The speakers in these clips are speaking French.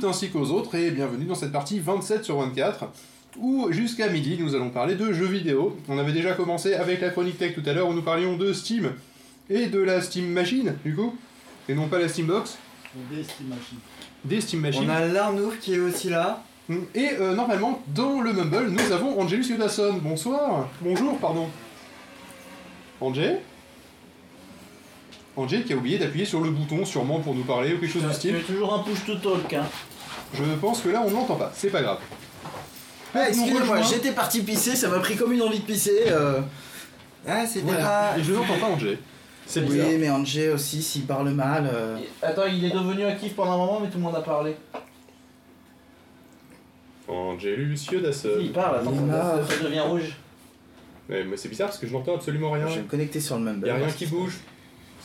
toutes ainsi qu'aux autres et bienvenue dans cette partie 27 sur 24 où jusqu'à midi nous allons parler de jeux vidéo. On avait déjà commencé avec la chronique tech tout à l'heure où nous parlions de Steam et de la Steam Machine du coup et non pas la Steam Box, Des Steam Machines. des Steam Machines. On a l'Arnouf qui est aussi là. Et euh, normalement dans le Mumble nous avons Angelus Yodasson. Bonsoir, bonjour pardon. Angé? Angé qui a oublié d'appuyer sur le bouton sûrement pour nous parler ou quelque chose du style. toujours un push to talk, hein. Je pense que là on ne l'entend pas, c'est pas grave. Ah, excusez-moi, j'étais parti pisser, ça m'a pris comme une envie de pisser. euh. Ah, c'était Voilà. pas. Et je n'entends pas Angé. C'est Oui, bizarre. mais Angé aussi, s'il parle mal. euh, Attends, il est devenu actif pendant un moment, mais tout le monde a parlé. Angelus Yodasson. il parle, attends, il ça, devient rouge. Ouais, mais c'est bizarre parce que je n'entends absolument rien. Je vais me connecter sur le Mumble. Il a rien qui bouge.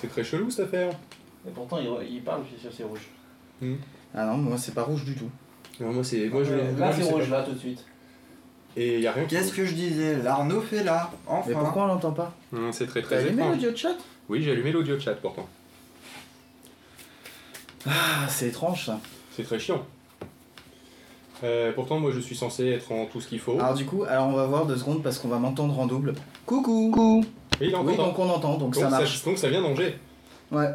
C'est très chelou cette affaire. Et pourtant, il, il parle, c'est c'est rouge. Ah non, moi c'est pas rouge du tout. Non, moi c'est. Moi je. Moi, là, c'est rouge, pas. là, tout de suite. Et il y a rien. Qu'est-ce que je disais? L'Arnaud fait là, enfin. Mais pourquoi on l'entend pas? Hum, c'est très T'as très allumé étrange. l'audio chat? Oui, j'ai allumé l'audio chat pourtant. Ah, c'est étrange ça. C'est très chiant. Euh, pourtant, moi je suis censé être en tout ce qu'il faut. Alors du coup, alors on va voir deux secondes parce qu'on va m'entendre en double. Coucou Coucou Oui, donc on entend, donc, Donc ça marche. donc ça vient d'Angers. Ouais.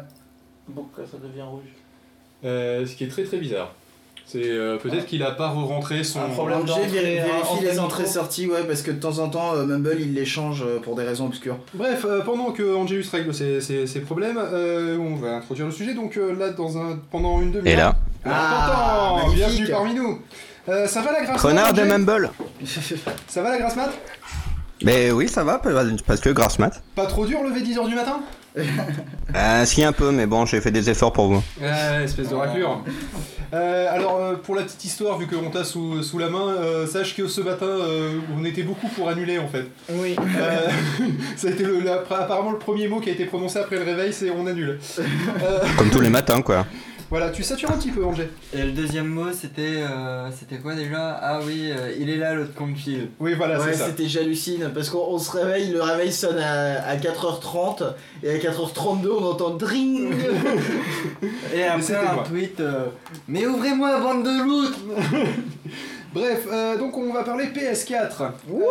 Pourquoi ça devient rouge Euh, ce qui est très très bizarre. C'est euh, peut-être qu'il a pas re-rentré son. Un problème. Un- vérifie les entrées-sorties, ouais, parce que de temps en temps, euh, Mumble il les change euh, pour des raisons obscures. Bref, euh, pendant que Angelus règle ses, ses- ses problèmes, euh, on va introduire le sujet. Donc euh, là, dans un, pendant une demi-heure. Et là, Ah, magnifique. Bienvenue parmi nous Euh, Ça va la grâce connard de Mumble Ça va la grâce mat? Mais oui, ça va, parce que grâce mat. Pas trop dur lever 10h du matin? Euh, si un peu, mais bon, j'ai fait des efforts pour vous. Espèce de raclure. Euh, alors, euh, pour la petite histoire, vu qu'on t'a sous, sous la main, euh, sache que ce matin, euh, on était beaucoup pour annuler en fait. Oui. Euh, ça a été le, la- apparemment le premier mot qui a été prononcé après le réveil, c'est on annule. Euh, Comme tous les matins, quoi. voilà, tu satures un petit peu, Angers. Et le deuxième mot c'était. euh, c'était quoi déjà? Ah oui, euh, il est là l'autre compile. Oui, voilà, ouais, c'est ça. c'était j'hallucine parce qu'on on se réveille, le réveil sonne à, à 4h30 et à 4h32 on entend dring. Et après c'était un tweet. euh, Mais ouvrez-moi bande de loot Bref, euh, donc on va parler PS4. Wouh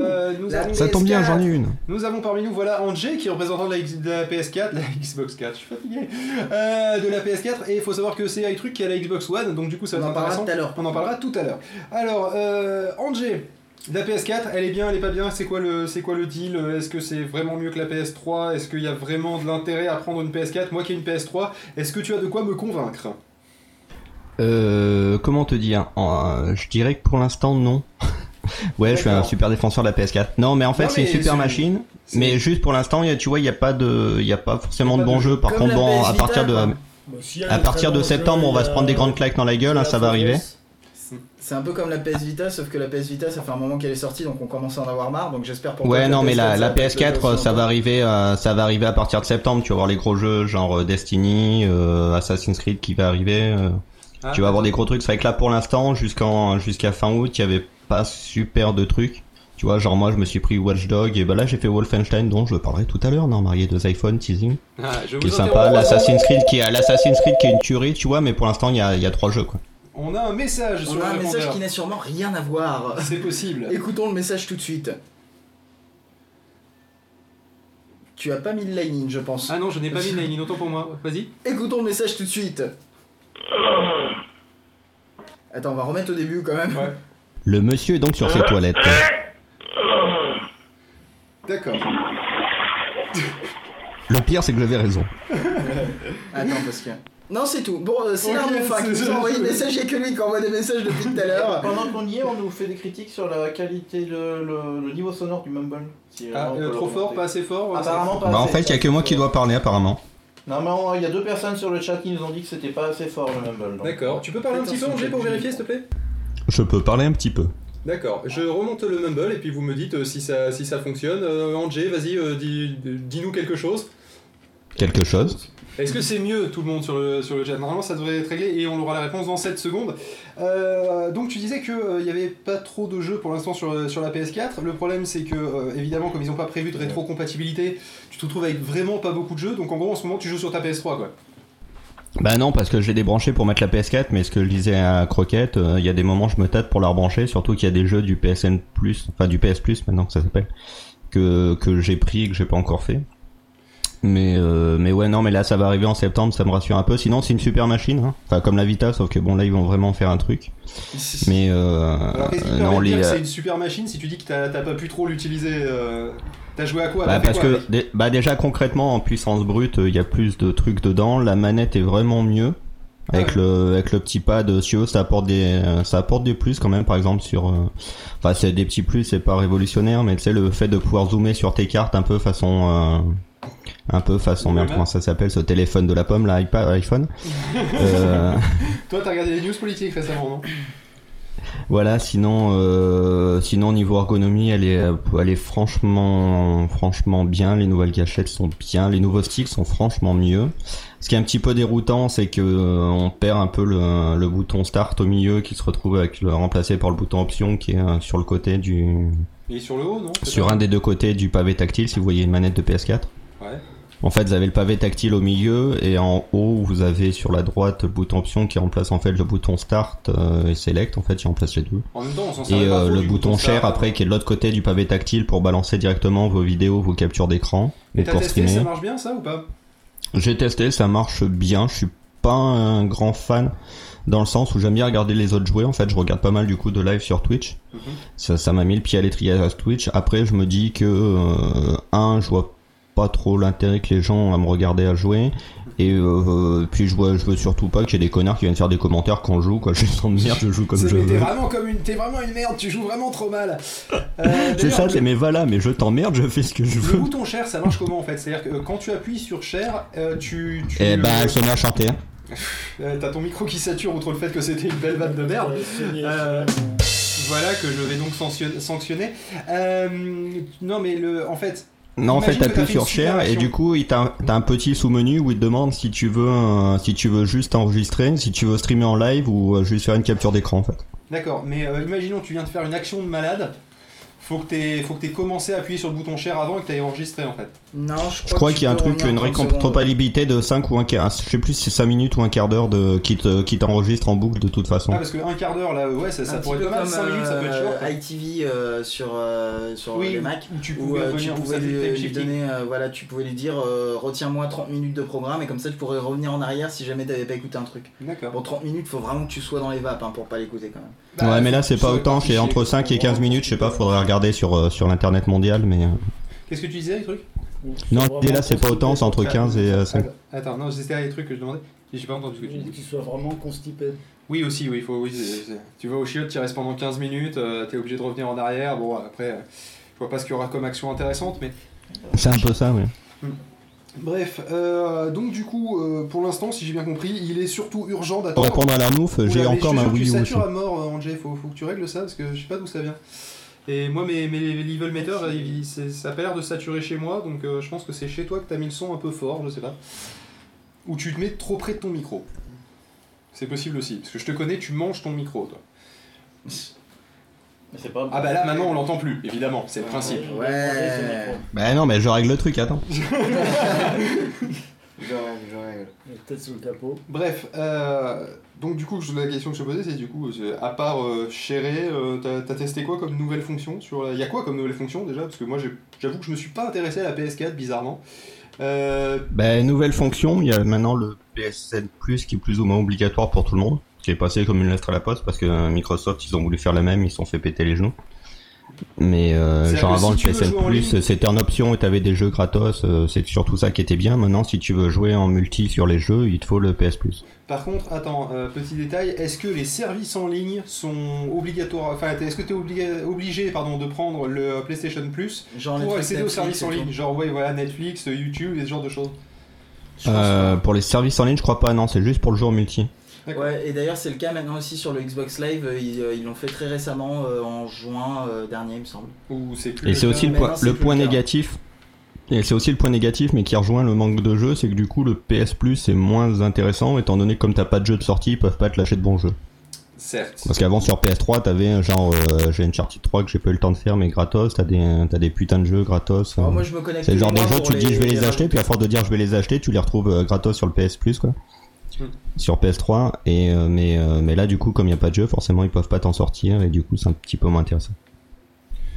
Euh, nous, La avons, Ça tombe bien, j'en ai une. nous avons parmi nous, voilà, Angers, qui est représentant de la, X- de la PS4, la Xbox 4, je suis fatigué, euh, de la PS4, et il faut savoir que c'est un truc qui a la Xbox One, donc du coup ça On va être parlera intéressant. tout à l'heure. On en parlera tout à l'heure. Alors, euh, la PS4, elle est bien, elle est pas bien, c'est quoi le, c'est quoi le deal? Est-ce que c'est vraiment mieux que la PS3 Est-ce qu'il y a vraiment de l'intérêt à prendre une PS4 Moi qui ai une PS3, est-ce que tu as de quoi me convaincre? Euh, comment te dire En- Je dirais que pour l'instant, non. ouais, je suis un super défenseur de la PS4. Non, mais en fait, c'est une super machine. Mais juste pour l'instant, tu vois, il n'y a pas de, il y a pas forcément de bons jeux. Par contre, bon, à partir de, quoi. à partir de septembre, on va se prendre des grandes claques dans la gueule, hein, ça va arriver. C'est un peu comme la PS Vita, sauf que la PS Vita, ça fait un moment qu'elle est sortie, donc on commence à en avoir marre. Donc j'espère pour Ouais, que non, mais la, PS4, la ça va être le PS4, aussi ça encore. va arriver, euh, ça va arriver à partir de septembre. Tu vas voir les gros jeux, genre euh, Destiny, euh, Assassin's Creed qui va arriver. euh, Ah, tu vas avoir des gros trucs. C'est vrai que là, pour l'instant, jusqu'en jusqu'à fin août, il y avait pas super de trucs. Tu vois, genre moi, je me suis pris Watchdog et bah là, j'ai fait Wolfenstein, dont je parlerai tout à l'heure. Non, marié deux iPhones, teasing, Ah, je qui est vous sympa. L'Assassin's Creed, qui est l'Assassin's Creed, qui est une tuerie, tu vois. Mais pour l'instant, il y a, il y a trois jeux, quoi. On a un message sur On a le un message qui n'a sûrement rien à voir. C'est possible. Écoutons le message tout de suite. Tu as pas mis le line-in, je pense. Ah non, je n'ai pas mis de line, autant pour moi. Vas-y. Écoutons le message tout de suite. Attends, on va remettre au début quand même. Ouais. Le monsieur est donc sur ses toilettes. D'accord. Le pire, c'est que j'avais raison. Attends, parce que. Non, c'est tout. Bon, euh, c'est Ok, l'Arnoufin qui c'est- nous a envoyé le message. Il n'y a que lui qui envoie des messages depuis tout à l'heure. Pendant qu'on y est, on nous fait des critiques sur la qualité, le, le, le niveau sonore du Mumble. Si Ah, on peut euh, le trop fort, remonter. pas assez fort Apparemment pas Bah, en assez. fait, il y a que moi qui dois parler, apparemment. Non, mais il y a deux personnes sur le chat qui nous ont dit que c'était pas assez fort le Mumble. D'accord. Tu peux parler un petit peu, Angers, pour vérifier, s'il te plaît? Je peux parler un petit peu. D'accord. Je remonte le Mumble et puis vous me dites euh, si ça, si ça fonctionne. Euh, Angers, vas-y, euh, dis- dis-nous quelque chose. Quelque chose. Est-ce que c'est mieux tout le monde sur le, sur le chat? Normalement ça devrait être réglé et on aura la réponse dans 7 secondes. Euh, donc tu disais qu'il n'y avait pas trop de jeux pour l'instant sur, sur la PS4. Le problème c'est que euh, évidemment comme ils n'ont pas prévu de rétrocompatibilité, tu te retrouves avec vraiment pas beaucoup de jeux. Donc en gros en ce moment tu joues sur ta PS3 quoi. Bah non, parce que j'ai débranché pour mettre la PS4, mais ce que je disais à Croquette, euh, il y a des moments je me tâte pour la rebrancher, surtout qu'il y a des jeux du PSN+, enfin du PS Plus maintenant que ça s'appelle, que, que j'ai pris et que j'ai pas encore fait. Mais euh, mais ouais non mais là ça va arriver en septembre ça me rassure un peu sinon c'est une super machine hein. enfin comme la Vita sauf que bon là ils vont vraiment faire un truc mais euh, Alors qu'est-ce qui te non les c'est une super machine si tu dis que t'as t'as pas pu trop l'utiliser euh, T'as joué à quoi Bah parce quoi que avec bah déjà concrètement en puissance brute il y a plus de trucs dedans. La manette est vraiment mieux. Avec Ah ouais. le avec le petit pad Sio ça apporte des euh, ça apporte des plus quand même par exemple sur euh, enfin c'est des petits plus c'est pas révolutionnaire mais tu sais le fait de pouvoir zoomer sur tes cartes un peu façon euh, un peu façon merde comment ça s'appelle ce téléphone de la pomme là iPad iPhone. Euh, Toi t'as regardé les news politiques récemment non? Voilà, sinon, euh, sinon niveau ergonomie, elle est, euh, elle est franchement, franchement bien. Les nouvelles gâchettes sont bien, les nouveaux sticks sont franchement mieux. Ce qui est un petit peu déroutant, c'est que euh, on perd un peu le, le bouton start au milieu, qui se retrouve avec le remplacé par le bouton option, qui est euh, sur le côté du, Il est sur le haut non? Sur un des deux côtés du pavé tactile. Si vous voyez une manette de PS4. Ouais. En fait, vous avez le pavé tactile au milieu et en haut, vous avez sur la droite le bouton option qui remplace en fait le bouton start euh, et select. En fait, il remplace les deux. En même temps on s'en sert Et euh, le bouton start, share après qui est de l'autre côté du pavé tactile pour balancer directement vos vidéos, vos captures d'écran Et ou pour testé streamer. ça marche bien ça ou pas? J'ai testé, ça marche bien. Je suis pas un grand fan dans le sens où j'aime bien regarder les autres jouer. En fait, je regarde pas mal du coup de live sur Twitch. Mhm. Ça, ça m'a mis le pied à l'étrier à Twitch. Après, je me dis que euh, un, je vois pas trop l'intérêt que les gens à me regarder à jouer. Et euh, puis je vois, je veux surtout pas qu'il y ait des connards qui viennent faire des commentaires quand je joue. Quoi, je sens de merde, je joue comme C'est- je mais T'es veux. vraiment comme une, t'es vraiment une merde, tu joues vraiment trop mal. Euh, C'est ça, le- c'est mais voilà, mais je t'emmerde, je fais ce que je Le veux. bouton share, ça marche comment en fait? C'est-à-dire que euh, quand tu appuies sur share, euh, tu. tu Et bah, elle se met à chanter. Euh, T'as ton micro qui sature outre le fait que c'était une belle vanne de merde. Euh, voilà que je vais donc sanctionner. sanctionner. Euh, non mais le, en fait, Non, en fait, t'appuies sur share et du coup, t'as un petit sous-menu où il te demande si tu veux, euh, si tu veux juste enregistrer, si tu veux streamer en live ou euh, juste faire une capture d'écran en fait. d'accord. Mais euh, imaginons tu viens de faire une action de malade. Faut que t'aies, faut que t'aies commencé à appuyer sur le bouton share avant et que t'aies enregistré en fait. Non, je Je crois que qu'il y a un truc, une 30 secondes. récompatibilité de 5 ou un quart, je sais plus si c'est 5 minutes ou un quart d'heure de qui te- qui t'enregistre en boucle de toute façon. Ah parce que un quart d'heure là, ouais, ça, ça pourrait être pas mal. comme 5 minutes, ça peut être euh, short. ITV euh, sur, euh, sur Oui, les Mac. où tu Où pouvais euh, revenir, lui, donner, euh, voilà, tu pouvais lui dire euh, retiens-moi 30 minutes de programme et comme ça tu pourrais revenir en arrière si jamais t'avais pas écouté un truc. D'accord. Bon 30 minutes faut vraiment que tu sois dans les vapes hein, pour pas l'écouter quand même. Bah, ouais, mais là c'est pas autant, c'est entre 5 et 15 parti minutes, je sais pas, faudrait regarder sur euh, sur l'internet mondial, mais euh, Qu'est-ce que tu disais, les trucs? Non, l'idée là c'est pas autant, c'est entre 15 et euh, 5. Attends, non, c'était les trucs que je demandais. J'ai pas entendu ce que tu dis. qu'il soit vraiment constipé. Oui, aussi, oui, il faut. Oui, Tu vas au chiottes, tu restes pendant 15 minutes, euh, t'es obligé de revenir en arrière. Bon, après, euh, je vois pas ce qu'il y aura comme action intéressante, mais. C'est un peu ça, ouais. Bref, euh, donc du coup, euh, pour l'instant, si j'ai bien compris, il est surtout urgent Pour d'attendre. répondre à la Oula, j'ai encore ma Wii Tu U aussi. satures à mort, euh, Angel, faut, faut que tu règles ça parce que je sais pas d'où ça vient. Et moi, mes, mes level metters, il- c'est- ça a pas l'air de saturer chez moi, donc euh, je pense que c'est chez toi que t'as mis le son un peu fort, je sais pas. Ou tu te mets trop près de ton micro. C'est possible aussi, parce que je te connais, tu manges ton micro, toi. Mais pas. Ah bah là, maintenant, on l'entend plus, évidemment, c'est le principe. Ouais. Bah non, mais je règle le truc, attends. Je règle, je règle. La tête sous le capot. Bref, euh, donc du coup, la question que je te posais, c'est du coup, c'est- à part euh, Chéré, euh, t'as t'as testé quoi comme nouvelle fonction sur la... Il y a quoi comme nouvelle fonction déjà? Parce que moi, j'ai- j'avoue que je me suis pas intéressé à la PS4, bizarrement. Euh, Bah, nouvelle fonction, il y a maintenant le PSN Plus qui est plus ou moins obligatoire pour tout le monde, qui est passé comme une lettre à la poste parce que euh, Microsoft ils ont voulu faire la même, ils se sont fait péter les genoux. Mais euh, genre avant si le PSN Plus c'était en option et t'avais des jeux gratos, euh, c'est surtout ça qui était bien. Maintenant si tu veux jouer en multi sur les jeux, il te faut le PS Plus. par contre, attends, euh, petit détail, est-ce que les services en ligne sont obligatoires Enfin, est-ce que tu es obligé pardon, de prendre le PlayStation Plus Genre pour accéder aux services en ligne? Genre, ouais, voilà, Netflix, YouTube, et ce genre de choses. Euh, pour les services en ligne, je crois pas, non, c'est juste pour le jeu en multi. Ouais, et d'ailleurs c'est le cas maintenant aussi sur le Xbox Live, euh, ils euh, ils l'ont fait très récemment euh, en juin euh, dernier il me semble. Ou c'est plus Et c'est aussi le point, le point négatif. Et c'est aussi le point négatif, mais qui rejoint le manque de jeux, c'est que du coup le PS Plus est moins intéressant, étant donné que comme t'as pas de jeu de sortie, ils peuvent pas te lâcher de bons jeux. Certes. Parce qu'avant sur PS3, t'avais genre, euh, j'ai Uncharted 3 que j'ai pas eu le temps de faire, mais gratos, t'as des, t'as des putains de jeux gratos. Euh. moi je me connecte. c'est le genre de jeux, tu te dis je vais les acheter, puis à force de dire je vais les acheter, tu les retrouves euh, gratos sur le PS Plus quoi. Mm. sur PS3 et euh, mais euh, mais là du coup comme il n'y a pas de jeu forcément ils peuvent pas t'en sortir et du coup c'est un petit peu moins intéressant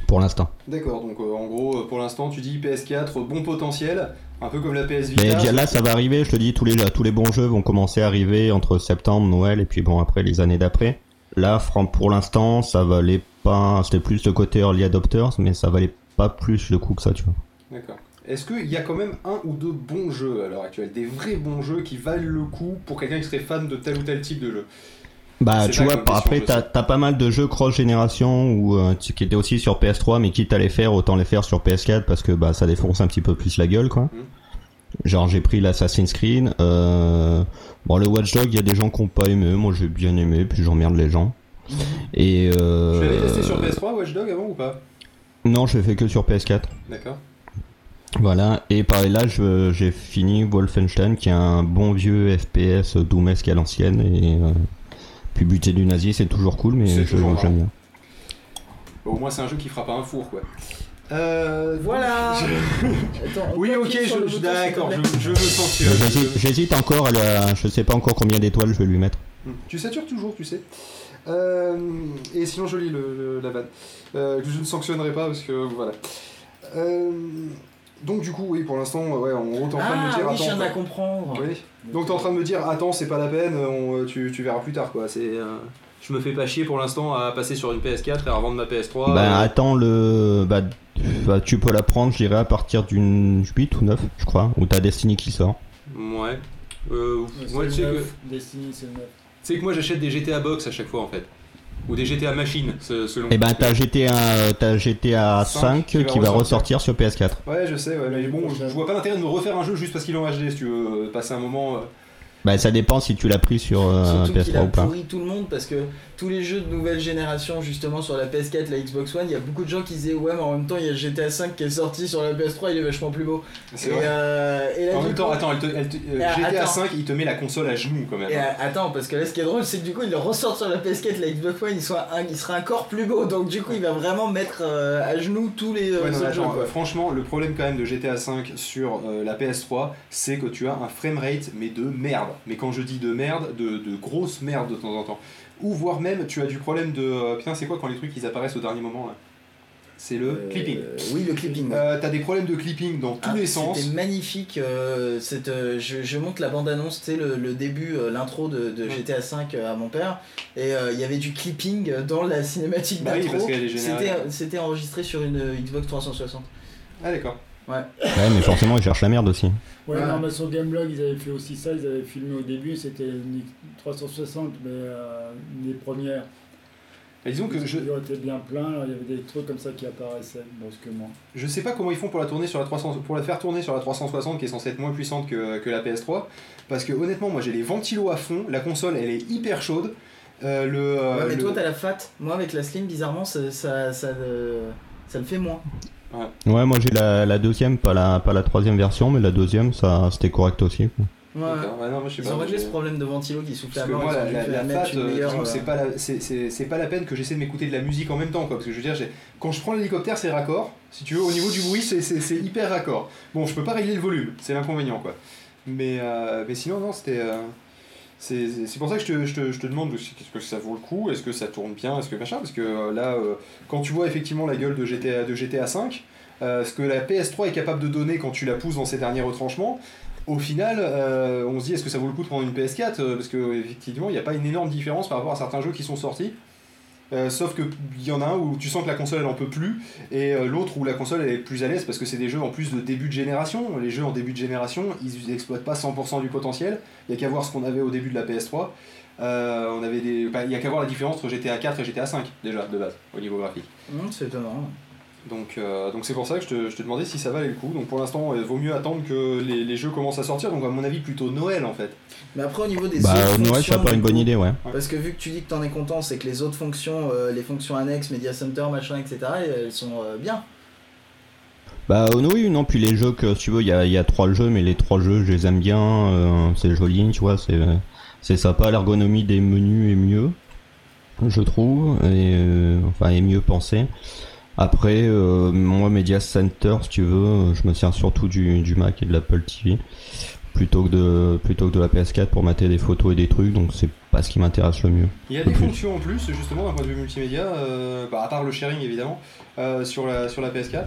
pour l'instant D'accord, donc euh, en gros, pour l'instant, tu dis PS4, bon potentiel, un peu comme la PS Vita. mais là ça va arriver je te dis tous les tous les bons jeux vont commencer à arriver entre septembre Noël et puis bon après les années d'après là pour l'instant ça valait pas c'était plus le côté early adopters mais ça valait pas plus le coup que ça tu vois D'accord. Est-ce qu'il y a quand même un ou deux bons jeux à l'heure actuelle? Des vrais bons jeux qui valent le coup pour quelqu'un qui serait fan de tel ou tel type de jeu? Bah, tu vois, après, t'as pas mal de jeux cross-génération ou euh, qui étaient aussi sur PS3, mais quitte à les faire, autant les faire sur PS4 parce que bah, ça défonce un petit peu plus la gueule, quoi. Mhm. Genre, j'ai pris l'Assassin's Creed. Euh... Bon, le Watch Dog, il y a des gens qui ont pas aimé. Moi, j'ai bien aimé, puis j'emmerde les gens. Et euh... Tu l'avais testé sur PS3 Watch Dog avant ou pas? Non, je l'ai fait que sur PS4. D'accord. Voilà, et pareil là, je- j'ai fini Wolfenstein, qui est un bon vieux FPS doomesque à l'ancienne, et euh, puis buter du nazi, c'est toujours cool, mais j'aime bien. Bon, au moins, c'est un jeu qui fera pas un four, quoi. Euh, Voilà je- Attends, on Oui, ok, je, d'accord, je, je que- J'hésite- J'hésite encore, à la- je sais pas encore combien d'étoiles je vais lui mettre. Tu satures toujours, tu sais. Euh, et sinon, je lis le, le- la vanne. Euh, que je ne sanctionnerai pas parce que voilà. Euh, donc, du coup, oui, pour l'instant, ouais, en gros, t'es en train de me Ah dire oui, je viens de la attends. comprendre. Oui. Donc, t'es en train de me dire attends, c'est pas la peine, on- tu, tu verras plus tard, quoi. C'est. euh, je me fais pas chier pour l'instant à passer sur une PS4 et à revendre ma PS3. bah euh, attends le... Bah, bah, tu peux la prendre, je dirais, à partir d'une 8 ou 9, je crois, où t'as Destiny qui sort. Ouais. Euh, C'est moi, le tu sais que, Destiny, c'est le neuf. tu sais que moi, j'achète des GTA Box à chaque fois, en fait. Ou des GTA Machine, se- selon. Et ben t'as GTA, t'as GTA 5 Cinq qui va, ressortir sur PS4. Ouais, je sais, ouais, mais bon, je, je vois pas l'intérêt de me refaire un jeu juste parce qu'il est en HD, si tu veux euh, passer un moment. euh, Bah ça dépend si tu l'as pris sur euh, Surtout qu'il PS3 a ou pas. pourri tout le monde parce que tous les jeux de nouvelle génération, justement sur la PS4, la Xbox One, il y a beaucoup de gens qui disaient ouais, mais en même temps, il y a le GTA 5 qui est sorti sur la PS3, il est vachement plus beau. C'est Et, vrai. euh, et là, En même temps, coup- attends, elle te- elle te- euh, Ah, GTA attends. 5, il te met la console à genoux quand même. Et, hein. euh, attends, parce que là, ce qui est drôle, c'est que du coup, il le ressort sur la PS4, la Xbox One, il, soit un- il sera encore plus beau. Donc, du coup, il va vraiment mettre euh, à genoux tous les Ouais, non, jeux. franchement, le problème quand même de GTA 5 sur euh, la PS3, c'est que tu as un framerate, mais de merde. Mais quand je dis de merde, de, de grosse merde de temps en temps. Ou voire même, tu as du problème de. euh, putain, c'est quoi quand les trucs ils apparaissent au dernier moment là C'est le Euh, clipping. Oui, le clipping. Euh, T'as des problèmes de clipping dans tous Ah, les sens. C'était magnifique. euh, cette, je, je monte la bande-annonce, tu sais, le, le début, l'intro de. GTA V à mon père. Et il y avait du clipping dans la cinématique Bah oui, d'intro. parce qu'elle est générée. C'était c'était enregistré sur une Xbox 360. Ah, d'accord. Ouais mais forcément ils cherchent la merde aussi. Ouais, Ouais. non, mais sur Gameblog, ils avaient fait aussi ça. Ils avaient filmé au début, c'était une 360, mais euh, une des premières. Et disons que je, étaient bien alors il y avait des trucs comme ça qui apparaissaient brusquement. Je sais pas comment ils font pour la tourner sur la 300, pour la faire tourner sur la 360 qui est censée être moins puissante que, que la PS3 parce que honnêtement moi j'ai les ventilos à fond, la console elle est hyper chaude. Euh, le, euh, ouais, mais le- toi, t'as la fat. Moi, avec la Slim, bizarrement, ça, ça, ça, le- ça le fait moins. Ouais moi j'ai la, la deuxième, pas la, pas la troisième version, mais la deuxième ça c'était correct aussi. quoi. Ouais. Ouais, non, moi, je sais Ils pas, ont réglé ce problème de ventilo qui souffle à mort. moi, la, la, euh, c'est pas, la- c'est- c'est- c'est pas la peine que j'essaie de m'écouter de la musique en même temps, quoi. Parce que je veux dire, quand je prends l'hélicoptère, c'est raccord. Si tu veux, au niveau du bruit, c'est- c'est c'est hyper raccord. Bon, je peux pas régler le volume, c'est l'inconvénient, quoi. Mais, euh, mais sinon, non, c'était. euh, c'est pour ça que je te, je te, je te demande est-ce que ça vaut le coup, est-ce que ça tourne bien, est-ce que machin, parce que euh, là, euh, quand tu vois effectivement la gueule de GTA, de GTA 5, euh, ce que la PS3 est capable de donner quand tu la pousses dans ses derniers retranchements, au final, on se dit est-ce que ça vaut le coup de prendre une PS4 euh, Parce que effectivement, il n'y a pas une énorme différence par rapport à certains jeux qui sont sortis. Euh, sauf qu'il y en a un où tu sens que la console elle en peut plus, et euh, l'autre où la console elle est plus à l'aise parce que c'est des jeux en plus de début de génération. Les jeux en début de génération, ils exploitent pas 100% du potentiel. Il y a qu'à voir ce qu'on avait au début de la PS3. Euh, on avait des, bah, il y a qu'à voir la différence entre GTA 4 et GTA 5 déjà de base au niveau graphique. hum, c'est étonnant. Donc euh, donc c'est pour ça que je te, je te demandais si ça valait le coup. Donc pour l'instant, il vaut mieux attendre que les, les jeux commencent à sortir. Donc à mon avis plutôt Noël en fait. Mais après, au niveau des Bah autres Noël fonctions, ça pas une bonne coup, idée ouais. Parce que vu que tu dis que t'en es content, c'est que les autres fonctions, euh, les fonctions annexes, Media Center, machin, etc., elles sont euh, bien. Bah euh, oui, non, puis les jeux que si tu veux, il y a, il y a trois jeux, mais les trois jeux, je les aime bien, euh, c'est joli, tu vois, c'est c'est sympa, l'ergonomie des menus est mieux, je trouve, et euh, enfin est mieux pensé. Après, euh, moi, Media Center, si tu veux, euh, je me sers surtout du, du Mac et de l'Apple TV. plutôt que de plutôt que de la PS4 pour mater des photos et des trucs, donc c'est pas ce qui m'intéresse le mieux. Il y a des fonctions en plus, justement, d'un point de vue multimédia, euh, bah, à part le sharing évidemment, euh, sur, la, sur la PS4.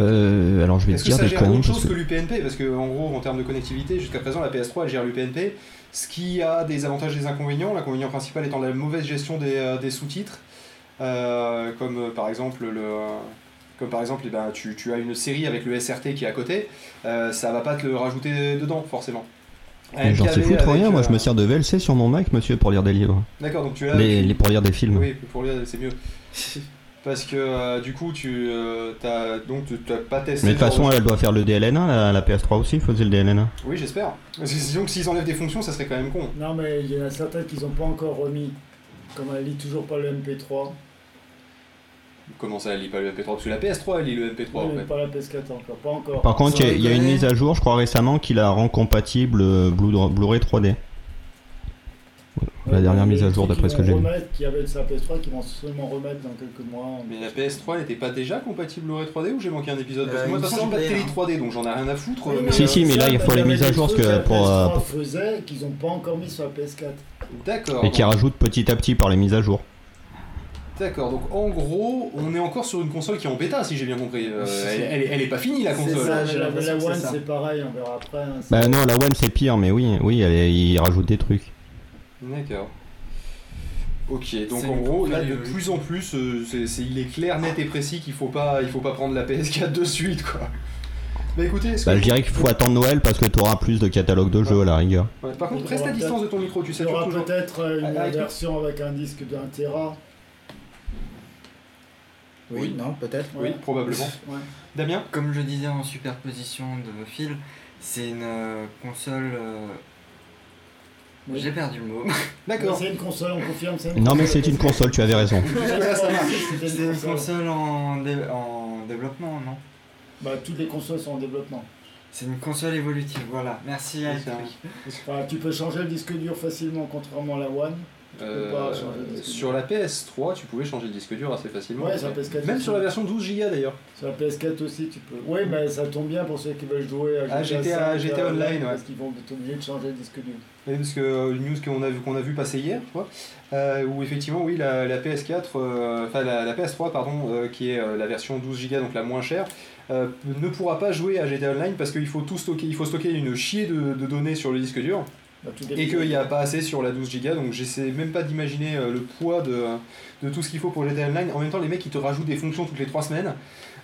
Euh, alors je vais te Est-ce que dire ça des gère autre chose que que l'UPnP Parce que en gros, en termes de connectivité, jusqu'à présent, la PS3 elle gère l'UPnP, ce qui a des avantages et des inconvénients. L'inconvénient principal étant la mauvaise gestion des, des sous-titres, euh, comme euh, par exemple le. Comme par exemple, eh ben, tu, tu as une série avec le SRT qui est à côté, euh, ça va pas te le rajouter dedans forcément. Mais j'en sais foutre avec, rien, moi euh, je me sers de VLC sur mon Mac, monsieur, pour lire des livres. D'accord, donc tu as. Les, les- pour lire des films. Oui, pour lire, c'est mieux. Parce que euh, du coup, tu euh, t'as donc tu t'as pas testé. Mais de toute façon, de elle doit faire le DLN1, la, la PS3 aussi faisait le DLN1. Oui, j'espère. Parce que Sinon, s'ils enlèvent des fonctions, ça serait quand même con. Non, mais il y en a certaines qu'ils n'ont pas encore remis. Comme elle lit toujours pas le MP3. Comment ça, elle lit pas le MP3 Parce que la PS3, elle lit le MP3 en Oui, mais fait. pas la PS4 encore. Pas encore. Par contre, il y, y a une mise à jour, je crois récemment, qui la rend compatible euh, Blu- Blu-ray 3D. La Ouais, dernière mise à jour, d'après ce que j'ai vu. remettre, Qui avait de sa PS3, qui vont seulement remettre dans quelques mois. Mais la PS3 n'était pas déjà compatible Blu-ray 3D ou j'ai manqué un épisode Parce Euh, que moi, de toute façon, j'ai pas de télé semblait, 3D donc j'en ai rien à foutre. Oui, mais, mais Si, euh, si, mais là, il faut les mises à jour, parce que pour, euh, La PS3 faisait qu'ils n'ont pas encore mis sur la PS4. D'accord. Et qui donc- rajoute petit à petit par les mises à jour. D'accord, donc en gros, on est encore sur une console qui est en bêta, si j'ai bien compris. Euh, elle, elle est- elle est pas finie la C'est console. ça. La, One, c'est pareil, on verra après. hein, Bah non, la One c'est pire, mais oui, oui, elle il rajoute des trucs. D'accord. Ok, donc en gros, là de plus en plus, euh, c'est, c'est- il est clair, net et précis qu'il faut pas, il faut pas prendre la PS4 de suite, quoi. Bah écoutez, Bah que- je dirais qu'il faut attendre Noël parce que tu auras plus de catalogue de jeux à la rigueur. Ouais, par contre, Il reste à distance de ton micro, tu Il sais y aura toujours. peut-être euh, une Ah, avec- version avec un disque d'un Tera. Oui, Oui. non, peut-être. Oui, Ouais. probablement. Ouais. Damien Comme je disais en superposition de fil, c'est une euh, console. euh, Oui. J'ai perdu le mot. Mais D'accord. C'est une console, on confirme. c'est une Non mais c'est une console, tu avais raison. C'est une console. en, dé- en développement, non? Bah, toutes les consoles sont en développement. C'est une console évolutive, voilà. Merci Enfin, tu peux changer le disque dur facilement, contrairement à la One. Euh, sur la PS3, tu pouvais changer le disque dur assez facilement. Ouais, sur la PS4 Même aussi. sur la version 12 Go d'ailleurs. Sur la PS4 aussi, tu peux. Oui, mais ça tombe bien pour ceux qui veulent jouer à Ah, GTA, GTA 5, GTA Online, ouais. Parce qu'ils vont être obligés de changer le disque dur. Oui, parce que euh, une news qu'on a, vu- qu'on a vu passer hier, je crois, euh, où effectivement, oui, la, la PS4, euh, enfin la, la PS3, pardon, qui est la version 12 Go, donc la moins chère, ne pourra pas jouer à GTA Online parce qu'il faut tout stocker, il faut stocker une chier de, de données sur le disque dur et qu'il n'y a pas assez sur la 12 Go, donc j'essaie même pas d'imaginer euh, le poids de, de tout ce qu'il faut pour GTA Online. En même temps, les mecs ils te rajoutent des fonctions toutes les 3 semaines.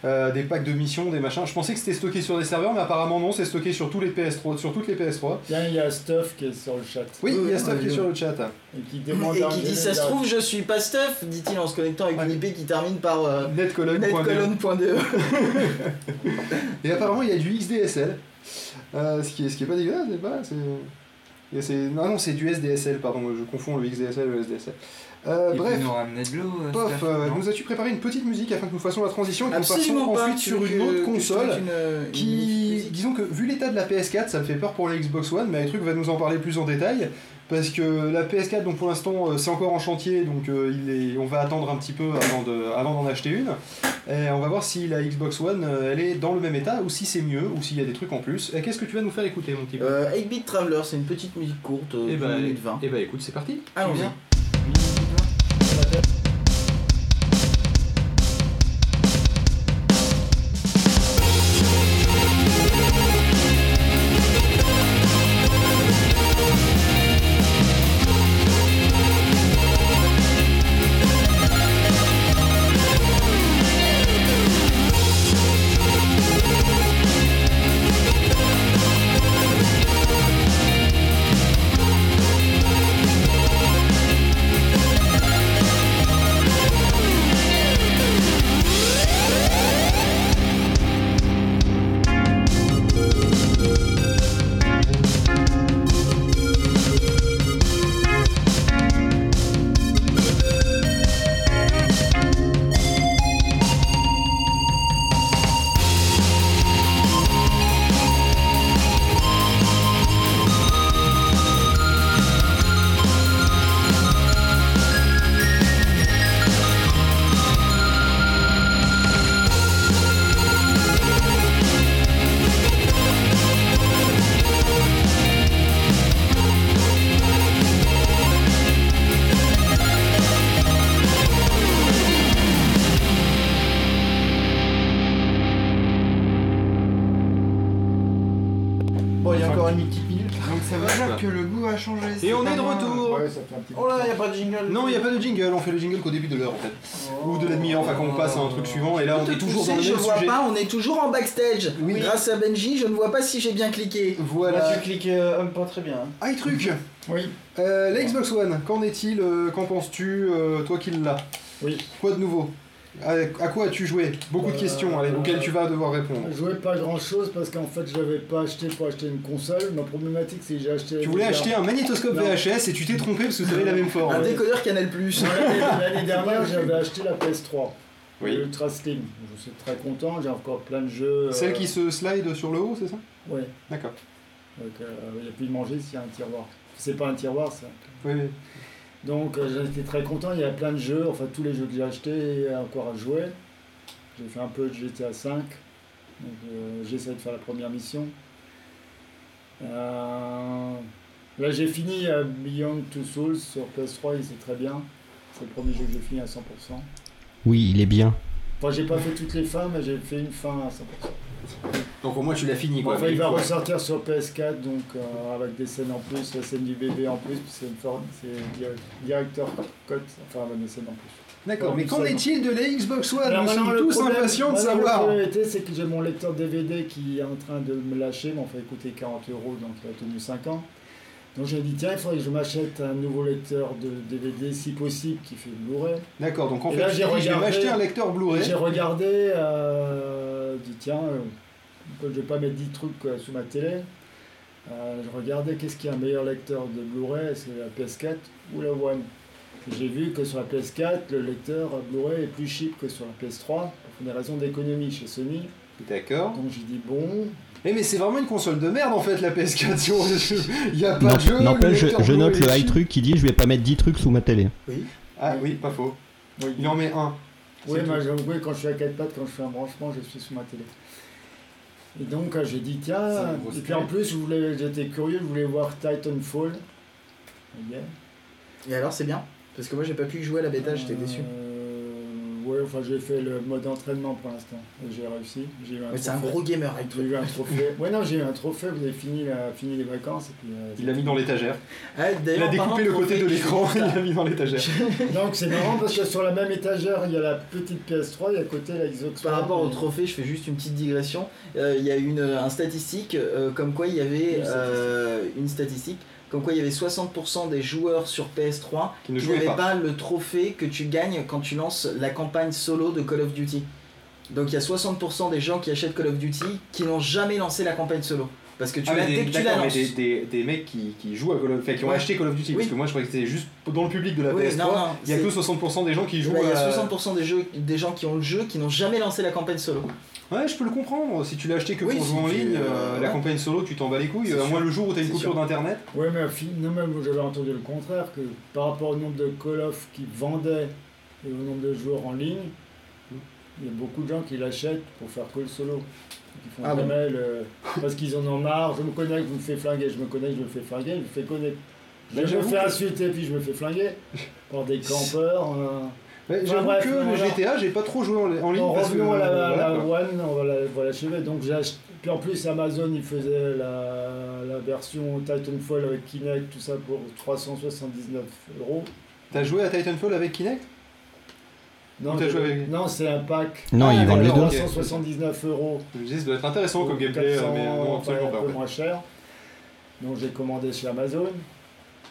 euh, des packs de missions, des machins. Je pensais que c'était stocké sur des serveurs, mais apparemment non, c'est stocké sur tous les PS3, sur toutes les PS3. Tiens, il y a Stuff qui est sur le chat. Oui, il y a Stuff qui est sur le chat. Et qui demande Et à qui dit ça se trouve je suis pas stuff, dit-il en se connectant avec Ouais. une IP qui termine par euh, Netcolon.be. netcolon.de. Et apparemment, il y a du XDSL. Euh, ce, qui est, ce qui est pas dégueulasse, c'est pas. C'est- et c'est- Non, non, c'est du SDSL, pardon, je confonds le XDSL et le SDSL. Euh, bref, peut nous ramener de l'eau. euh, pof, euh, nous as-tu préparé une petite musique afin que nous fassions la transition et que nous passions pas. ensuite sur une autre console mette une- une qui, musique disons que vu l'état de la PS4, ça me fait peur pour la Xbox One, mais truc va nous en parler plus en détail. Parce que la PS4, donc pour l'instant, euh, c'est encore en chantier, donc euh, il est, on va attendre un petit peu avant de, avant d'en acheter une. Et on va voir si la Xbox One, euh, elle est dans le même état, ou si c'est mieux, ou s'il y a des trucs en plus. Et qu'est-ce que tu vas nous faire écouter, mon petit Euh, 8-Bit Traveler, c'est une petite musique courte, Et 2 bah, minutes 20. eh bah écoute, c'est parti. Allons-y. Grâce à Benji, je ne vois pas si j'ai bien cliqué. Là, Voilà. tu cliques euh, un pas très bien. hein. iTruc, Oui, euh, la Xbox One, qu'en est-il euh, Qu'en penses-tu euh, Toi qui l'as? oui. Quoi de nouveau? À, à quoi as-tu joué? Beaucoup de Euh, questions allez, auxquelles tu vas devoir répondre. Je jouais pas grand chose parce qu'en fait je l'avais pas acheté pour acheter une console. Ma problématique c'est que j'ai acheté. Tu voulais acheter un magnétoscope Non. VHS et tu t'es trompé parce que tu avais la même forme. Un décodeur Canal Plus. L'année dernière j'avais acheté la PS3. Oui. Ultra Slim. Je suis très content, j'ai encore plein de jeux. euh, Celle qui se slide sur le haut, c'est ça? Ouais. D'accord. Donc euh, il n'y a plus de manger s'il y a un tiroir. C'est pas un tiroir ça. Oui, oui. Donc euh, j'étais très content, il y a plein de jeux, enfin tous les jeux que j'ai achetés et encore à jouer. J'ai fait un peu de GTA 5, donc euh, j'essaie de faire la première mission. Euh, là j'ai fini euh, Beyond Two Souls sur PS3 et c'est très bien. C'est le premier jeu que j'ai fini à 100%. Oui, il est bien. Enfin j'ai pas fait toutes les fins mais j'ai fait une fin à 100%. Donc au moins tu l'as fini quoi. Enfin il va ressortir sur PS4 donc euh, avec des scènes en plus, la scène du bébé en plus, puis c'est une forme, c'est direct- directeur cut, enfin avec des scènes en plus. D'accord, mais mais qu'en est-il de la Xbox One Alors Nous maintenant, sommes le tous problème- impatients de savoir. La problématique, c'est que j'ai mon lecteur DVD qui est en train de me lâcher, m'en fait coûter 40 euros, donc il a tenu 5 ans. Donc j'ai dit, tiens, il faudrait que je m'achète un nouveau lecteur de DVD, si possible, qui fait Blu-ray. D'accord, donc en Et fait, là, j'ai regardé- m'acheter un lecteur Blu-ray. J'ai regardé, euh, je dis, tiens, euh, je vais pas mettre 10 trucs sous ma télé. Euh, je regardais qu'est-ce qui est un meilleur lecteur de Blu-ray, est-ce que la PS4 ou la One J'ai vu que sur la PS4, le lecteur Blu-ray est plus cheap que sur la PS3, pour des raisons d'économie chez Sony. D'accord. Donc j'ai dit bon, Eh mais c'est vraiment une console de merde en fait la PS4. si on- Il y a pas de jeu. N'empêche, je, je note le high truc qui dit je vais pas mettre 10 trucs sous ma télé. Ah oui, pas faux. oui, Il en met un. oui, moi, oui, quand je suis à 4 pattes, quand je fais un branchement, je suis sous ma télé. Et donc euh, j'ai dit tiens, et puis en plus j'étais curieux, je voulais voir Titanfall. Yeah. Et alors, c'est bien Parce que moi, j'ai pas pu jouer à la bêta, j'étais déçu. Euh, ouais, enfin j'ai fait le mode entraînement pour l'instant. Et j'ai réussi. J'ai eu un c'est un gros gamer avec J'ai eu un trophée. Ouais, non, j'ai eu un trophée. Vous avez fini, la- fini les vacances. Et puis, euh, Il l'a mis dans l'étagère. Ah, Il a découpé le côté de l'écran il l'a mis dans l'étagère. Donc c'est marrant parce que sur la même étagère, il y a la petite PS3 et à côté la Xbox Par rapport au trophée, je fais juste une petite digression. Euh, Il y a une, un statistique euh, comme quoi il y avait Une statistique. Comme quoi il y avait 60% des joueurs sur PS3 Qui ne n'avaient pas. pas. le trophée que tu gagnes quand tu lances la campagne solo de Call of Duty. Donc il y a 60% des gens qui achètent Call of Duty qui n'ont jamais lancé la campagne solo. Parce que tu Ah, l'as dès des, que tu la mais des, des, des mecs qui, qui jouent à Call of enfin, qui ont Ouais. acheté Call of Duty, Oui. parce que moi je croyais que c'était juste dans le public de la Oui, PS3, non, non, il y a que 60% des gens qui Eh jouent ben, Il y a à... 60% des, jeux, des gens qui ont le jeu qui n'ont jamais lancé la campagne solo. Ouais, je peux le comprendre, si tu l'as acheté que Oui, pour si jouer en ligne, euh, euh, la ouais. campagne solo, tu t'en bats les couilles, moins sûr. le jour où t'as une coupure d'internet. Ouais, mais fi- non, même j'avais entendu le contraire, que par rapport au nombre de Call of qui vendaient et au nombre de joueurs en ligne, il y a beaucoup de gens qui l'achètent pour faire que le solo. Qui font Ah bon jamais le... Parce qu'ils en ont marre, je me connecte, je me fais flinguer, je me connecte, je me fais flinguer, je me fais connecter. Je me fais insulter, puis je me fais flinguer par des campeurs. euh. Ouais, Enfin, J'avoue que le voilà. GTA, j'ai pas trop joué en, en ligne Bon, parce que... à la, voilà. One, on va la- va l'achever. Donc j'ai acheté. Puis en plus, Amazon, il faisait la, la version Titanfall avec Kinect, tout ça pour 379 euros. T'as joué à Titanfall avec Kinect? Non, Ou t'as je- joué avec- non, c'est un pack. Non, Ah, ils vendent les deux. ok. 379 euros. Je me disais, ça doit être intéressant comme gameplay, 400, mais non, enfin, absolument un pas. peu moins cher. Donc j'ai commandé chez Amazon.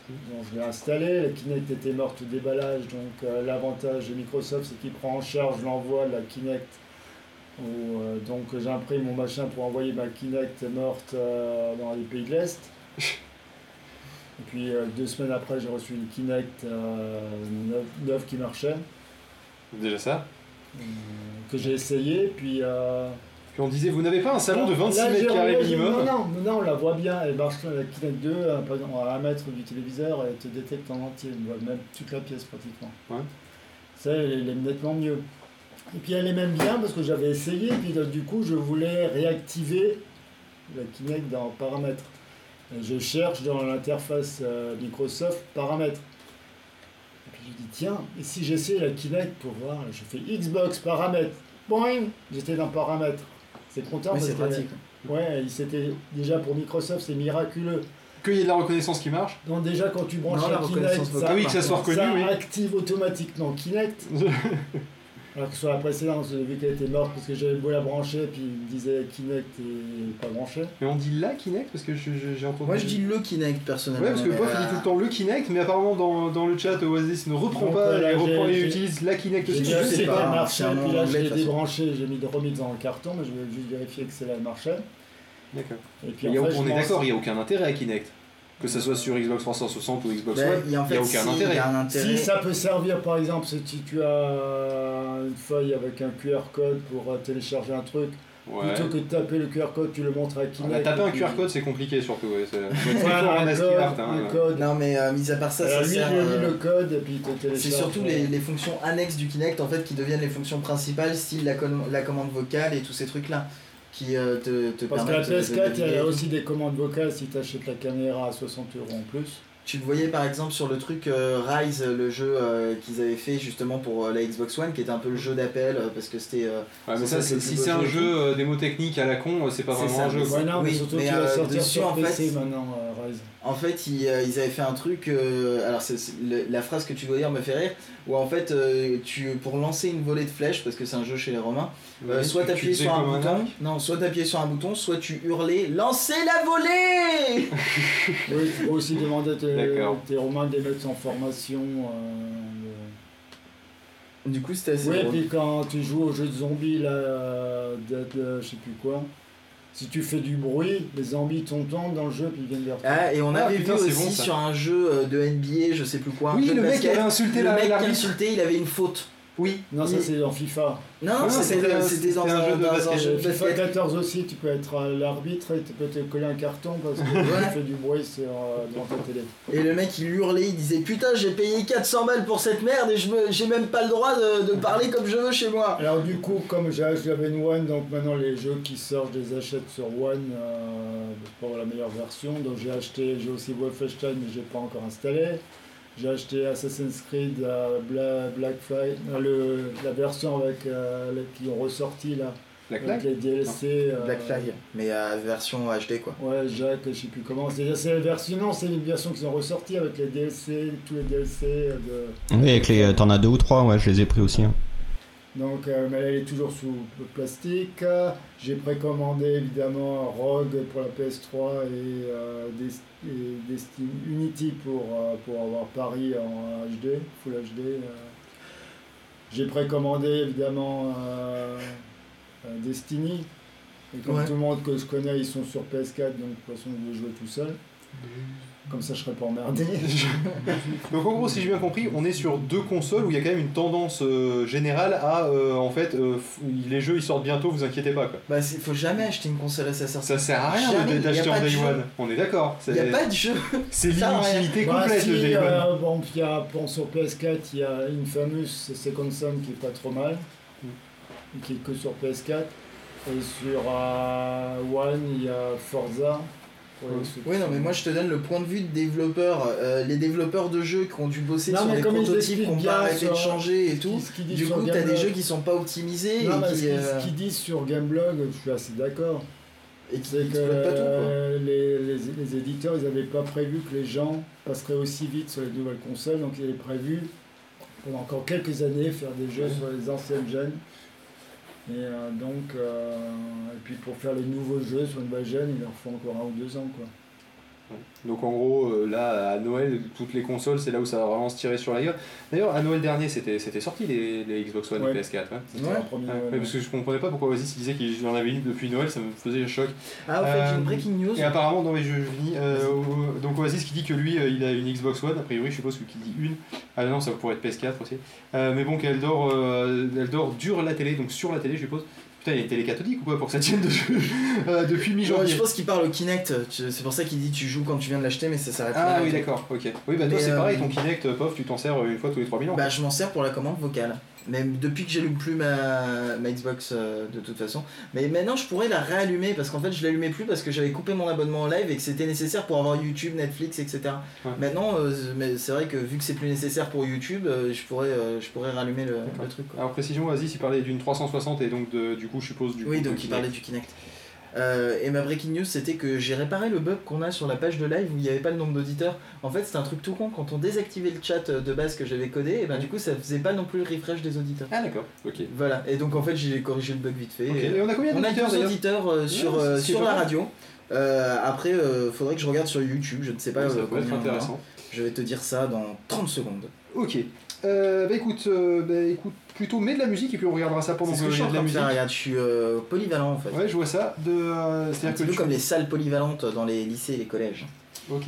Donc je l'ai installé. La Kinect était morte au déballage. Donc euh, l'avantage de Microsoft, c'est qu'il prend en charge l'envoi de la Kinect. Au, euh, donc j'imprime mon machin pour envoyer ma Kinect morte euh, dans les pays de l'Est. Et puis euh, deux semaines après, j'ai reçu une Kinect euh, neuve, neuve qui marchait, Déjà ça. euh, que j'ai essayé. Puis euh, Puis on disait, vous n'avez pas un salon de 26 Là, mètres carrés minimum Non, non, non, on la voit bien. Elle marche la Kinect 2, euh, par exemple, à un mètre du téléviseur, elle te détecte en entier. On voit même toute la pièce pratiquement. Ouais. Ça, elle, est nettement mieux. Et puis elle est même bien parce que j'avais essayé, puis là, du coup, je voulais réactiver la Kinect dans paramètres. Et je cherche dans l'interface euh, Microsoft paramètres. Je dis, tiens, et si j'essaie la Kinect pour voir, je fais Xbox paramètres. Boing J'étais dans paramètres. C'est content Mais parce c'est que- pratique. Ouais, il s'était déjà pour Microsoft, c'est miraculeux. qu'il y ait de la reconnaissance qui marche? Donc déjà quand tu branches Non, la la Kinect, Ah oui, que ça soit reconnu, ça oui. active automatiquement Kinect. Alors que sur la précédente, j'ai vu qu'elle était morte parce que j'avais beau la brancher, puis il me disait Kinect et pas branché. Mais on dit la Kinect parce que je- je- j'ai entendu. Moi je dis le Kinect personnellement. Ouais, parce que il euh, dit tout le temps le Kinect, mais apparemment dans, dans le chat Oasis ne reprend Donc, pas, euh, là, il reprend et utilise la Kinect aussi. je sais c'est pas, c'est puis là je l'ai débranché, j'ai mis de remis dans le carton, mais je voulais juste vérifier que celle-là marchait. D'accord. Et puis en fait, on je est d'accord, il n'y a aucun intérêt à Kinect. Que ce soit sur Xbox 360 ou Xbox bah, One, il a en n'y fait a aucun intérêt. y a un intérêt. Si ça peut servir par exemple si tu as une feuille avec un QR code pour euh, télécharger un truc, Ouais. plutôt que de taper le QR code, tu le montres à Ah, Kinect. bah, taper un QR code, c'est compliqué surtout. Ouais, c'est en un code, art, hein. un code. Non mais euh, mis à part ça, Alors, ça lui, sert. euh, le code et puis. C'est surtout euh, les, les fonctions annexes du Kinect en fait qui deviennent les fonctions principales, style la, com- la commande vocale et tous ces trucs là qui euh, te, te Parce que la permettent de- de PS4, il y a aussi des commandes vocales si tu achètes la caméra à 60 euros en plus. Tu le voyais par exemple sur le truc euh, Rise, le jeu euh, qu'ils avaient fait justement pour euh, la Xbox One, qui était un peu le jeu d'appel euh, parce que c'était. euh, Ouais, mais Ça, c'est si c'est un jeu et jeu euh, démo technique à la con, c'est pas C'est vraiment ça, un jeu. Ouais, non, mais surtout mais, qu'il va sortir dessus, sur en PC fait- maintenant, euh, Rise. En fait, ils, euh, ils avaient fait un truc. euh, alors, c'est, c'est- le- la phrase que tu dois dire me fait rire. Où en fait, euh, tu, pour lancer une volée de flèches, parce que c'est un jeu chez les Romains, euh, Ouais, soit t'appuyais sur un bouton. non, soit t'appuyais sur un bouton, soit tu hurlais Lancez la volée Oui, aussi demander à tes, Romains de les mettre en formation. euh, Du coup, c'était de- assez Oui, et puis quand tu joues au jeu de zombies, là, euh, euh, je sais plus quoi, si tu fais du bruit, les zombies t'entendent dans le jeu puis ils viennent vers toi. Ah, et on Ah, avait putain, vu aussi bon, sur un jeu euh, de NBA, je sais plus quoi. un Oui, le mec qui basket, avait insulté le la- mec qui insulté, il avait une faute. Oui. Non, ça c'est dans FIFA. Non, Ah, ça, c'était dans un jeu de basket. FIFA basket. 14 aussi, tu peux être euh, l'arbitre et tu peux te coller un carton parce que tu fais du bruit sur, euh, devant ta télé. Et le mec il hurlait, il disait putain j'ai payé 400 balles pour cette merde et j'ai même pas le droit de, de parler comme je veux chez moi. Alors du coup, comme j'ai- j'avais une One, donc maintenant les jeux qui sortent, je les achète sur One euh, pour la meilleure version. Donc j'ai acheté, j'ai aussi Wolfenstein, mais j'ai pas encore installé. J'ai acheté Assassin's Creed euh, Bla- Black Flag, euh, le, la version avec euh, les- qui ont ressorti là, avec les DLC. euh, Black Flag, mais à version HD quoi. Ouais, Jacques, je sais plus comment. C'est c'est la version, non, c'est les versions qui sont ressorties avec les DLC, tous les DLC de. Oui, avec les, euh, t'en as deux ou trois, ouais, je les ai pris aussi. hein. Donc, euh, mais elle est toujours sous plastique. J'ai précommandé évidemment Rogue pour la PS3 et, euh, et Destiny Unity pour, euh, pour avoir Paris en HD, Full HD. J'ai précommandé évidemment Destiny. Et comme Ouais. tout le monde que je connais, ils sont sur PS4, donc de toute façon, je vais jouer tout seul. Comme ça, je serai pas emmerdé. Donc en gros, si j'ai bien compris, on est sur deux consoles où il y a quand même une tendance euh, générale à, euh, en fait, euh, les jeux ils sortent bientôt, vous inquiétez pas quoi. Bah c'est- faut jamais acheter une console à sa sortie. Ça sert à rien Jamais, de- d'acheter en Day. One. On est d'accord. Il y a pas de jeu. c'est l'inutilité Bah, complète si, le Day One. euh, bon, il y a, bon, sur PS4, il y a Infamous Second Son qui est pas trop mal, qui est que sur PS4. Et sur euh, One, il y a Forza. Oui non mais moi je te donne le point de vue de développeurs, euh, les développeurs de jeux qui ont dû bosser Non, sur des prototypes qui ont expliquent pas arrêté de changer et tout. ce Du coup t'as des jeux qui sont pas optimisés Non, mais et ce qui, qu'ils euh, ce qu'ils disent sur Gameblog, je suis assez d'accord. et qui que pas tout quoi. les, les, les éditeurs, ils n'avaient pas prévu que les gens passeraient aussi vite sur les nouvelles consoles, donc ils avaient prévu pendant encore quelques années faire des jeux sur les anciennes gènes. Et euh, donc, euh, et puis pour faire les nouveaux jeux sur une nouvelle gène, il leur faut encore un ou deux ans. Quoi. Donc en gros, euh, là, à Noël, toutes les consoles, c'est là où ça va vraiment se tirer sur la gueule. D'ailleurs, à Noël dernier, c'était c'était sorti les, les Xbox One Ouais. et PS4. ouais. C'était Ouais. leur premier Ouais, Noël, ouais, parce que je comprenais pas pourquoi Oasis disait qu'il en avait une depuis Noël, ça me faisait choc. Ah au fait j'ai Euh, une breaking news. Et apparemment, dans les jeux, je finis. euh, donc Oasis qui dit que lui, euh, il a une Xbox One, a priori, je suppose qu'il dit une. Ah non, ça pourrait être PS4 aussi. Euh, mais bon, qu'elle dort, euh, elle dort dur la télé, donc sur la télé, je suppose. Putain, il y a une télé cathodique ou quoi pour que ça tienne de jeu euh, depuis mi-janvier je pense qu'il parle au Kinect, c'est pour ça qu'il dit tu joues quand tu viens de l'acheter mais ça s'arrête Ah oui, d'accord, ok. Oui, bah toi, c'est euh, pareil, ton Kinect, pof, tu t'en sers euh, une fois tous les 3000 ans. Bah je m'en sers pour la commande vocale. Même depuis que j'allume plus ma, ma Xbox euh, de toute façon. Mais maintenant je pourrais la réallumer parce qu'en fait je l'allumais plus parce que j'avais coupé mon abonnement en live et que c'était nécessaire pour avoir YouTube, Netflix, etc. Ouais. Maintenant euh, c'est vrai que vu que c'est plus nécessaire pour YouTube, euh, je pourrais je pourrais rallumer le, truc. quoi. Alors précision, Oasis, il parlait d'une 360 et donc de, du coup, je suppose du oui coup, donc il parlait du Kinect. Euh, et ma breaking news, c'était que j'ai réparé le bug qu'on a sur la page de live où il n'y avait pas le nombre d'auditeurs. En fait, c'est un truc tout con. Quand on désactivait le chat de base que j'avais codé, et ben du coup, ça faisait pas non plus le refresh des auditeurs. Ah d'accord, ok. Voilà. Et donc en fait, j'ai corrigé le bug vite fait. Et Et on a combien on a d'auditeurs 12 d'ailleurs auditeurs euh, sur, euh, sur la radio. Après, faudrait que je regarde sur YouTube. Je ne sais pas. Ça peut être intéressant. Je vais te dire ça dans 30 secondes. Ok. Euh, bah écoute, euh, bah écoute, plutôt mets de la musique et puis on regardera ça pendant C'est que je en de la de musique. Regarde, je suis euh, polyvalent en fait. Ouais, je vois ça. De, euh, un petit que peu tu- comme les salles polyvalentes dans les lycées et les collèges. Ok.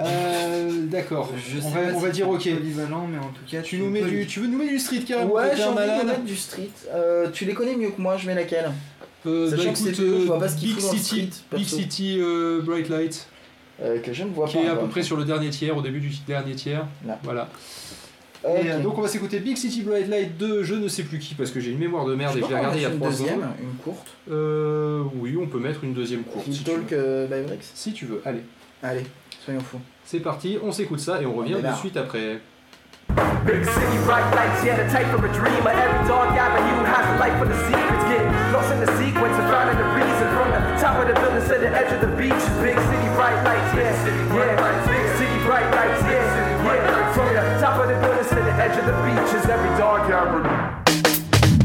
Euh, D'accord. On va, on c'est dire ok. polyvalent, mais en tout cas, Tu nous mets du, tu veux nous mettre du street carrément Ouais, j'ai un envie de mettre du street. Euh, tu les connais mieux que moi, je mets laquelle? Euh, Sachant bah, que c'est je vois pas ce qu'il Big faut dans le City, street, Big. City euh, Bright Light, euh, Que je ne vois qui pas. est à peu près sur le dernier tiers, au début du dernier tiers. Là. Voilà. Ok. Et, euh, donc on va s'écouter Big City Bright Light de je ne sais plus qui parce que j'ai une mémoire de merde Je et je l'ai regardé il y a mettre 3 une deuxième, secondes. une courte. Euh, oui, on peut mettre une deuxième courte si Phil tu, Talk veux. euh, by si tu veux. Allez, Allez, soyons fous. c'est parti, on s'écoute ça et on revient de suite après. Big city, bright lights, yeah, the type of a dreamer. Every dark avenue has a light for the secrets. Get lost in the sequence and finding the reason. From the top of the building to the edge of the beach. Big city, bright lights, yeah, yeah. Edge of the beach is every dark avenue.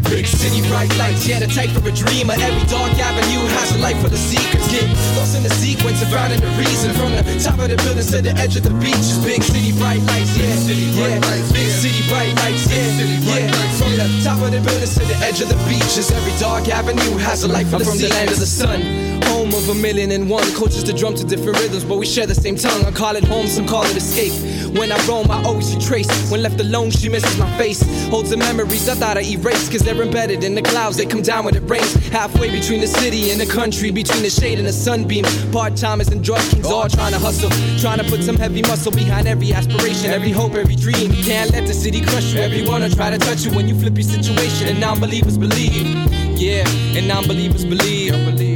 Big city, bright lights, yeah, the type of a dreamer. Every dark avenue has a light for the secrets. Get lost in the sequence and finding the reason. From the top of the buildings to the edge of the beach is big city, bright lights, yeah, yeah. Big city, bright lights, yeah, yeah. From the top of the buildings to the edge of the beach is every dark avenue has a light for the seekers. from the land of the sun. Home of a million and one coaches the drum to different rhythms, but we share the same tongue. I call it home, some call it escape. When I roam, I always retrace. When left alone, she misses my face. Holds the memories I thought I erased, cause they're embedded in the clouds. They come down when it rains. Halfway between the city and the country, between the shade and the sunbeam. Part timers and drug kings all trying to hustle. Trying to put some heavy muscle behind every aspiration, every hope, every dream. Can't let the city crush you. Everyone will try to touch you when you flip your situation, and non believers believe. Yeah, and non believers believe.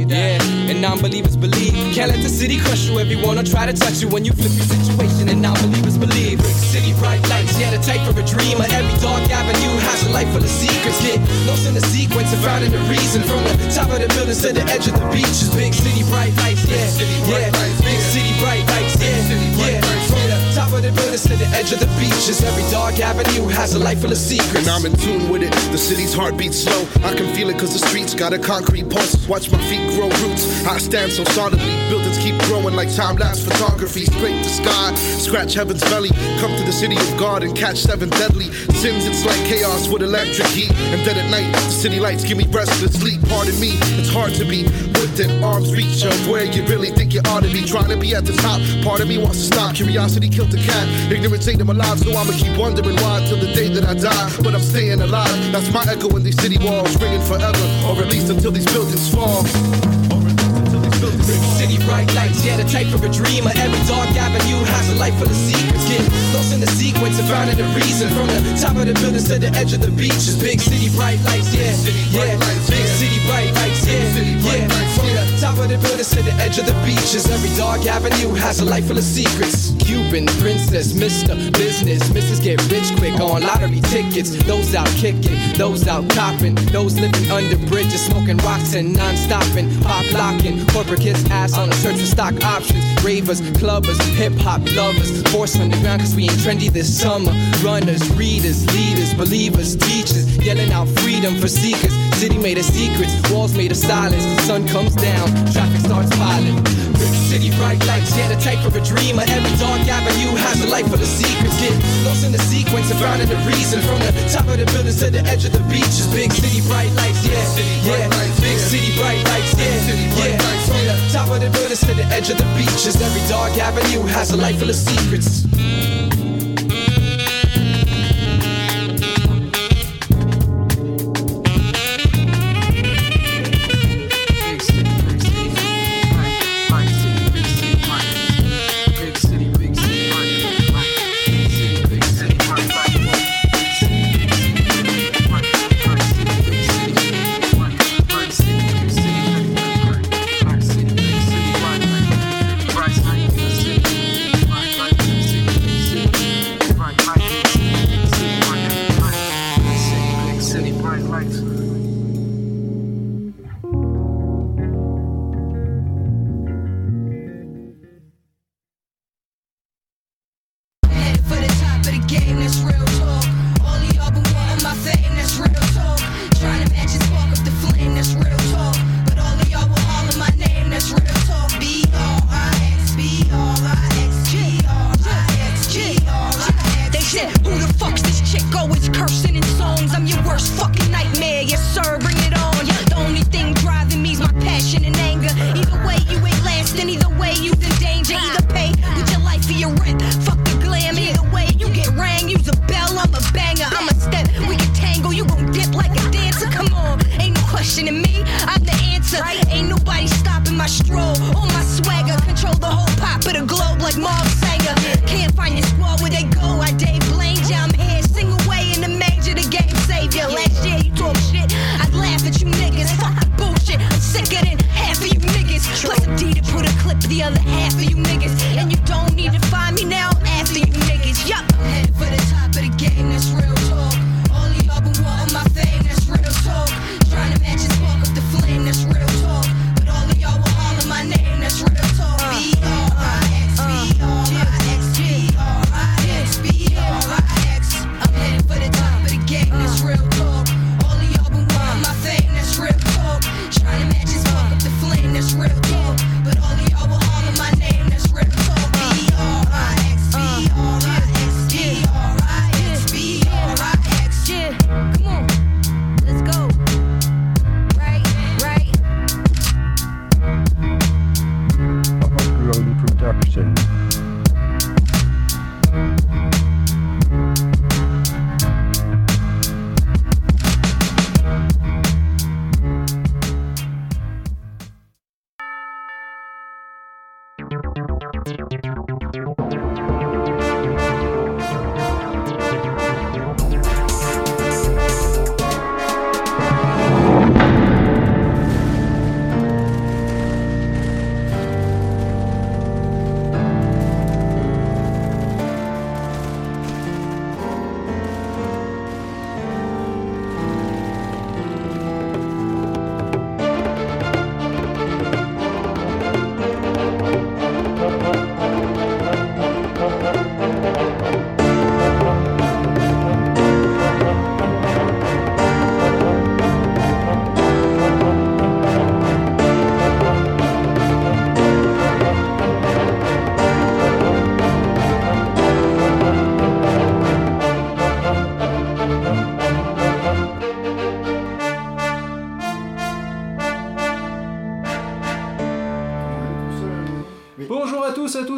Yeah, and non believers believe. Can't let the city crush you. Everyone will try to touch you when you flip your situation, and non believers believe. Big city, bright lights, yeah, the type of a dreamer. Every dark avenue has a light full of secrets. Get lost in the sequence and finding the reason. From the top of the buildings to the edge of the beach big city, bright lights, yeah, yeah. Big city, bright lights, the buildings to the edge of the beach is every dark avenue has a light full of secrets. And I'm in tune with it. The city's heart beats slow. I can feel it cause the streets got a concrete pulse. Watch my feet grow roots. I stand so solidly. Buildings keep growing like time lapse photography. Scrape the sky, scratch heaven's belly. Come to the city of God and catch seven deadly sins. It's like chaos with electric heat. And then at night, the city lights give me restless sleep. Pardon me, it's hard to be within arm's reach of where you really think you ought to be. Trying to be at the top. Part of me wants to stop. Curiosity killed the cat. Ignorance ate them alive, so I'ma keep wondering why till the day that I die. But I'm staying alive. That's my echo in these city walls, ringing forever, or at least until these buildings fall. Or at least until these buildings Big city, bright lights, yeah, the type of a dreamer. Every dark avenue has a light full of secrets. Get lost in the sequence and finding the reason. From the top of the buildings to the edge of the beach is big city, bright lights, yeah, yeah. Big city, bright lights, yeah, yeah. From the top of the buildings to the edge of the beaches. every dark avenue has a light full of secrets. Cuban princess, Mr. Business, Mrs. Get Rich Quick on lottery tickets. Those out kicking, those out copping, those living under bridges, smoking rocks and non-stopping, pop locking. Corporate kids ass on a search for stock options. Ravers, clubbers, hip hop lovers, force underground cause we ain't trendy this summer. Runners, readers, leaders, believers, teachers, yelling out freedom for seekers. City made of secrets, walls made of silence. Sun comes down, traffic starts piling. Big city, bright lights, yeah, the type of a dreamer. Every dark avenue has a light full of secrets. Get lost in the sequence and finding the reason. From the top of the buildings to the edge of the beach is big city, bright lights, yeah, yeah. Big city, bright lights, yeah, yeah. From the top of the buildings to the edge of the beach is every dark avenue has a light full of secrets.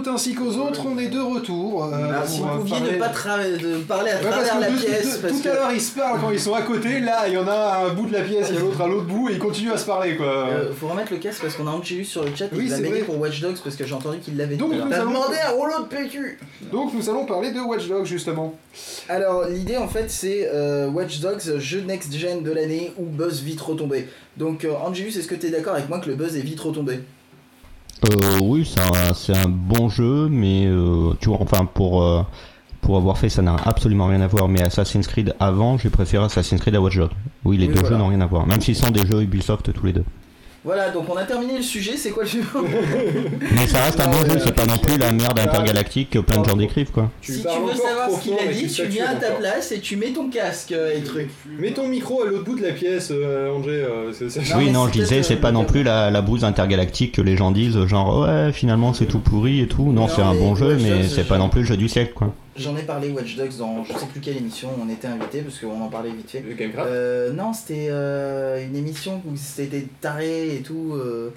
Ainsi qu'aux autres, on est de retour. euh, Merci pour, euh, parler- de pas tra- de parler à Ouais, parce travers que la de- pièce. de- parce tout que- à l'heure ils se parlent quand ils sont à côté, là il y en a à un bout de la pièce, il y a l'autre à l'autre bout et ils continuent à se parler quoi. Euh, faut remettre le casque parce qu'on a Angelus sur le chat et Oui, l'a vrai. pour Watch Dogs parce que j'ai entendu qu'il l'avait Donc, à nous allons- demandé un rouleau de PQ Donc nous allons parler de Watch Dogs justement. Alors l'idée en fait c'est euh, Watch Dogs, jeu next gen de l'année où buzz vite retombé. Donc euh, Angelus, est-ce que t'es d'accord avec moi que le buzz est vite retombé? Oui, c'est un, bon jeu, mais euh, tu vois, enfin pour euh, pour avoir fait, ça n'a absolument rien à voir. Mais Assassin's Creed avant, j'ai préféré Assassin's Creed à Watch Dogs. Oui, les Oui, deux voilà. jeux n'ont rien à voir, même s'ils sont des jeux Ubisoft tous les deux. Voilà, donc on a terminé le sujet, c'est quoi le suivant Mais ça reste un bon jeu, c'est pas non plus la merde intergalactique que plein de gens décrivent quoi. Tu Si tu veux savoir ce qu'il a et dit, tu viens à ta place et tu mets ton casque euh, et truc. Mets ton micro à l'autre bout de la pièce, euh, Angers. euh, oui, non, je disais, c'est pas non plus la, la bouse intergalactique que les gens disent, genre ouais, finalement c'est tout pourri et tout. Non, c'est un bon jeu, mais c'est pas non plus le jeu du siècle quoi. J'en ai parlé Watch Dogs dans je sais plus quelle émission on était invité parce qu'on en parlait vite fait. Le Gamecraft? Euh, non, c'était euh, une émission où c'était taré et tout. euh,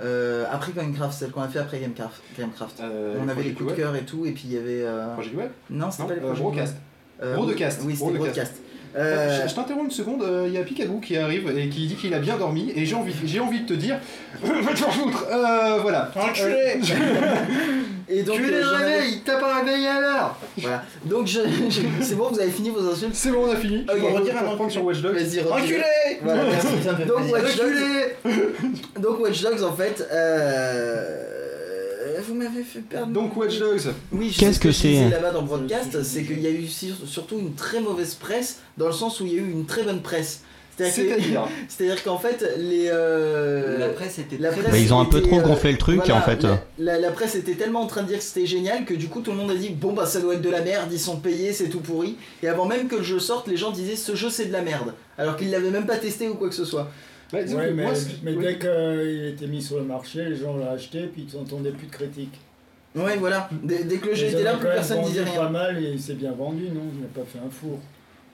euh, après Gamecraft, celle qu'on a fait après Gamecraft. Gamecraft. On avait les coups de cœur et tout, et puis il y avait. euh, Project Web? Non, c'était pas les euh, Project Broadcast. Broadcast. Oui, c'était Broadcast. Euh, Je, je t'interromps une seconde, euh, il y a Picaboo qui arrive et qui dit qu'il a bien dormi et j'ai envie, j'ai envie de te dire, va te faire foutre, euh, voilà. Enculé Et donc, Tu euh, j'en avais- réveilles, il t'a pas réveillé à l'heure Voilà. Donc, je, je- c'est bon, vous avez fini vos insultes C'est bon, on a fini. Ok. Je peux redire un point sur Watch Dogs. Vas-y. Enculé Voilà, merci. Ça me fait Donc. Watch Dogs, donc Watch Dogs, en fait, euh, vous m'avez fait perdre. Donc Watch Dogs. Oui, Qu'est-ce que c'est là-bas dans le broadcast, c'est qu'il y a eu sur- surtout une très mauvaise presse, dans le sens où il y a eu une très bonne presse. C'est-à-dire que- C'est-à-dire C'est-à-dire qu'en fait, les. euh, La presse était la très presse Bah, ils ont un peu trop euh, gonflé le truc, voilà, en fait. La, la- la presse était tellement en train de dire que c'était génial que du coup tout le monde a dit bon bah ça doit être de la merde, ils sont payés, c'est tout pourri. Et avant même que le jeu sorte, les gens disaient ce jeu c'est de la merde, alors qu'ils l'avaient même pas testé ou quoi que ce soit. Bah, Ouais, mais, moi, mais oui. dès qu'il était mis sur le marché, les gens l'ont acheté, puis ils n'entendaient plus de critiques. Ouais voilà, dès, dès que le jeu était là, plus personne disait pas rien. mal et il s'est bien vendu, non? Il n'a pas fait un four.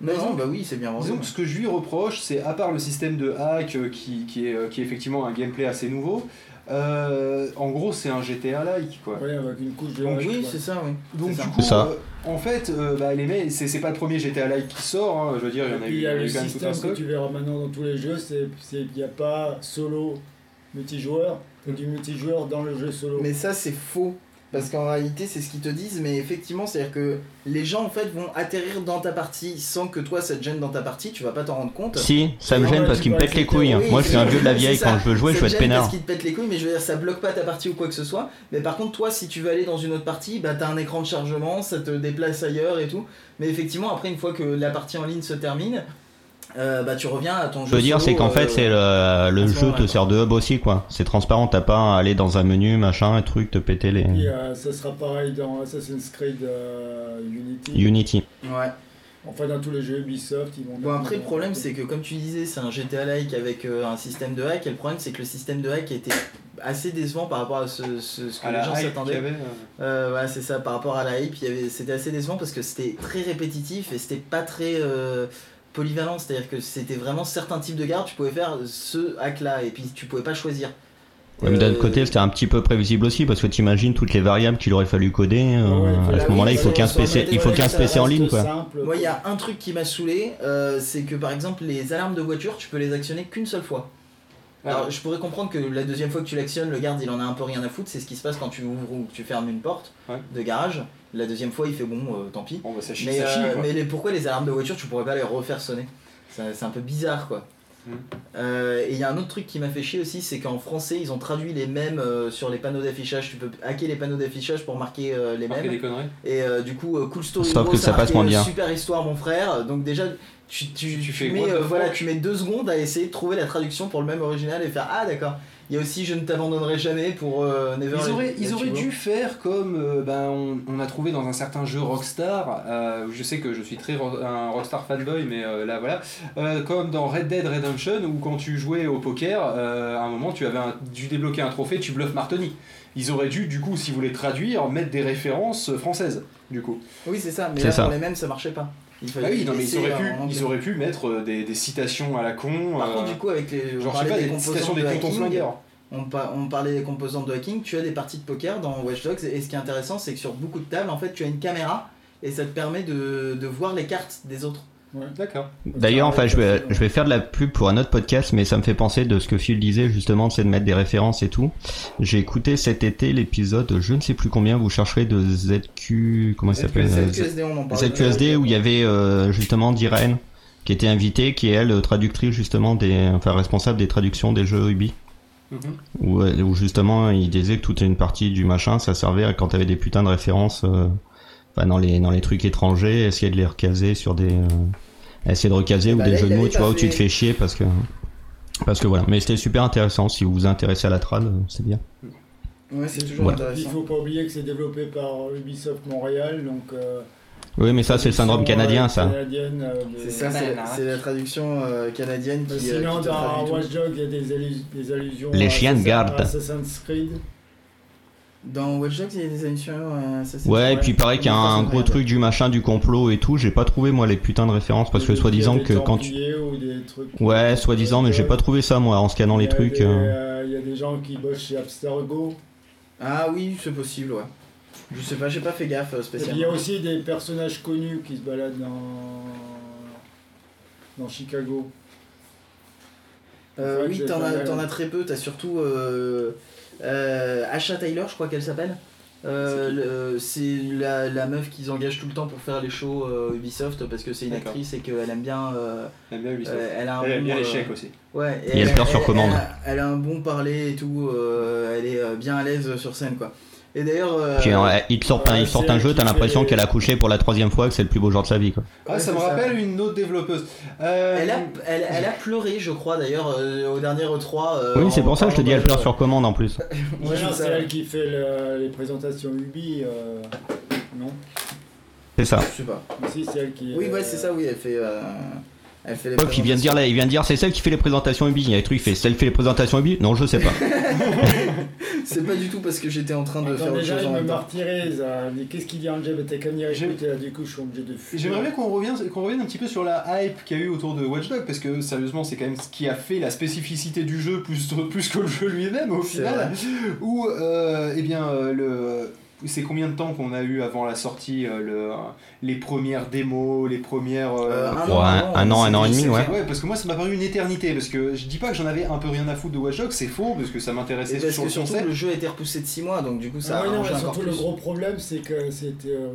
Non, non, bah oui, c'est bien vendu. Disons que ce que je lui reproche, c'est à part le système de hack euh, qui, qui est, euh, qui est effectivement un gameplay assez nouveau, Euh, en gros, c'est un GTA-like, quoi. Ouais, avec une couche de Donc, hache, Oui, c'est ça, oui. Donc du ça. coup, ça. En fait, euh, bah, les mecs, c'est c'est pas le premier GTA Like qui sort, hein, je veux dire, il y en a Et puis eu, il y a il y a le eu quand même tout système un que tu verras maintenant dans tous les jeux, c'est c'est qu'il n'y a pas solo multijoueur, a du multijoueur dans le jeu solo. Mais ça, c'est faux. Parce qu'en réalité, c'est ce qu'ils te disent, mais effectivement, c'est-à-dire que les gens en fait vont atterrir dans ta partie sans que toi ça te gêne dans ta partie, tu vas pas t'en rendre compte. Si, ça me gêne parce tu qu'il me peux pète les couilles. Oui, Moi, je suis un vieux de la vieille, quand je veux jouer, je Ça te être peinard. Parce qu'il te pète les couilles, mais je veux dire, ça bloque pas ta partie ou quoi que ce soit. Mais par contre, toi, si tu veux aller dans une autre partie, bah t'as un écran de chargement, ça te déplace ailleurs et tout. Mais effectivement, après, une fois que la partie en ligne se termine, euh, bah tu reviens à ton Je jeu. veux dire, c'est qu'en euh, fait, c'est le, ce jeu te sert de hub aussi, quoi. C'est transparent, t'as pas à aller dans un menu, machin, et truc, te péter les. Et euh, ça sera pareil dans Assassin's Creed euh, Unity. Unity. Ouais. Enfin, dans tous les jeux Ubisoft, ils vont. Bon après le problème c'est que comme tu disais c'est un GTA-like avec euh, un système de hack et le problème c'est que le système de hack était assez décevant par rapport à ce, ce, ce que À les gens s'attendaient. avait, euh, Euh, ouais c'est ça par rapport à la hype c'était assez décevant parce que c'était très répétitif et c'était pas très euh, polyvalent c'est à dire que c'était vraiment certains types de gardes tu pouvais faire ce hack là et puis tu pouvais pas choisir. Ouais, mais d'un autre Euh, côté, c'était un petit peu prévisible aussi, parce que t'imagines toutes les variables qu'il aurait fallu coder. euh, Ouais, il faut à ce moment-là, il faut ouais, 15 ça aurait PC, été- il faut ouais, 15 ça PC en ligne, quoi. simple. Moi, il y a un truc qui m'a saoulé, euh, c'est que par exemple, les alarmes de voiture, tu peux les actionner qu'une seule fois. Alors, je pourrais comprendre que la deuxième fois que tu l'actionnes, le garde il en a un peu rien à foutre. C'est ce qui se passe quand tu ouvres ou que tu fermes une porte Ouais. de garage. La deuxième fois, il fait bon, euh, tant pis. Bon, bah ça chie, Mais, ça chie, euh, mais les, pourquoi les alarmes de voiture, tu pourrais pas les refaire sonner? C'est c'est un peu bizarre quoi. Mm. Euh, et il y a un autre truc qui m'a fait chier aussi, c'est qu'en français, ils ont traduit les mêmes euh, sur les panneaux d'affichage. Tu peux hacker les panneaux d'affichage pour marquer euh, les Marquer mêmes. des conneries. Et euh, du coup, euh, cool story. Sauf que ça passe moins bien. Super histoire, mon frère. Donc déjà, tu, tu, Tu fais mets, euh, voilà, tu mets deux secondes à essayer de trouver la traduction pour le même original et faire ah d'accord. Il y a aussi je ne t'abandonnerai jamais pour euh, Never. Ils auraient, ils auraient dû faire comme euh, ben, on, on a trouvé dans un certain jeu Rockstar, euh, je sais que je suis très ro- un Rockstar fanboy, mais euh, là voilà, euh, comme dans Red Dead Redemption où quand tu jouais au poker, euh, à un moment tu avais un- dû débloquer un trophée, tu bluffes Martoni. Ils auraient dû, du coup, si vous voulez traduire, mettre des références françaises, du coup. Oui c'est ça. Mais là ça. pour les mêmes ça marchait pas. Il Ah oui, non, mais ils auraient, euh, pu, ils auraient pu mettre euh, des, des citations à la con. Par euh, contre du coup avec les on genre, je sais pas, des des citations des de tontons flingueurs. Pa- on parlait des composantes de hacking, tu as des parties de poker dans Watch Dogs et ce qui est intéressant c'est que sur beaucoup de tables en fait tu as une caméra et ça te permet de, de voir les cartes des autres. D'accord. D'ailleurs, enfin, je vais, je vais faire de la pub pour un autre podcast, mais ça me fait penser de ce que Phil disait justement, c'est de mettre des références et tout. J'ai écouté cet été l'épisode, je ne sais plus combien, vous chercherez de ZQ, comment il s'appelle euh, ZQSD on en. ZQSD où il y avait euh, justement Diren qui était invitée, qui est elle traductrice justement des, enfin responsable des traductions des jeux Ubi. Mhm. Où, euh, où justement il disait que toute une partie du machin ça servait à quand t'avais des putains de références euh, enfin, dans les dans les trucs étrangers essayer de les recaser sur des euh, essayer de recaser ou Bah des là, jeux il de mots tu vois où tu te fait- fais chier parce que parce que voilà mais c'était super intéressant si vous vous intéressez à la trad euh, c'est bien Ouais c'est toujours Voilà. Il intéressant. faut pas oublier que c'est développé par Ubisoft Montréal, donc. euh, oui mais ça c'est le syndrome canadien ça euh, C'est ça, c'est la traduction euh, canadienne Mais qui, euh, Sinon, qui dans. Watch Dogs, il y a des, allu- des allusions Les chiens de garde. à Assassin's Creed. Dans Watch Dogs, il y a des à Assassin's Ouais, et puis pareil qu'il y a un gros truc du machin du complot et tout, j'ai pas trouvé moi les putains de références parce que soi-disant que quand tu... Ouais, soi-disant, mais j'ai pas trouvé ça moi en scannant les trucs. euh. euh, Il y a des gens qui bossent chez Abstergo. Ah oui, c'est possible, ouais. Je sais pas, j'ai pas fait gaffe euh, puis il y a spécialement. aussi des personnages connus qui se baladent dans, dans Chicago. Euh, oui, t'en as, as très peu, t'as surtout euh, euh, Asha Tyler, je crois qu'elle s'appelle. Euh, le- c'est la, la meuf qu'ils engagent tout le temps pour faire les shows euh, Ubisoft parce que c'est une actrice et qu'elle aime bien. euh, J'aime bien Ubisoft. euh, elle a un Elle aime bon, bien euh, l'échec aussi. Ouais, Et elle pleure sur commande. Elle, a- elle a un bon parler et tout, euh, elle est euh, bien à l'aise sur scène quoi. Et d'ailleurs. euh, Puis, euh, ils te sortent un, un jeu, t'as l'impression qu'elle a couché pour la troisième fois, que c'est le plus beau jour de sa vie quoi. Ah, Ouais, ça me rappelle une autre développeuse. Euh, Elle a, elle, elle a pleuré, je crois d'ailleurs, euh, au dernier E3. euh, Oui, c'est pour ça que je te dis, elle pleure sur commande en plus. Ouais, c'est elle qui fait le- les présentations Ubi. euh, non? C'est ça. Je sais pas. Mais Si, c'est elle qui. Oui, euh, ouais, c'est ça, oui, elle fait. euh, elle fait les il vient de dire là, il vient de dire c'est celle qui fait les présentations Ubi. Il y a des trucs, il fait celle qui fait les présentations Ubi? Non, je sais pas. c'est pas du tout parce que j'étais en train de faire Attends, autre déjà, chose il en me même temps. Qu'est-ce qu'il dit Angel? Betekani J'ai- Écoute, là, du coup, je suis obligé de fuir. J'aimerais bien qu'on revienne, qu'on revienne un petit peu sur la hype qu'il y a eu autour de Watch Dogs, parce que sérieusement, c'est quand même ce qui a fait la spécificité du jeu plus, plus que le jeu lui-même au final. Où, euh, eh bien, euh, le. C'est combien de temps qu'on a eu avant la sortie euh, le, les premières démos, les premières. euh, Euh, un an, un- un an, un an et demi, ouais. ouais. parce que moi ça m'a paru une éternité, parce que je dis pas que j'en avais un peu rien à foutre de Watch Dogs, c'est faux, parce que ça m'intéressait parce sur que le surtout concept. le jeu a été repoussé de 6 mois donc du coup ça Ah ouais, non, surtout plus. le gros problème, c'est que c'était euh,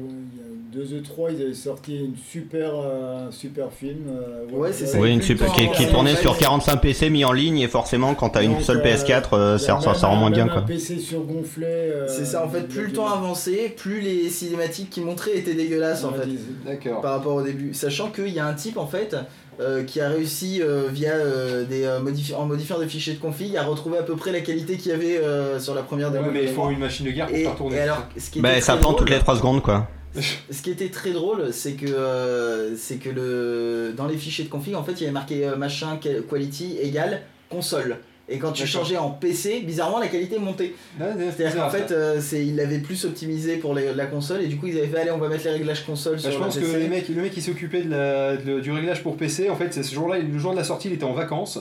deux ou trois, ils avaient sorti une super, euh, un super film. euh, Ouais, c'est ça. Oui, une super de qui, qui tournait en sur fait. 45 PC mis en ligne et forcément quand t'as une Donc, seule euh, PS4 euh, ça, ça, rend moins bien quoi. un PC surgonflé. euh, C'est ça en fait, plus le temps avançait, plus les cinématiques qui montraient étaient dégueulasses en fait. D'accord. par rapport au début. Sachant qu'il y a un type en fait euh, qui a réussi euh, via euh, des euh, modifi- en modifiant des fichiers de config à retrouver à peu près la qualité qu'il y avait euh, sur la première démo. Ouais, mais il faut une machine de guerre pour et, faire tourner. et alors, ce qui Bah ça prend toutes les 3 secondes quoi. Ce qui était très drôle, c'est que euh, c'est que le dans les fichiers de config, en fait, il y avait marqué euh, machin qual- quality égale console. Et quand tu changeais en PC, bizarrement la qualité montait. C'est-à-dire bizarre, qu'en fait, euh, c'est il l'avait plus optimisé pour les- la console et du coup ils avaient fait allez on va mettre les réglages console Bah, sur je la pense que les mecs, le mec qui s'occupait de la- de- du réglage pour PC, en fait, ce jour-là, le jour de la sortie, il était en vacances.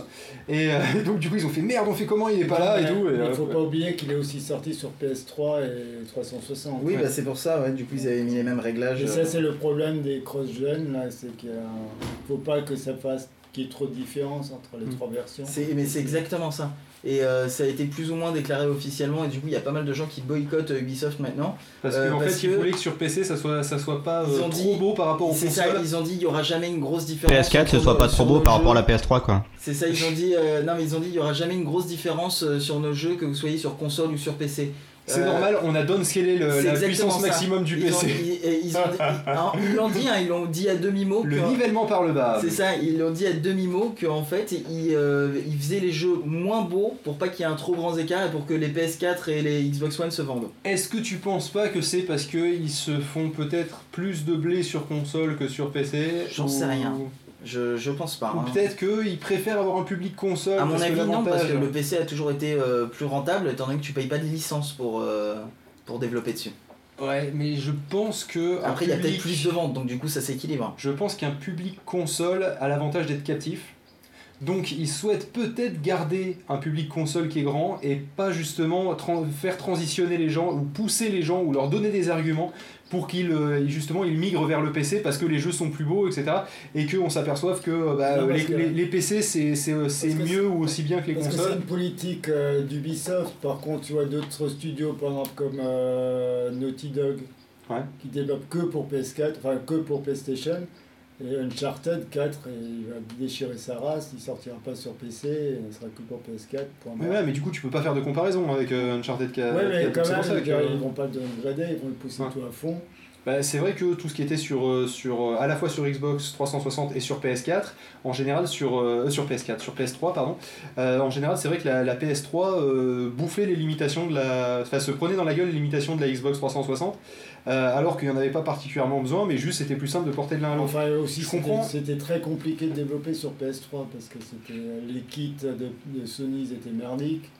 Et euh, donc, du coup, ils ont fait merde, on fait comment Il est pas là et tout. Il euh, faut pas oublier qu'il est aussi sorti sur PS3 et 360. Oui, Ouais. bah c'est pour ça, ouais, du coup ils avaient mis les mêmes réglages. Et ça, c'est le problème des cross-gen, là, c'est qu'il faut pas que ça fasse qu'il y ait trop de différence entre les Mm. trois versions. C'est- mais c'est exactement ça. Et euh, ça a été plus ou moins déclaré officiellement, et du coup, il y a pas mal de gens qui boycottent euh, Ubisoft maintenant. Parce Euh, qu'en parce fait, ils voulaient que sur PC, ça soit, ça soit pas Ils euh, ont trop dit- beau par rapport aux C'est ça, consoles. ils ont dit il y aura jamais une grosse différence. PS4 ce soit nos- pas trop beau par rapport à la PS3 quoi. C'est ça, ils ont dit euh, non mais ils ont dit il y aura jamais une grosse différence euh, sur nos jeux que vous soyez sur console ou sur PC. C'est Euh, normal, on a downscalé le- la puissance maximum du PC. ils- l'ont dit, hein, ils l'ont dit à demi mot. Le nivellement par le bas. C'est ça, ils l'ont dit à demi-mot qu'en fait, ils, euh, ils faisaient les jeux moins beaux pour pas qu'il y ait un trop grand écart et pour que les PS4 et les Xbox One se vendent. Est-ce que tu penses pas que c'est parce qu'ils se font peut-être plus de blé sur console que sur PC J'en ou- sais rien. Je, je pense pas. Ou hein. peut-être qu'ils préfèrent avoir un public console. À mon avis, non, parce que le PC a toujours été euh, plus rentable étant donné que tu payes pas de licence pour, euh, pour développer dessus. Ouais, mais je pense que. Après, il y a peut-être plus de ventes, donc du coup, ça s'équilibre. Je pense qu'un public console a l'avantage d'être captif. Donc ils souhaitent peut-être garder un public console qui est grand et pas justement faire transitionner les gens ou pousser les gens ou leur donner des arguments pour qu'ils euh, justement ils migrent vers le PC parce que les jeux sont plus beaux etc et qu'on s'aperçoive que euh, bah, Non, les, que- les- PC c'est c'est, euh, mieux ou aussi bien que les Parce que c'est consoles. une politique euh, d'Ubisoft. Par contre, tu vois d'autres studios, par exemple comme euh, Naughty Dog, Ouais. qui développent que pour PS4, enfin que pour PlayStation. Et Uncharted 4, et il va déchirer sa race, il sortira pas sur PC, et il sera que pour PS4. Point barre. ouais, mais du coup tu peux pas faire de comparaison avec euh, Uncharted 4. Ouais, mais quand c'est même, ça que- ils vont pas le downgrader, ils vont le pousser Ouais. tout à fond. Bah, c'est vrai que tout ce qui était sur, euh, sur, euh, à la fois sur Xbox 360 et sur PS4, en général sur, euh, sur PS4, sur PS3 pardon, euh, en général c'est vrai que la, la PS3 euh, bouffait les limitations de la, enfin se prenait dans la gueule les limitations de la Xbox 360, euh, alors qu'il n'y en avait pas particulièrement besoin, mais juste c'était plus simple de porter de l'un à l'autre. Enfin, aussi, Je c'était- comprends. c'était très compliqué de développer sur PS3 parce que c'était les kits de, de Sony ils étaient merdiques.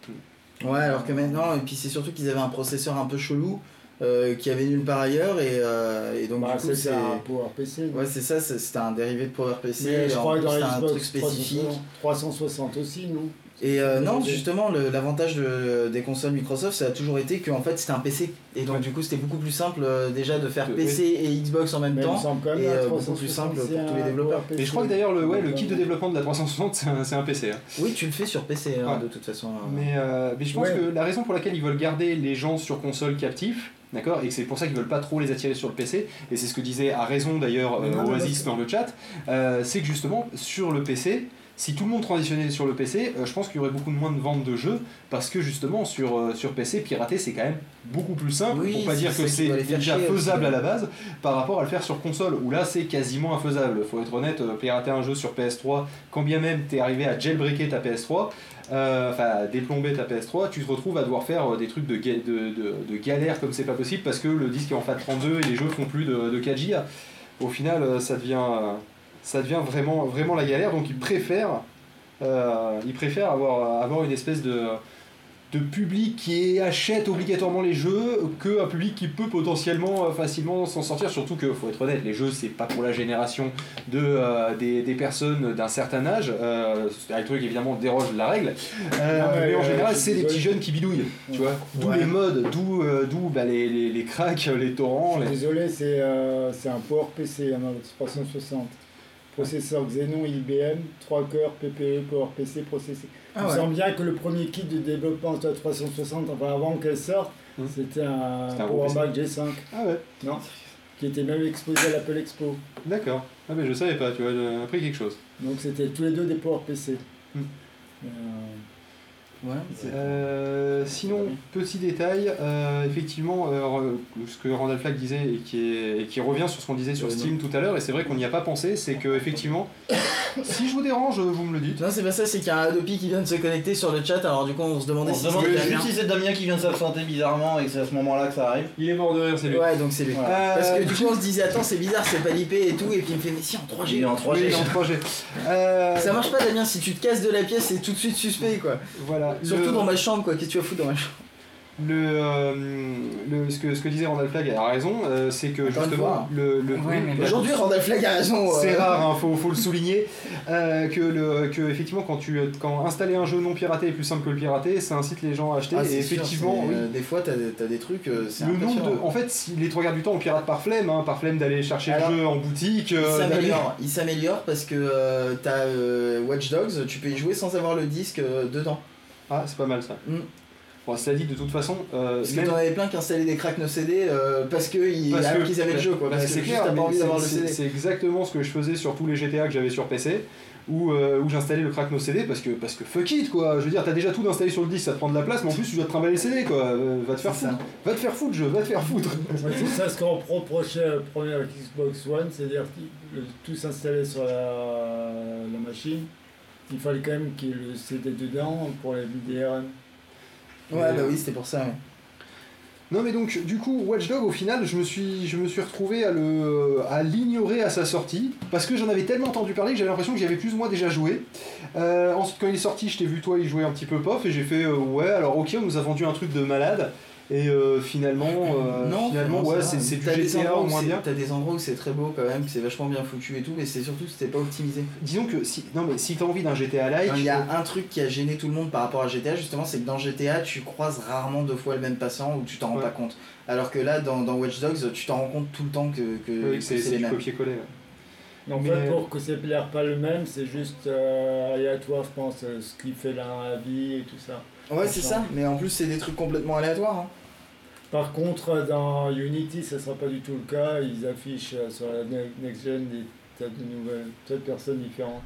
Ouais, alors que maintenant, et puis c'est surtout qu'ils avaient un processeur un peu chelou euh, qui avait nulle part ailleurs, et, euh, et donc Bah, du coup, c'est un PowerPC. Ouais, c'est ça, c'est- c'était un dérivé de PowerPC, Mais je crois que dans un truc spécifique. 360 aussi, non Et euh, non, justement, l'avantage de- des consoles Microsoft, ça a toujours été qu'en fait c'était un PC. Et donc, Ouais. du coup, c'était beaucoup plus simple euh, déjà de faire Oui. PC et Xbox en même Mais temps. quand même et, la euh, beaucoup 360, plus simple pour tous les développeurs. Et je crois que d'ailleurs le, ouais, le kit de développement de la 360 c'est un, c'est un PC. hein. Oui, tu le fais sur PC hein, Ouais. de toute façon. hein. Mais, euh, mais je pense Ouais. que la raison pour laquelle ils veulent garder les gens sur console captifs, d'accord, et que c'est pour ça qu'ils veulent pas trop les attirer sur le PC, et c'est ce que disait à raison d'ailleurs euh, Oasis dans le chat, euh, c'est que justement sur le PC, si tout le monde transitionnait sur le PC, euh, je pense qu'il y aurait beaucoup moins de ventes de jeux, parce que justement sur, euh, sur PC, pirater c'est quand même beaucoup plus simple, Oui, pour pas dire que c'est déjà faisable à la base, par rapport à le faire sur console, où là c'est quasiment infaisable. Faut être honnête, euh, pirater un jeu sur PS3, quand bien même t'es arrivé à jailbreaker ta PS3, euh, enfin déplomber ta PS3, tu te retrouves à devoir faire des trucs de, ga- de, de, de galère comme c'est pas possible parce que le disque est en FAT32 et les jeux font plus de, de 4 Go. Au final, ça devient, ça devient vraiment, vraiment la galère, donc ils préfèrent, euh, ils préfèrent avoir, avoir une espèce de de public qui achète obligatoirement les jeux que un public qui peut potentiellement euh, facilement s'en sortir. Surtout que, faut être honnête, les jeux c'est pas pour la génération de, euh, des, des personnes d'un certain âge. Euh, un truc évidemment déroge de la règle. Euh, Ah mais en général, c'est les petits jeunes qui bidouillent. Tu vois, d'où Ouais. les modes, d'où d'où bah, les, les, les cracks, les torrents. Je suis les- Désolé, c'est c'est un Power PC, un 360. Processeur Xenon IBM, 3 cœurs, PPE, Power PC, processé. Ah ouais. semble bien que le premier kit de développement de la 360, enfin avant qu'elle sorte, Hmm. c'était un un gros Power PC. Mac G5, Ah ouais, non Qui était même exposé à l'Apple Expo. d'accord. Ah mais je savais pas, tu vois, j'ai appris quelque chose. Donc c'était tous les deux des Power PC. Hmm. Euh, Ouais, Euh, sinon, petit détail, euh, effectivement, euh, ce que Randall Flagg disait et qui, est- et qui revient sur ce qu'on disait sur Euh, Steam tout à l'heure, et c'est vrai qu'on n'y a pas pensé, c'est que effectivement, si je vous dérange, vous me le dites. Non, c'est pas ça, c'est qu'il y a un Adopi qui vient de se connecter sur le chat, alors du coup on se demandait On si c'était Damien. c'est Damien qui vient de s'absenter bizarrement et que c'est à ce moment-là que ça arrive. Il est mort de rire, c'est lui. Ouais, donc c'est lui. Euh, Parce que du coup on se disait, attends, c'est bizarre, c'est pas l'IP et tout, et puis il me fait, mais si en 3G. Il est en Oui, 3G. il est en 3G. Euh, Ça marche pas, Damien, si tu te casses de la pièce, c'est tout de suite suspect quoi. Voilà. Surtout Le- dans ma chambre quoi, qu'est-ce que tu vas foutre dans ma chambre Le, euh, le, ce, que, ce que disait Randall Flagg a raison, euh, c'est que justement, fois. le, le Ouais, mais Aujourd'hui, Randall Flagg a raison. C'est euh, rare, hein, faut, faut le souligner, euh, que, le, que effectivement quand, tu, quand installer un jeu non piraté est plus simple que le pirater, ça incite les gens à acheter. ah, et sûr, effectivement, oui, euh, des fois t'as des, t'as des trucs, euh, c'est le nombre de, en fait, si les trois quarts du temps on pirate par flemme, hein, par flemme d'aller chercher Alors, le jeu en boutique. Il euh, s'améliore, il s'améliore parce que euh, t'as euh, Watch Dogs, tu peux y jouer sans avoir le disque euh, dedans. Ah, c'est pas mal ça. Mm. Bon, cela dit, de toute façon, euh, Parce que t'en avais plein qui installaient des cracks no CD euh, parce qu'ils qu'ils avaient le jeu quoi. parce Parce que que c'est juste clair, t'as pas envie c'est- d'avoir le CD. C'est exactement ce que je faisais sur tous les GTA que j'avais sur PC. Où, euh, où j'installais le crack no CD parce que, parce que fuck it quoi, je veux dire t'as déjà tout d'installé sur le disque, ça te prend de la place mais en plus tu dois te trimballer le CD quoi, Euh, va te faire C'est ça. foutre, va te faire foutre jeu, va te faire foutre. Ouais, c'est ça ce qu'on reprochait premier avec Xbox One, c'est-à-dire tout s'installait sur la, la machine. Il fallait quand même qu'il y ait le CD dedans pour les DRM. Ouais, bah oui, c'était pour ça. ouais. Non mais donc du coup Watch Dog au final je me suis je me suis retrouvé à le à l'ignorer à sa sortie parce que j'en avais tellement entendu parler que j'avais l'impression que j'y avais plus ou moins déjà joué. Euh, ensuite quand il est sorti je t'ai vu toi y jouer un petit peu pof et j'ai fait euh, ouais alors ok on nous a vendu un truc de malade et euh, finalement euh, non, finalement non, ouais c'est c'est du GTA au moins c'est- bien. T'as des endroits où c'est très beau quand même, que c'est vachement bien foutu et tout, mais c'est surtout que c'était pas optimisé. Disons que si non mais si t'as envie d'un GTA like Il y a un truc qui a gêné tout le monde par rapport à GTA, justement, c'est que dans GTA, tu croises rarement deux fois le même passant ou tu t'en rends Ouais. pas compte. Alors que là, dans, dans Watch Dogs, tu t'en rends compte tout le temps que, que, oui, que c'est c'est c'est les mêmes. copier-coller. ouais. En Mais- fait, pour que ça l'air pas le même, c'est juste euh, aléatoire, je pense, euh, ce qu'il fait la vie et tout ça. Ouais, c'est ça, mais en plus, c'est des trucs complètement aléatoires. hein. Par contre, dans Unity, ça sera pas du tout le cas. Ils affichent euh, sur la ne- Next Gen des tas de nouvelles, tas de personnes différentes.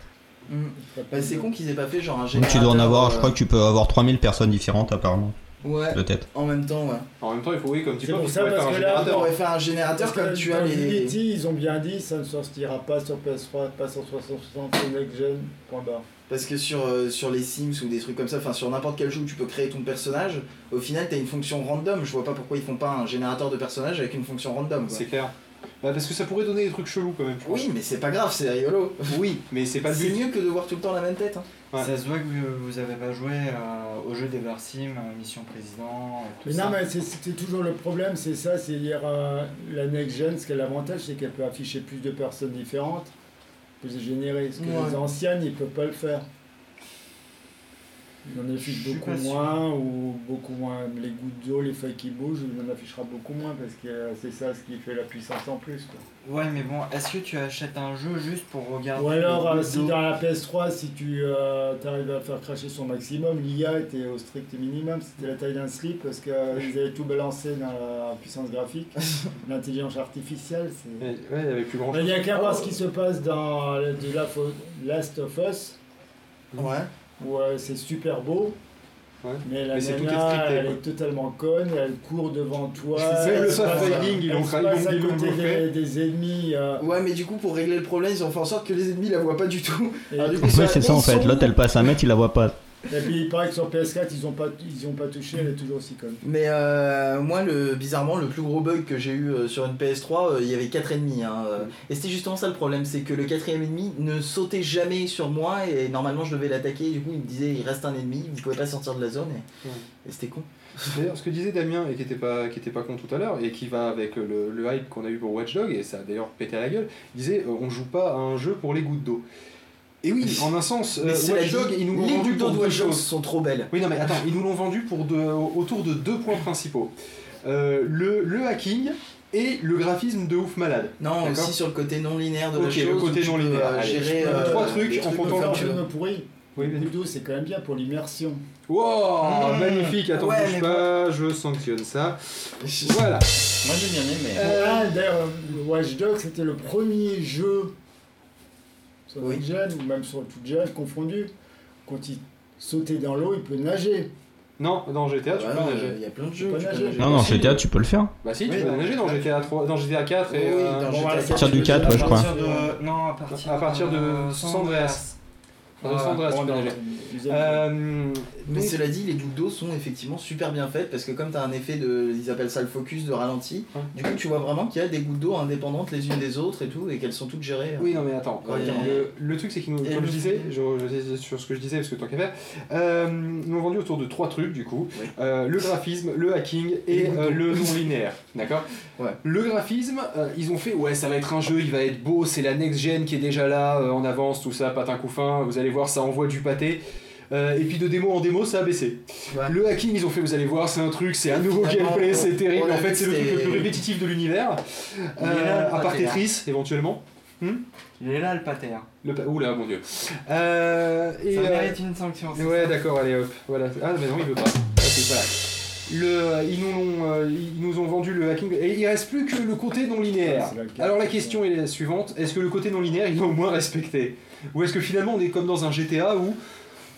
Mm. Bah, c'est con qu'ils aient pas fait genre un Donc générateur. tu dois en avoir, je euh, crois que tu peux avoir 3000 personnes différentes apparemment, Ouais, peut-être. en même temps, ouais. En même temps il faut oui comme tu C'est peux pour ça, parce que là, On aurait fait un générateur comme tu as dans les. Unity, ils ont bien dit, ça ne sortira pas sur PS3, pas sur 360, sur Next Gen, point barre. Parce que sur, euh, sur les Sims ou des trucs comme ça, enfin sur n'importe quel jeu où tu peux créer ton personnage, au final t'as une fonction random. Je vois pas pourquoi ils font pas un générateur de personnage avec une fonction random. C'est clair. Bah, parce que ça pourrait donner des trucs chelous quand même. je pense. Oui, mais c'est pas grave, c'est rigolo. Oui, mais c'est pas le C'est mieux que de voir tout le temps la même tête. hein. Ouais. Ça se voit que vous, vous avez pas joué euh, au jeu des Sim, euh, Mission Président, tout Mais ça. non, mais c'est- c'était toujours le problème, c'est ça, c'est dire euh, la Next Gen, ce qui a l'avantage, c'est qu'elle peut afficher plus de personnes différentes, peut se générer. Ce que Ouais. les anciennes, ils peuvent pas le faire. Ils en suis beaucoup sûr. moins, ou beaucoup moins. Les gouttes d'eau, les feuilles qui bougent, il en affichera beaucoup moins, parce que euh, c'est ça ce qui fait la puissance en plus. Quoi. Ouais, mais bon, est-ce que tu achètes un jeu juste pour regarder Ou alors, euh, si dans la PS3, si tu arrives à faire cracher son maximum, l'IA était au strict minimum, c'était la taille d'un slip parce qu'ils avaient tout balancé dans la puissance graphique, l'intelligence artificielle. c'est- Ouais, il y avait plus grand Mais chose. il n'y a qu'à voir ce qui se passe dans la Last of Us, Ouais. Où euh, c'est super beau. Ouais. Mais la Mais scripté, elle est totalement conne, elle court devant toi. C'est elle le ils l'ont passe à côté des, des ennemis. euh, Ouais, mais du coup, pour régler le problème, ils ont fait en sorte que les ennemis la voient pas du tout. et- Alors, du coup, Oui, ça- c'est ça en fait. L'autre elle passe un mètre, il la voit pas. Et puis il paraît que sur PS4 ils ont pas ils ont pas touché, elle est toujours aussi conne. Mais euh, moi, le, bizarrement, le plus gros bug que j'ai eu euh, sur une PS3, euh, il y avait 4 ennemis. Hein, et c'était justement ça le problème, c'est que le quatrième ennemi ne sautait jamais sur moi et normalement je devais l'attaquer. Du coup, il me disait il reste un ennemi, vous pouvez pas sortir de la zone et, Ouais. et c'était con. D'ailleurs, ce que disait Damien, et qui était pas, qui était pas con tout à l'heure, et qui va avec le, le hype qu'on a eu pour Watch Dog, et ça a d'ailleurs pété à la gueule, il disait on joue pas à un jeu pour les gouttes d'eau. Et oui, en un sens, euh, Mais Watch dit, Dog, ils nous l'ont les vendu pour deux Dogs choses. sont trop belles. Oui, non, mais attends, ils nous l'ont vendu pour deux- autour de deux points principaux. Euh, le, le hacking et le graphisme de ouf malade. Non, aussi sur le côté non linéaire de la Ok, chose. le côté non linéaire. euh, Allez, gérer euh, trois trucs en comptant comme le tu jeu. pourri. Oui. Ludo c'est quand même bien pour l'immersion. Wow, magnifique, attends, Ouais, bouge mais pas, je sanctionne ça. Voilà. Moi j'ai bien aimé. Euh, Ah, d'ailleurs, le Watch Dogs c'était le premier jeu sur Oui. Next Gen ou même sur toute gen confondu. Quand il sautait dans l'eau, il peut nager. Non, dans GTA, tu Bah peux non, nager. il y a plein de jeux. peux tu peux nager. nager. Non. GTA, tu peux le faire. Bah si, tu Oui, peux dans nager dans GTA 3, dans GTA 4 et Oui, euh, dans Bon, GTA voilà, quatre, partir du peux 4, nager. ouais, je À crois. de. Non, à partir, à partir de San Andreas. Deuxième- Euh, Mais donc- cela dit, les gouttes d'eau sont effectivement super bien faites parce que comme tu as un effet de. Ils appellent ça le focus de ralenti, Ouais. du coup tu vois vraiment qu'il y a des gouttes d'eau indépendantes les unes des autres et tout et qu'elles sont toutes gérées. Oui, non, mais attends. Ouais. Le, le truc, c'est qu'ils nous, Et comme je disais, je, je- sur ce que je disais, parce que tant qu'à faire, euh, ils nous ont vendu autour de trois trucs, du coup. Oui. Euh, le graphisme, le hacking Et euh, le non-linéaire. D'accord Ouais. Le graphisme, euh, ils ont fait, ouais, ça va être un jeu, il va être beau, c'est la next-gen qui est déjà là, euh, en avance, tout ça, patin coup fin, vous allez voir, ça envoie du pâté. Euh, et puis de démo en démo, ça a baissé. Ouais. Le hacking, ils ont fait, vous allez voir, c'est un truc, c'est un nouveau gameplay, c'est terrible. En fait, c'est le truc le plus répétitif de l'univers. Euh, à part hein. Tetris, éventuellement. Il est là le pâté. hein. Le pa- Oula, mon dieu. Euh, et, Ça euh, mérite une sanction. ouais, d'accord, allez hop. Voilà. Ah, mais non, il veut pas. Voilà. Le, ils, nous ont, euh, ils nous ont vendu le hacking et il reste plus que le côté non linéaire. Alors la question est la suivante est-ce que le côté non linéaire il est au moins respecté? Ou est-ce que finalement on est comme dans un GTA où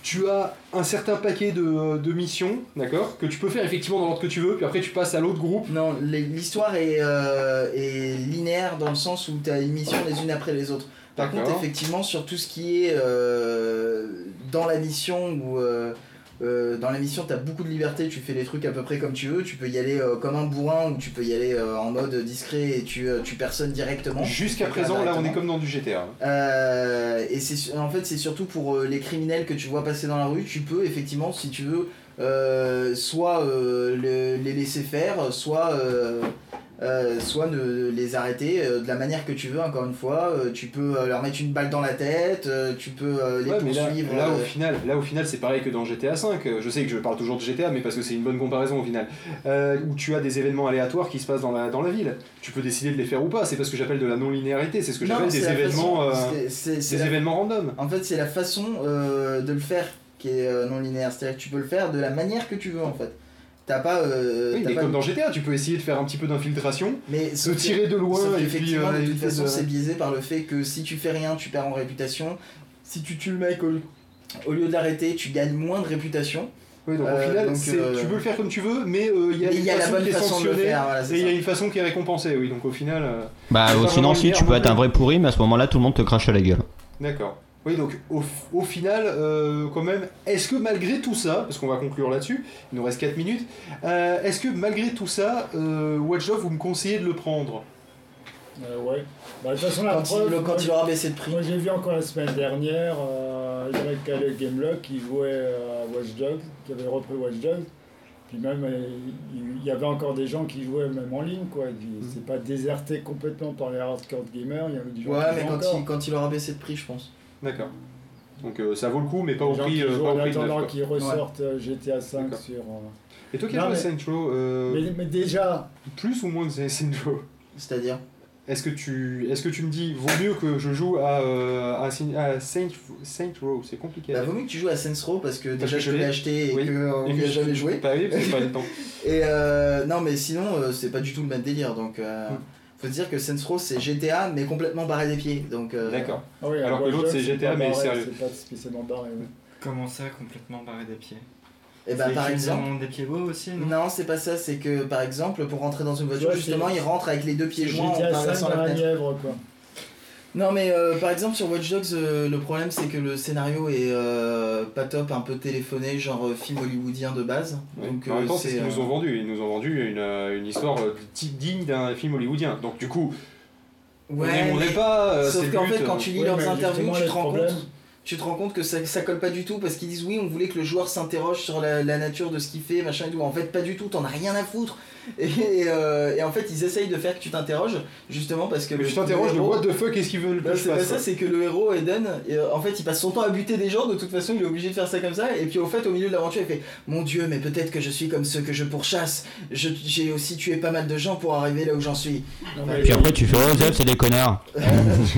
tu as un certain paquet de, de missions, d'accord, que tu peux faire effectivement dans l'ordre que tu veux, puis après tu passes à l'autre groupe? Non, l'histoire est, euh, est linéaire dans le sens où tu as une mission les unes après les autres. Par contre, effectivement, sur tout ce qui est euh, dans la mission ou euh, dans la mission, tu as beaucoup de liberté, tu fais les trucs à peu près comme tu veux. Tu peux y aller euh, comme un bourrin ou tu peux y aller euh, en mode discret et tu, euh, tu personnes directement. Jusqu'à présent, là on est comme dans du GTA. hein. Et c'est en fait c'est surtout pour les criminels que tu vois passer dans la rue, tu peux effectivement si tu veux soit le- les laisser faire, soit euh, soit ne les arrêter euh, de la manière que tu veux encore une fois. Euh, tu peux leur mettre une balle dans la tête, tu peux les Ouais, mais là, poursuivre. là, au final, là au final c'est pareil que dans GTA 5. Je sais que je parle toujours de GTA, mais parce que c'est une bonne comparaison au final. Où tu as des événements aléatoires qui se passent dans la, dans la ville. Tu peux décider de les faire ou pas. C'est pas ce que j'appelle de la non-linéarité. C'est ce que j'appelle des événements, façon- des la- événements random. En fait, c'est la façon de le faire qui est non linéaire. C'est-à-dire que tu peux le faire de la manière que tu veux en fait. T'as pas. euh, Oui, t'as mais pas comme dans GTA, tu peux essayer de faire un petit peu d'infiltration, Mais tirer de loin et puis. euh, de toute façon, de- c'est biaisé par le fait que si tu fais rien, tu perds en réputation. Si tu tues le mec au, au lieu de l'arrêter, tu gagnes moins de réputation. Oui, donc au Euh, final, donc, euh, tu peux le faire comme tu veux, mais euh, il y a une il y a la façon bonne qui est façon de le sanctionnée faire. Voilà, c'est et il y a une façon qui est récompensée. Oui, donc au final. euh, Bah, sinon, si tu peux être un vrai pourri, mais à ce moment-là, tout le monde te crache à la gueule. D'accord. Oui, donc au, au final, euh, quand même, est-ce que malgré tout ça, parce qu'on va conclure là-dessus, il nous reste 4 minutes, euh, est-ce que malgré tout ça, euh, Watch Dogs, vous me conseillez de le prendre? Euh, ouais. Bah, de toute façon, la Quand, preuve, il, quand moi, il aura baissé de prix. Moi j'ai vu encore la semaine dernière, euh, il y avait Calais Gamelock qui jouait euh, à Watch Dogs, qui avait repris Watch Dogs. Puis même, il y avait encore des gens qui jouaient même en ligne, quoi. C'est pas déserté complètement par les hardcore gamers, il y avait des gens Ouais, mais il, quand il aura baissé de prix, je pense. D'accord. Donc euh, ça vaut le coup, mais pas au prix, qui euh, jouent pas au prix de neuf, ressortent euh, GTA 5 D'accord. sur... euh, Et toi qui as Non, joué Saints Row, euh, Mais, mais déjà, plus ou moins de Saints Row C'est-à-dire? Est-ce que tu, est-ce que tu me dis, vaut mieux que je joue à, euh, à, Saint- à Saint, Saint Row C'est compliqué. Bah, vaut mieux que tu joues à Saints Row parce que Parce déjà que je l'ai acheté et Oui. qu'on Et n'y que a je- jamais joué. Bah oui, parce que j'ai pas le temps. Et euh, non, mais sinon, euh, c'est pas du tout le même délire. Donc, euh, Hmm. Se dire que Saints Row c'est GTA mais complètement barré des pieds. Donc, euh, D'accord. ah oui, Alors que l'autre, c'est GTA, pas mais barré, sérieux. C'est pas spécialement barré, ouais. Comment ça, complètement barré des pieds? Et bah, C'est par qu'ils exemple. ont des pieds beaux aussi, non? Non, c'est pas ça, c'est que par exemple, pour rentrer dans une voiture, Ouais, justement, il rentre avec les deux pieds joints en traversant 5 dans la la fenêtre. Nièvre, quoi. Non mais euh, par exemple sur Watch Dogs euh, le problème c'est que le scénario est euh, pas top, un peu téléphoné, genre euh, film hollywoodien de base. Donc en même temps, c'est ce qu'ils nous ont vendu. Ils nous ont vendu une, une histoire euh, digne d'un film hollywoodien. Donc du coup, Ouais, on mais- n'est pas. euh, Sauf c'est qu'en le but, fait, quand tu lis Ouais, leurs interviews, tu te rends problème- compte, tu te rends compte que ça, ça colle pas du tout parce qu'ils disent oui, on voulait que le joueur s'interroge sur la, la nature de ce qu'il fait, machin et tout. En fait, pas du tout, t'en as rien à foutre. Et, euh, et en fait, ils essayent de faire que tu t'interroges, justement parce que Mais le. tu t'interroges le what the fuck, qu'est-ce qu'ils veulent Bah, je fasse ça, quoi. c'est que le héros Eden, euh, en fait, il passe son temps à buter des gens. De toute façon, il est obligé de faire ça comme ça. Et puis, au fait, au milieu de l'aventure, il fait Mon Dieu, mais peut-être que je suis comme ceux que je pourchasse. J'ai aussi tué pas mal de gens pour arriver là où j'en suis. Non, mais Puis après, tu fais oh, Zef, c'est des connards.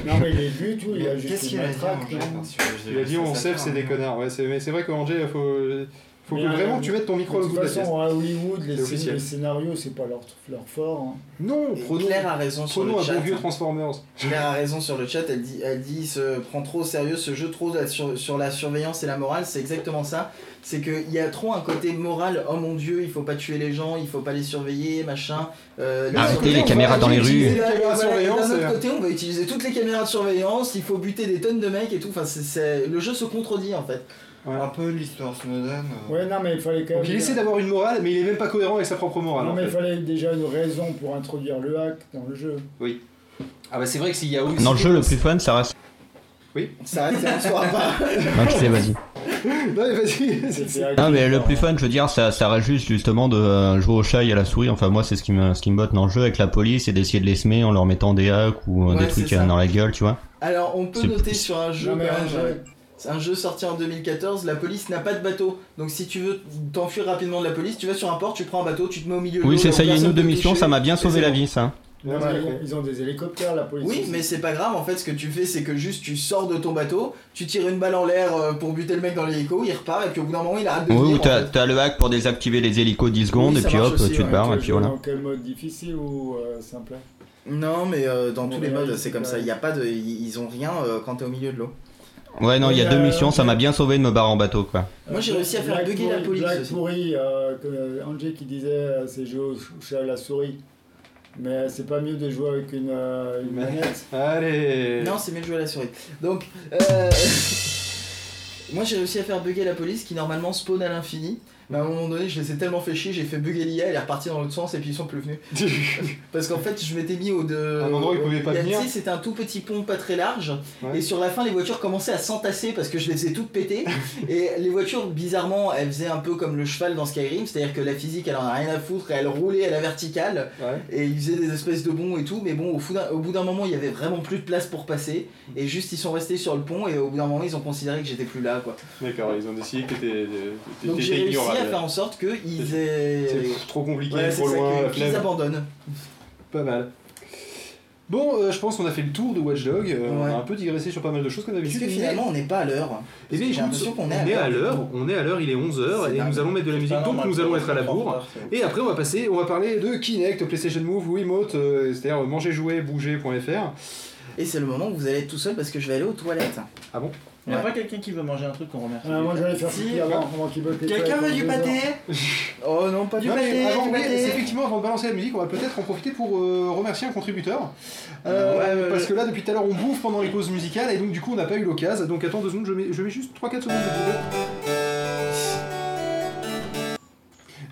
non, mais il est vu, tout, il a juste Qu'est-ce qu'il a dit non Il a dit on sait c'est des connards. Ouais, c'est- mais c'est vrai qu'Angers, il faut, faut Mais, que euh, vraiment tu mettes ton micro De toute façon, à Hollywood, les, scénarios, c'est pas leur, leur fort. hein. Non, Et prenons, Claire a raison sur le un chat. bon vieux Transformers. Claire a raison sur le chat, elle dit, elle dit il se prend trop au sérieux ce jeu trop sur, sur la surveillance et la morale, c'est exactement ça. C'est qu'il y a trop un côté moral, oh mon dieu, il faut pas tuer les gens, il faut pas les surveiller, machin. Euh, Arrêtez les caméras dans les rues. la- Les caméras de voilà, et surveillance, D'un autre euh. côté, on va utiliser toutes les caméras de surveillance, il faut buter des tonnes de mecs et tout. Enfin, c'est- le jeu se contredit en fait. Un peu l'histoire Snowden. euh, Ouais, non, mais il fallait quand même. Donc il essaie d'avoir une morale, mais il est même pas cohérent avec sa propre morale. Non, en mais il fallait déjà une raison pour introduire le hack dans le jeu. Ah bah c'est vrai que s'il y a aussi. Dans le jeu, le plus fun, ça reste. Ça reste, on saura pas. Non, tu sais, vas-y. Non, mais vas-y. Non, mais le plus fun, je veux dire, ça, ça reste juste justement de euh, jouer au chat et à la souris. Enfin, moi, c'est ce qui me, ce qui me botte dans le jeu avec la police et d'essayer de les semer en leur mettant des hacks ou euh, Ouais, des trucs ça. dans la gueule, tu vois. Alors, on peut noter plus- sur un jeu Non, mais un jeu- C'est un jeu sorti en 2014, la police n'a pas de bateau. Donc si tu veux t'enfuir rapidement de la police, tu vas sur un port, tu prends un bateau, tu te mets au milieu de Oui, c'est ça, il y a une ou deux missions, ça m'a bien sauvé la vie, ça. Non, Ouais. mais ils ont des hélicoptères, la police. Oui, aussi. mais c'est pas grave, en fait, ce que tu fais, c'est que juste tu sors de ton bateau, tu tires une balle en l'air euh, pour buter le mec dans l'hélico, il repart, et puis au bout d'un moment, il arrête de Oui, ou en t'as fait. t'as le hack pour désactiver les hélicos 10 secondes, Oui, et puis hop, aussi, tu te ouais. barres, et puis voilà. Dans quel mode difficile ou euh, simple? Non, mais euh, dans tous les modes, c'est comme ça, il y a pas de... Ils ils ont rien euh, quand t'es au milieu de l'eau. Ouais, non, il y a deux euh, missions, ça m'a bien sauvé de me barrer en bateau, quoi. Moi, j'ai réussi à faire Black bugger la police Black. Pourri, euh, que Angé qui disait euh, c'est jouer au au chat à la souris. Mais c'est pas mieux de jouer avec une, euh, une manette. Allez. Non, c'est mieux de jouer à la souris. Donc, euh... moi j'ai réussi à faire bugger la police qui normalement spawn à l'infini. Mais à un moment donné, je les ai tellement fait chier, j'ai fait bugger l'IA, elle est repartie dans l'autre sens et puis ils sont plus venus. Parce qu'en fait, je m'étais mis au de. Un endroit où ils pouvaient pas venir. C'était un tout petit pont pas très large. Ouais. Et sur la fin, les voitures commençaient à s'entasser parce que je les faisais toutes péter. et les voitures, bizarrement, elles faisaient un peu comme le cheval dans Skyrim, c'est-à-dire que la physique, elle en a rien à foutre, et elle roulait à la verticale Ouais. et ils faisaient des espèces de bonds et tout, mais bon, au, bout d'un moment, il y avait vraiment plus de place pour passer, et juste ils sont restés sur le pont, et au bout d'un moment, ils ont considéré que j'étais plus là, quoi. D'accord, ils ont décidé que t'étais Donc à faire en sorte qu'ils aient. C'est trop compliqué, Ouais, trop loin, qu'ils abandonnent. Pas mal. Bon, euh, je pense qu'on a fait le tour de Watch Dog. euh, On a un peu digressé sur pas mal de choses comme Parce d'habitude. que finalement, on n'est pas à l'heure. Eh bien, J'ai écoute, l'impression qu'on est à on est à l'heure. on est à l'heure, il est 11h C'est et dingue. nous allons mettre de la musique, donc nous allons être à la bourre. Et après, on va passer, on va parler de Kinect, PlayStation Move, Wiimote, euh, c'est-à-dire manger, jouer, bouger.fr. Et c'est le moment où vous allez être tout seul parce que je vais aller aux toilettes. Ah bon? Il n'y a pas quelqu'un qui veut manger un truc qu'on remercie. Ah, moi j'allais faire Si, pipi avant, avant qu'il Quelqu'un veut du pâté. Oh non, pas du pâté, avant, du oui, pâté. c'est effectivement, avant de balancer la musique, on va peut-être en profiter pour euh, remercier un contributeur. Euh, Ouais, ouais, parce que là, depuis tout à l'heure, on bouffe pendant les pauses musicales et donc du coup, on n'a pas eu l'occasion. Donc attends deux secondes, je mets, je mets juste 3-4 secondes de.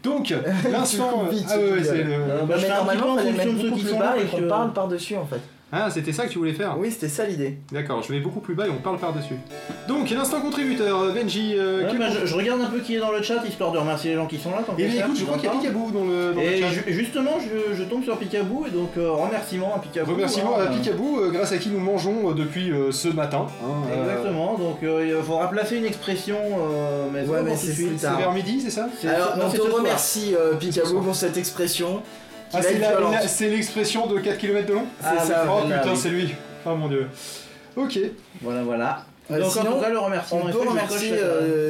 Donc, l'instant. ah ouais, c'est euh, le. Euh, bah, mais normalement, qui que- parle par-dessus en fait. Ah, c'était ça que tu voulais faire Oui, c'était ça l'idée. D'accord, je mets beaucoup plus bas et on parle par-dessus. Donc, l'instant contributeur, euh, Benji. euh, Ouais, quel bah, je, je regarde un peu qui est dans le chat histoire de remercier les gens qui sont là. tant Eh bien, écoute, je crois qu'il y a. Picaboo dans le, dans le Et chat. ju- justement, je, je tombe sur Picaboo et donc euh, remerciements à Picaboo. Remerciements hein, à Picaboo, euh, grâce à qui nous mangeons euh, depuis euh, ce matin. hein, euh, Exactement, donc euh, il faudra placer une expression, euh, mais, Ouais, mais c'est tard. vers midi, c'est ça Alors, non, on te remercie Picaboo soir. pour cette expression. Ah, c'est l'expression de 4 km de long Ah, C'est ça, Oh voilà, putain, oui. c'est lui. Oh mon dieu. Ok. Voilà, voilà. Euh, donc sinon, tout cas, le remerciement On peut remercier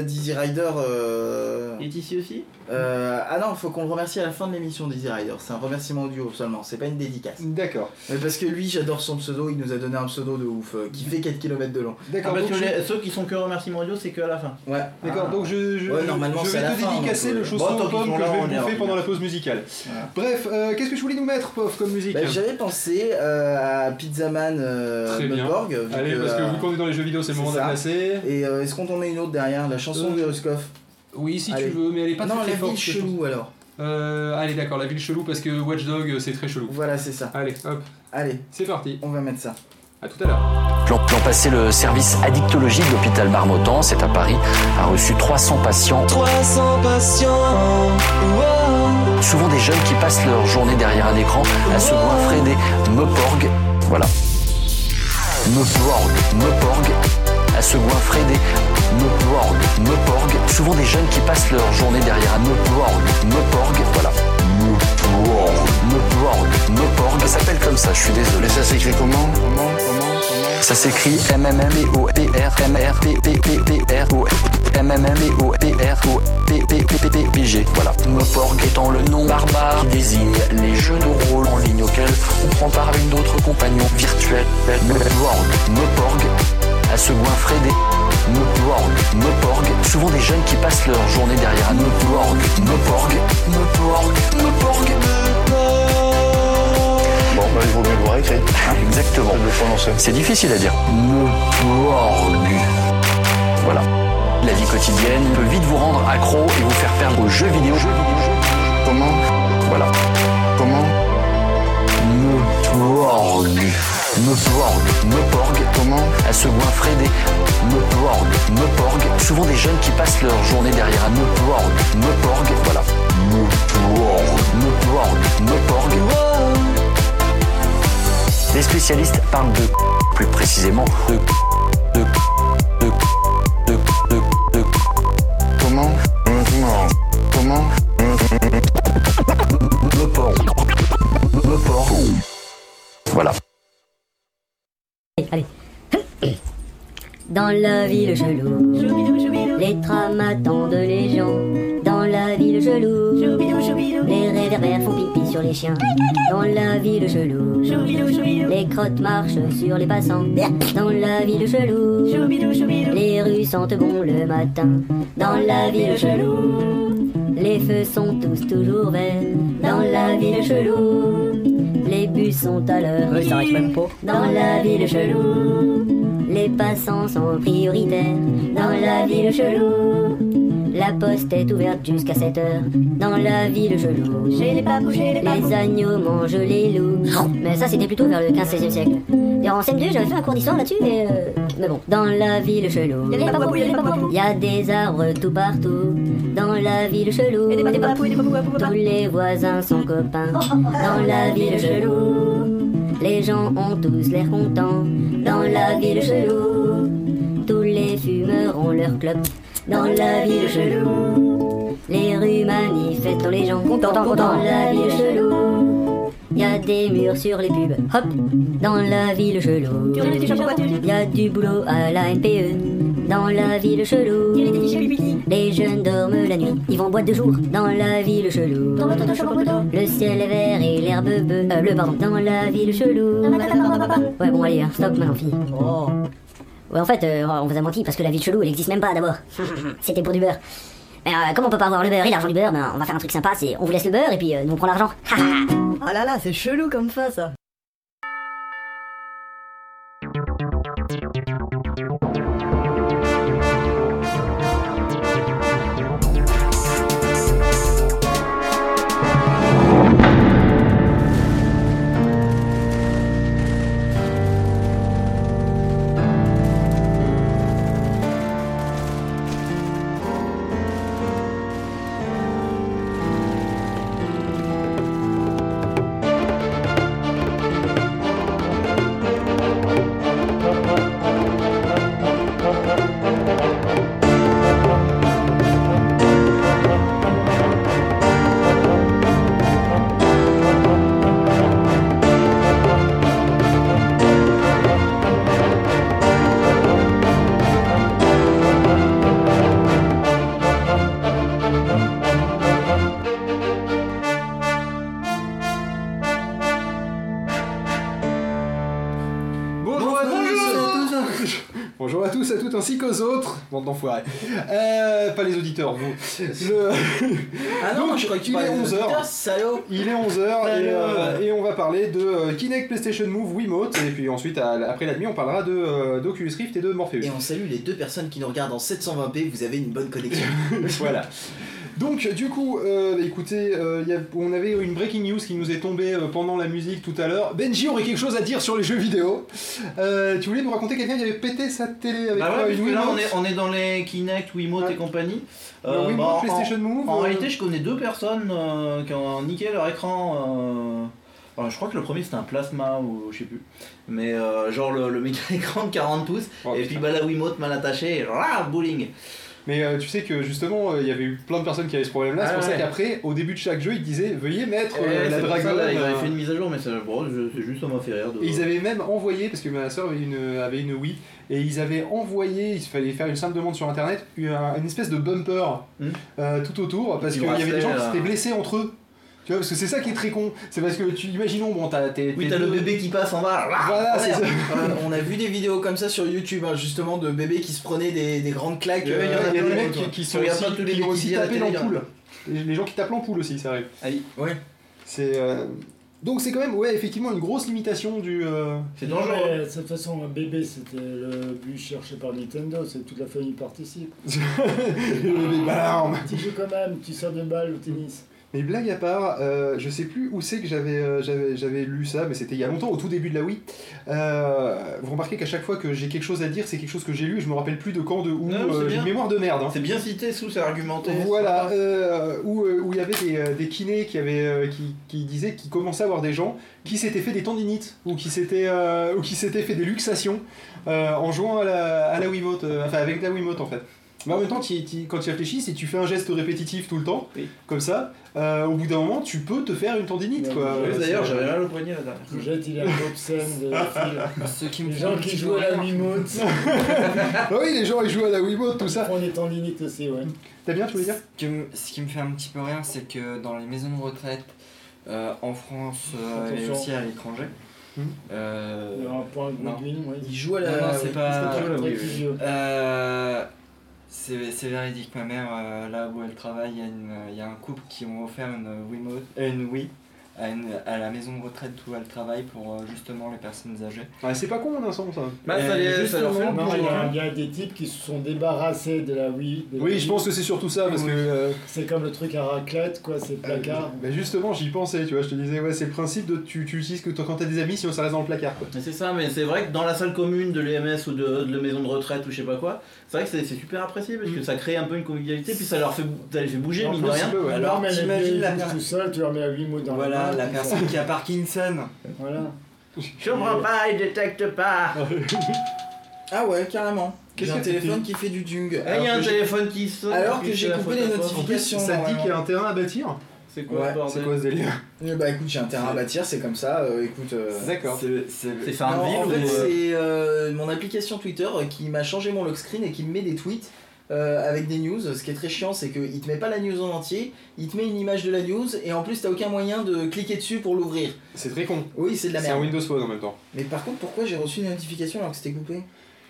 Dizzy Rider. euh, Il est ici aussi? Euh, ah non, faut qu'on le remercie à la fin de l'émission d'Easy Rider. C'est un remerciement audio seulement, c'est pas une dédicace. D'accord. Mais parce que lui, j'adore son pseudo, il nous a donné un pseudo de ouf, euh, qui fait 4 km de long. Ah, D'accord. parce donc que je- ceux qui sont que remerciements audio, c'est que à la fin. Ouais. D'accord, Ah. donc je, je, Ouais, je- normalement, je c'est vais te fin, dédicacer donc, le euh, chausson bon, aux pommes que là, je vais bouffer pendant la pause musicale. Voilà. Bref, euh, qu'est-ce que je voulais nous mettre, Pof, comme musique Bah, J'avais pensé euh, à Pizzaman euh, Très bien. Vu Allez, parce que vu qu'on est dans les jeux vidéo, c'est le moment de la ça. placer. Et est-ce qu'on en met une autre derrière La chanson de Ruskov Oui, si Allez. tu veux, mais elle est pas Non, très, la très forte. ville cette chanson. chelou alors. Euh, allez, d'accord, la ville chelou parce que Watchdog euh, c'est très chelou. Voilà, c'est ça. Allez, hop, Allez, c'est parti. on va mettre ça. À tout à l'heure. L'an passé, le service addictologie de l'hôpital Marmottan, c'est à Paris, a reçu 300 patients. 300 patients Souvent des jeunes qui passent leur journée derrière un écran à se goinfrer des Meporg. Voilà. Meporg, Meporg. À se goinfrer des Meporg, Meporg. Souvent des jeunes qui passent leur journée derrière un Meporg, Meporg. Voilà. Meporg, Meporg, Meporg. Ça s'appelle comme ça, je suis désolé. ça s'écrit comment Comment Comment ça s'écrit m m m e o p r m r p p p p r o m m m e o p r o p p p p p p g voilà Meporg étant le nom barbare qui désigne les jeux de rôle en ligne auxquels on prend part avec d'autres compagnons virtuels Meporg Meporg à se goinfrer des Meporg Meporg souvent des jeunes qui passent leur journée derrière un Meporg Meporg Meporg Meporg Bon, bah, il vaut mieux le voir écrit. Exactement. Le prononcer. C'est difficile à dire. Meporg. Voilà. La vie quotidienne peut vite vous rendre accro et vous faire perdre aux jeux vidéo. Comment? Voilà. Comment? Meporg. Meporg. Meporg. Comment À se goinfrer des Meporg. Meporg. Souvent des jeunes qui passent leur journée derrière un Meporg. Meporg. Voilà. Meporg. Meporg. Meporg. Les spécialistes parlent de plus précisément de de de Dans la ville chelou, les trams attendent les gens. Dans la ville chelou, les réverbères font pipi sur les chiens. Dans la ville chelou, les crottes marchent sur les passants. Dans la ville chelou, les rues sentent bon le matin. Dans la ville chelou, les feux sont tous toujours verts. Dans la ville chelou, les bus sont à l'heure. Oui, ça arrive même pas. Dans la ville chelou, les passants sont prioritaires. Dans la ville chelou, la poste est ouverte jusqu'à 7 heures. Dans la ville chelou, Chez les papous, chez les papous. les agneaux mangent les loups. Mais ça, c'était plutôt vers le 15-16e siècle. D'ailleurs, en CM2, j'avais fait un cours d'histoire là-dessus, mais, euh, mais bon. Dans la ville chelou, Il y a des arbres tout partout. Dans la ville chelou, tous les voisins sont copains. Dans la ville chelou, les gens ont tous l'air contents. Dans la ville chelou, tous les fumeurs ont leur club. Dans la ville chelou, les rues manifestent les gens contents. Dans la ville chelou, y a des murs sur les pubs. Hop, dans la ville chelou, y a du boulot à la NPE. Dans la ville chelou, les jeunes dorment la nuit, ils vont en boîte de jour. Dans la ville chelou, le ciel est vert et l'herbe bleu, euh, bleu, pardon. Dans la ville chelou. Ouais, bon, allez, hein, stop maintenant, fille. Oh. Ouais, en fait, euh, on vous a menti parce que la ville chelou, elle existe même pas d'abord. C'était pour du beurre. Mais euh, comme on peut pas avoir le beurre et l'argent du beurre, ben, on va faire un truc sympa, c'est on vous laisse le beurre et puis euh, nous on prend l'argent. Oh là là, c'est chelou comme ça, ça. Autres. Bande d'enfoirés. Euh, pas les auditeurs, vous. Le- Ah non, Donc, je crois il est parlais des 11h. auditeurs, salaud Il est 11h et, euh, et on va parler de euh, Kinect, PlayStation Move, Wiimote. Et puis ensuite, à- après la nuit, on parlera de, euh, d'Oculus Rift et de Morpheus. Et on salue les deux personnes qui nous regardent en 720p, vous avez une bonne connexion. voilà. Donc, du coup, euh, écoutez, euh, il y a- on avait une breaking news qui nous est tombée euh, pendant la musique tout à l'heure. Benji aurait quelque chose à dire sur les jeux vidéo. Tu voulais nous raconter quelqu'un qui avait pété sa télé avec Bah ouais, une parce que là on est, on est dans les Kinect, Wiimote et compagnie. Wiimote, bah, en- PlayStation Move, En réalité, je connais deux personnes qui ont niqué leur écran. je crois que le premier c'était un plasma ou je sais plus. Mais euh, genre le, le méga écran de 40 pouces. Oh, et putain. puis bah, la Wiimote mal attachée. Et rah, bowling. Mais euh, tu sais que justement, euh, il y avait eu plein de personnes qui avaient ce problème-là. Ah c'est pour ça qu'après, au début de chaque jeu, ils disaient Veuillez mettre euh, la ça, là, ils avaient fait une mise à jour, mais c'est bon, c'est juste ça m'a fait rire. de- Et ils avaient même envoyé, parce que ma soeur avait une, avait une Wii, et ils avaient envoyé, il fallait faire une simple demande sur internet, une, une espèce de bumper euh, tout autour, parce Qui qu'il y avait des gens qui s'étaient blessés entre eux. Tu vois, parce que c'est ça qui est très con. C'est parce que, tu imaginons, bon, t'as. t'es- Oui, t'as le bébé qui passe en bas. Voilà, c'est ça. Euh, on a vu des vidéos comme ça sur YouTube, hein, justement, de bébés qui se prenaient des, des grandes claques. Il y a, euh, il y a des mecs qui, qui sont aussi, tous les qui aussi l'ampoule. hein. Les, les gens qui tapent l'ampoule aussi, ça arrive. Ouais. C'est. euh, Donc c'est quand même, ouais, effectivement, une grosse limitation du. euh, C'est Non, mais De toute façon, un bébé, c'était le but cherché par Nintendo, c'est que toute la famille participe. Le bébé balarme. Tu joues quand même, tu sors de balle au tennis. Mais blague à part, euh, je sais plus où c'est que j'avais euh, j'avais j'avais lu ça, mais c'était il y a longtemps, au tout début de la Wii. Euh, vous remarquez qu'à chaque fois que j'ai quelque chose à dire, c'est quelque chose que j'ai lu, je me rappelle plus de quand, de où. Non, euh, j'ai une mémoire de merde. hein. C'est bien cité, sous c'est argumenté. Voilà, où, où il y avait des, des kinés qui, avaient, qui, qui disaient qu'ils commençaient à avoir des gens qui s'étaient fait des tendinites ou qui s'étaient ou qui s'étaient fait des luxations en jouant à la, à la Wiimote, enfin avec la Wiimote en fait. Mais en même temps, quand tu réfléchis, si tu fais un geste répétitif tout le temps, comme ça, euh, au bout d'un moment, tu peux te faire une tendinite. quoi. Oui, D'ailleurs, j'avais mal au poignet la dernière fois. Jette, il est un peu obscène de. Ceux qui Les gens qui jouent à la. Wiimote. Ah oui, les gens ils jouent à la Wiimote, tout ça. Ils font des tendinites aussi, ouais. T'as bien, tu voulais dire Ce qui me- Ce qui me fait un petit peu rire, c'est que dans les maisons de retraite, euh, en France euh, et aussi à l'étranger, euh, Il y a un point non. Godwin, oui. Il joue à la. Non, non, c'est oui. pas. Oui. Euh, c'est véridique. Ma mère, euh, là où elle travaille, il y, y a un couple qui ont offert une euh, une Wii à, une- à la maison de retraite où elle travaille pour euh, justement les personnes âgées. Ouais, C'est pas con d'un sens ça. Bah, ça, Euh, les- ça leur fait Non, il y, a- un il y a des types qui se sont débarrassés de la Wii. Oui, Wii. je pense que c'est surtout ça parce que. euh, C'est comme le truc à raclette, quoi, c'est placard. Bah justement, j'y pensais, tu vois, je te disais, ouais, c'est le principe de tu, tu utilises que toi, quand t'as des amis, sinon ça reste dans le placard, quoi. Mais c'est ça, mais c'est vrai que dans la salle commune de l'EMS ou de, de la maison de retraite ou je sais pas quoi, c'est vrai que c'est c'est super apprécié parce que ça crée un peu une convivialité, puis ça leur fait, ça les fait bouger, En mine de rien. ouais. Alors, t'imagines la tout seul, tu leur mets la Wiimote dans Voilà, la personne qui a Parkinson. Voilà. Je comprends pas, il détecte pas. Ah ouais, carrément. Qu'est-ce que téléphone qui fait du dung. Ah, il y a Alors un que j'ai- téléphone qui sonne. Alors que j'ai coupé les notifications. ça te dit qu'il y a un terrain à bâtir C'est quoi Ouais, C'est quoi ce délire Eh Bah écoute, j'ai un terrain à bâtir, c'est comme ça. euh, écoute. euh, D'accord. C'est c'est- C'est Non, Farmville en fait, euh, c'est euh, mon application Twitter qui m'a changé mon lock screen et qui me met des tweets euh, avec des news. Ce qui est très chiant, c'est qu'il te met pas la news en entier, il te met une image de la news et en plus, t'as aucun moyen de cliquer dessus pour l'ouvrir. C'est très con. Oui, c'est de la C'est un merde. Windows Phone en même temps. Mais par contre, pourquoi j'ai reçu une notification alors que c'était coupé?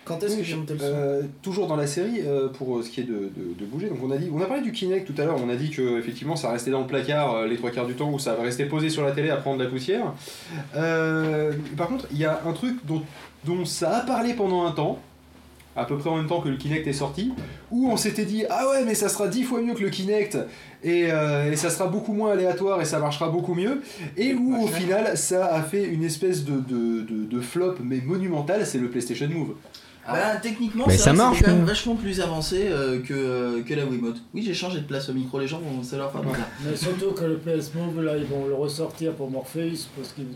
Quand est-ce que j'ai monté le son? Euh, toujours dans la série, euh, pour ce qui est de, de- de bouger, donc on a dit, on a parlé du Kinect tout à l'heure, on a dit que effectivement ça restait dans le placard euh, les trois quarts du temps où ça rester posé sur la télé à prendre de la poussière. Par contre, il y a un truc dont, dont ça a parlé pendant un temps, à peu près en même temps que le Kinect est sorti, où on s'était dit ah ouais mais ça sera dix fois mieux que le Kinect et, euh, et ça sera beaucoup moins aléatoire et ça marchera beaucoup mieux et où au final ça a fait une espèce de, de, de- de flop mais monumental, c'est le PlayStation Move. Bah, techniquement, Mais ça vrai que marche, c'est quand même mais- vachement plus avancé euh, que, euh, que la Wiimote. Oui, j'ai changé de place au micro, les gens vont ça leur faire. Mais surtout que le PS Move, là, ils vont le ressortir pour Morpheus parce que tu,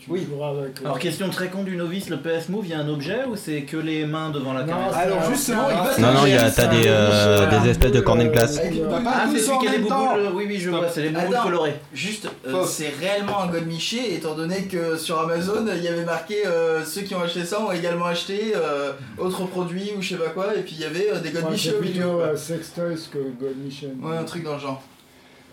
tu, tu joueras avec. euh, Alors, question très con du novice, le PS Move, il y a un objet ou c'est que les mains devant la caméra Alors justement, il Non, un non, il y a- t'as c'est des, euh, geste, des espèces de cornets de glace. Ah, tous c'est celui qui a même boules. Oui, oui, je vois, c'est les boules colorées. Juste, c'est réellement un godemiché, étant donné que sur Amazon, il y avait marqué ceux qui ont acheté ça ont également acheté autres produits ou je sais pas quoi, et puis il y avait euh, des ouais, godemichés c'est au milieu. euh, Sex Toys que God Mission. Ouais, un truc dans le genre.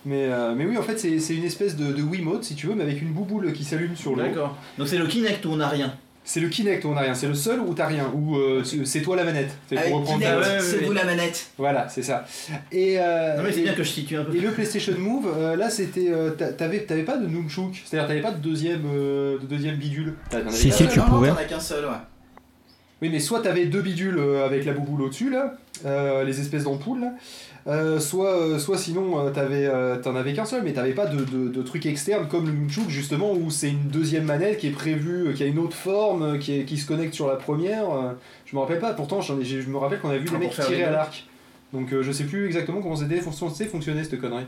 Mais, euh, mais oui, en fait, c'est c'est une espèce de, de Wiimote, si tu veux, mais avec une bouboule qui s'allume sur le. D'accord. Donc, c'est le Kinect où on n'a rien. C'est le Kinect où on a rien, c'est le seul où t'as rien, où euh, c'est- c'est toi la manette. C'est Avec pour reprendre Kinect, ta- c'est vous la manette. Voilà, c'est ça. Et, euh, Non, mais c'est et- bien que je situe un peu. Et le PlayStation Move, euh, là c'était. euh, t'a- t'avais, t'avais pas de Nunchuk, c'est-à-dire t'avais pas de deuxième, euh, de deuxième bidule. T'en avais Si, qu'un si, seul. tu non, non, pouvais. t'en as qu'un seul, ouais. Oui, mais soit t'avais deux bidules euh, avec la bouboule au-dessus, là, euh, les espèces d'ampoules, là. euh, soit, euh, soit sinon euh, t'avais, euh, t'en avais qu'un seul, mais t'avais pas de, de, de truc externe comme le Nunchuk, justement, où c'est une deuxième manette qui est prévue, euh, qui a une autre forme, euh, qui, est- qui se connecte sur la première. euh, je me rappelle pas, pourtant j'en ai- j'ai- je me rappelle qu'on a vu Ah, les mecs tirer à l'arc. Donc euh, je sais plus exactement comment c'était censé fonctionner cette connerie.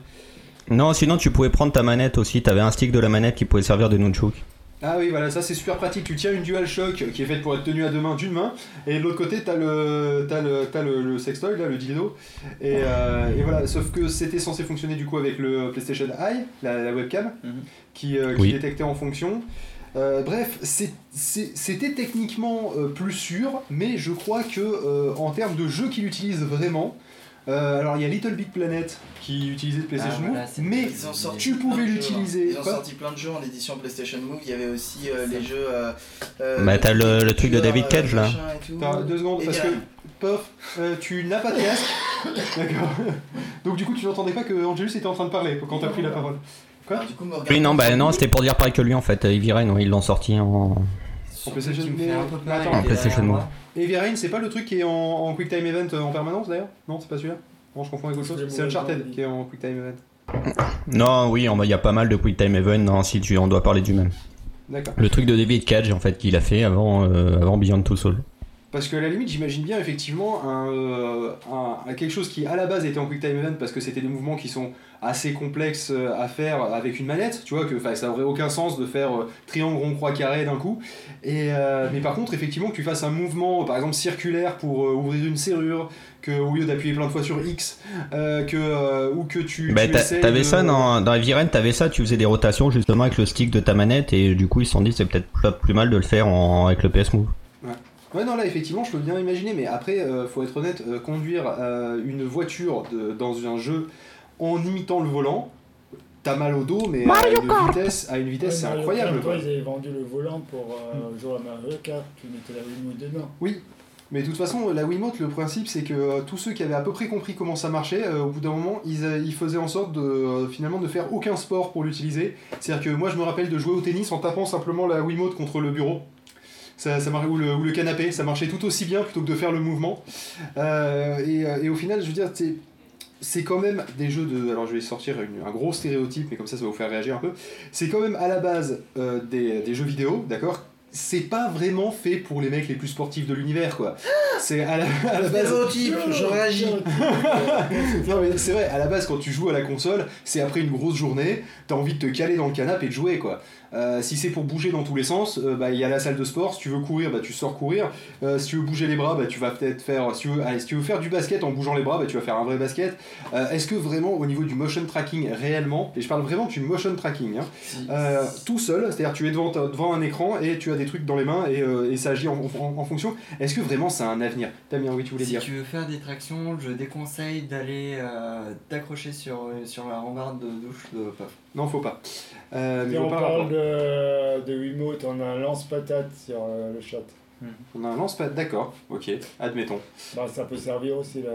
Non, sinon tu pouvais prendre ta manette aussi. T'avais un stick de la manette qui pouvait servir de nunchuk. Ah oui, voilà, ça c'est super pratique. Tu tiens une DualShock qui est faite pour être tenue à deux mains d'une main, et de l'autre côté t'as le, t'as le, t'as le, le sextoy, là, le dildo. Et, euh, et voilà, sauf que c'était censé fonctionner du coup avec le PlayStation Eye, la, la webcam, Mhm. qui, euh, qui Oui. détectait en fonction. Euh, bref, c'est- c'est- c'était techniquement euh, plus sûr, mais je crois que euh, en termes de jeux qu'il utilise vraiment, euh, alors il y a Little Big Planet qui utilisait le PlayStation Ah, voilà, Move, mais Ils ont sorti tu pouvais l'utiliser. hein. Ils ont Quoi sorti plein de jeux en édition PlayStation Move. Il y avait aussi euh, les jeux. Euh, euh, Bah, t'as le- le truc de David Cage, là. Attends, deux secondes, Et parce que, pof, euh, tu n'as pas de casque. D'accord. Donc du coup, tu n'entendais pas que Angelus était en train de parler quand t'as pris la parole. Quoi Alors, du coup, Oui, non, bah non, c'était pour dire pareil que lui en fait. Rain, ouais, ils l'ont sorti en. En PlayStation, avec En PlayStation Move. Rain, c'est pas le truc qui est en, en Quick Time Event euh, en permanence d'ailleurs? Non, c'est pas celui-là? Non, je confonds avec autre chose. C'est Uncharted qui est en Quick Time Event. Non, oui, il y a pas mal de Quick Time Event. Non, si tu, on doit parler du même. D'accord. Le truc de David Cage en fait qu'il a fait avant, euh, avant Beyond Two Souls. Parce que à la limite, j'imagine bien effectivement un, euh, un- quelque chose qui à la base était en Quick Time Event parce que c'était des mouvements qui sont assez complexes euh, à faire avec une manette, tu vois, que ça aurait aucun sens de faire euh, triangle, rond, croix, carré d'un coup. Et, euh, mais par contre, effectivement, que tu fasses un mouvement, par exemple circulaire pour euh, ouvrir une serrure, que au lieu d'appuyer plein de fois sur X, euh, que, euh, ou que tu. Bah, tu t'avais de- ça dans, dans Heavy t'avais ça, tu faisais des rotations justement avec le stick de ta manette et du coup ils se sont dit c'est peut-être pas plus mal de le faire en- avec le PS Move. Ouais, non, là, effectivement, je peux bien imaginer, mais après, euh, faut être honnête, euh, conduire euh, une voiture de- dans un jeu en imitant le volant, t'as mal au dos, mais à une vitesse, à une vitesse, Ouais, c'est Mario incroyable. Kart, ils avaient vendu le volant pour euh, jouer à Mario Kart, tu mettais la Wiimote dedans. Oui, mais de toute façon, la Wiimote, le principe, c'est que euh, tous ceux qui avaient à peu près compris comment ça marchait, euh, au bout d'un moment, ils, euh, ils faisaient en sorte de euh, finalement de faire aucun sport pour l'utiliser. C'est-à-dire que moi, je me rappelle de jouer au tennis en tapant simplement la Wiimote contre le bureau. Ça, ça ou, le, ou le canapé, ça marchait tout aussi bien plutôt que de faire le mouvement. Euh, et, euh, et au final, je veux dire, c'est c'est quand même des jeux de. Alors je vais sortir une- un gros stéréotype, mais comme ça ça va vous faire réagir un peu. C'est quand même à la base euh, des, des jeux vidéo, d'accord? C'est pas vraiment fait pour les mecs les plus sportifs de l'univers, quoi. C'est à la, à la base. Stéréotype, je réagis. non mais c'est vrai, à la base quand tu joues à la console, c'est après une grosse journée, t'as envie de te caler dans le canapé et de jouer quoi. Euh, si c'est pour bouger dans tous les sens, euh, bah il y a la salle de sport, si tu veux courir, bah tu sors courir. Euh, si tu veux bouger les bras, bah tu vas peut-être faire. Si tu, veux, allez, si tu veux faire du basket en bougeant les bras, bah tu vas faire un vrai basket. Euh, Est-ce que vraiment au niveau du motion tracking réellement, et je parle vraiment du motion tracking, hein, Si- euh, tout seul, c'est-à-dire tu es devant, un écran et tu as des trucs dans les mains et, euh, et ça agit en, en- en fonction. Est-ce que vraiment ça a un avenir? Damien, oui tu voulais Si dire tu veux faire des tractions, je déconseille d'aller euh, t'accrocher sur, sur la rambarde de douche de Puff. Non, faut pas. Euh, mais on parle de, de Wiimote, on a un lance-patate sur euh, le chat. On a un lance-pad, d'accord, ok, admettons. Bah, ça peut servir aussi là.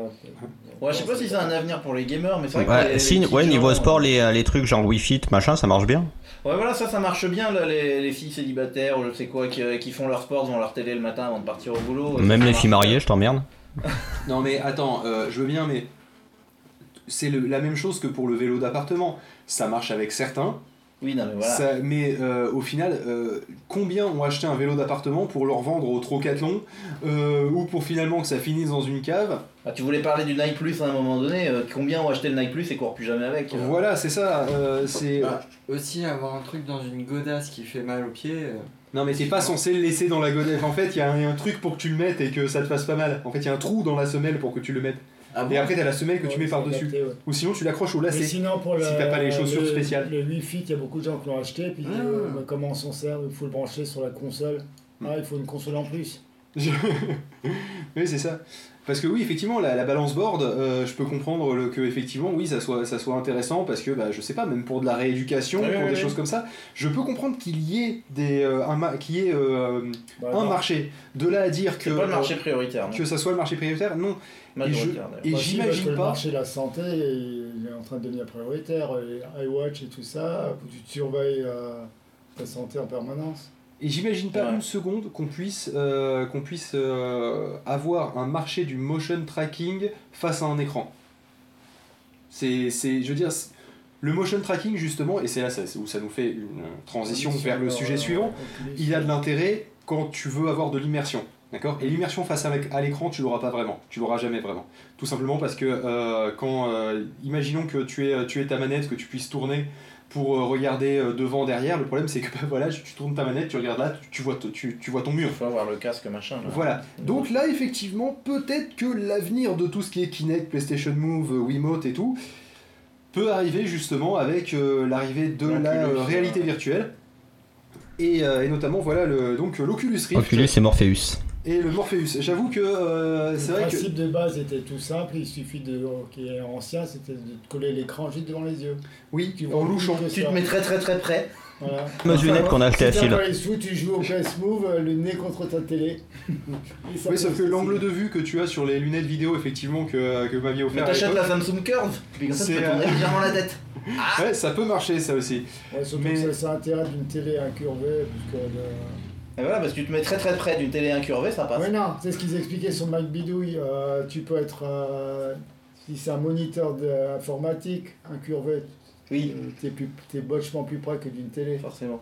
Ouais, je sais pas si c'est un avenir pour les gamers, mais c'est vrai que Ouais, les- si, les ouais, niveau euh, sport, les, euh, les trucs genre Wii Fit, machin, ça marche bien. Ouais, voilà, ça, ça marche bien, là, les, les filles célibataires ou je sais quoi, qui, qui font leur sport devant leur télé le matin avant de partir au boulot. Même les marche filles mariées, je t'emmerde. Non mais attends, euh, je veux bien, mais c'est le- la même chose que pour le vélo d'appartement. Ça marche avec certains, Oui, non, mais voilà. ça- mais euh, au final, euh, combien ont acheté un vélo d'appartement pour le revendre au trocathlon euh, ou pour finalement que ça finisse dans une cave Ah, tu voulais parler du Nike Plus à un moment donné, euh, combien ont acheté le Nike Plus et courent plus jamais avec euh. Voilà, c'est ça. euh, c'est Bah, aussi avoir un truc dans une godasse qui fait mal aux pieds. euh, non mais t'es pas censé le laisser dans la godette. En fait, il y, a un- il y a un truc pour que tu le mettes et que ça te fasse pas mal. En fait, il y a un trou dans la semelle pour que tu le mettes. Ah Et après, t'as la semelle que tu mets Ouais, par c'est dessus. adapté, ouais. Ou sinon, tu l'accroches au Mais lacet. sinon, pour le, si t'as pas les chaussures le- spéciales. Le Wi-Fi, il y a beaucoup de gens qui l'ont acheté, puis Ah. euh, bah, comment on s'en sert Il faut le brancher sur la console. Hmm. Ah, il faut une console en plus. Oui, c'est ça. Parce que oui, effectivement, la, la balance board, euh, je peux comprendre le- que effectivement, oui, ça soit, ça soit intéressant parce que, bah, je sais pas, même pour de la rééducation, Ouais, pour ouais, des ouais. choses comme ça, je peux comprendre qu'il y ait des, euh, un, ma- qu'il y ait, euh, Bah, un non. marché. De là à dire que C'est pas le marché prioritaire, non que ça soit le marché prioritaire, non. Et je- et Bah, si, j'imagine le pas. marché de la santé il est en train de devenir prioritaire. Les iWatch et tout ça, où tu surveilles euh, ta santé en permanence. Et j'imagine pas Ouais. une seconde qu'on puisse, euh, qu'on puisse euh, avoir un marché du motion tracking face à un écran. C'est, c'est, je veux dire, le motion tracking justement, et c'est là où ça nous fait une transition vers le sujet euh, suivant, il a de l'intérêt quand tu veux avoir de l'immersion. D'accord? Et l'immersion face à, l'écran, tu l'auras pas vraiment. Tu l'auras jamais vraiment. Tout simplement parce que euh, quand. imaginons que tu aies, tu aies ta manette, que tu puisses tourner pour euh, regarder euh, devant, derrière. Le problème, c'est que bah, voilà, tu, tu tournes ta manette, tu regardes là, tu, tu vois, tu, tu vois ton mur. Il faut avoir le casque machin. là. Voilà. Donc là, effectivement, peut-être que l'avenir de tout ce qui est Kinect, PlayStation Move, euh, Wiimote et tout peut arriver justement avec euh, l'arrivée de la euh, réalité virtuelle. Et, euh, et notamment, voilà, le, donc l'Oculus Rift Oculus et Morpheus. Et le Morpheus. J'avoue que euh, c'est Le vrai que. principe de base était tout simple, il suffit de, qui est ancien, c'était de te coller l'écran juste devant les yeux. Oui, Tu en vois louchant. Tu te mets très très très près. Voilà. Fameuse lunette qu'on a achetée à Phil. pas les sous, tu joues au PS Move, euh, le nez contre ta télé. Oui, sauf que l'angle de vue que tu as sur les lunettes vidéo, effectivement, que, que vous m'aviez Mais offert. à t'achètes la Samsung Curve, puis comme ça tu C'est, peux tourner euh, légèrement la tête. Ouais, ça peut marcher, ça aussi. Ouais, surtout Mais- que ça, ça a intérêt d'une télé incurvée. Parce que le- Et voilà, parce que tu te mets très très près d'une télé incurvée, ça passe. Ouais, non, c'est ce qu'ils expliquaient sur Mac Bidouille. euh, tu peux être. euh, si c'est un moniteur informatique incurvé, Oui, euh, t'es plus- t'es vachement plus près que d'une télé. forcément.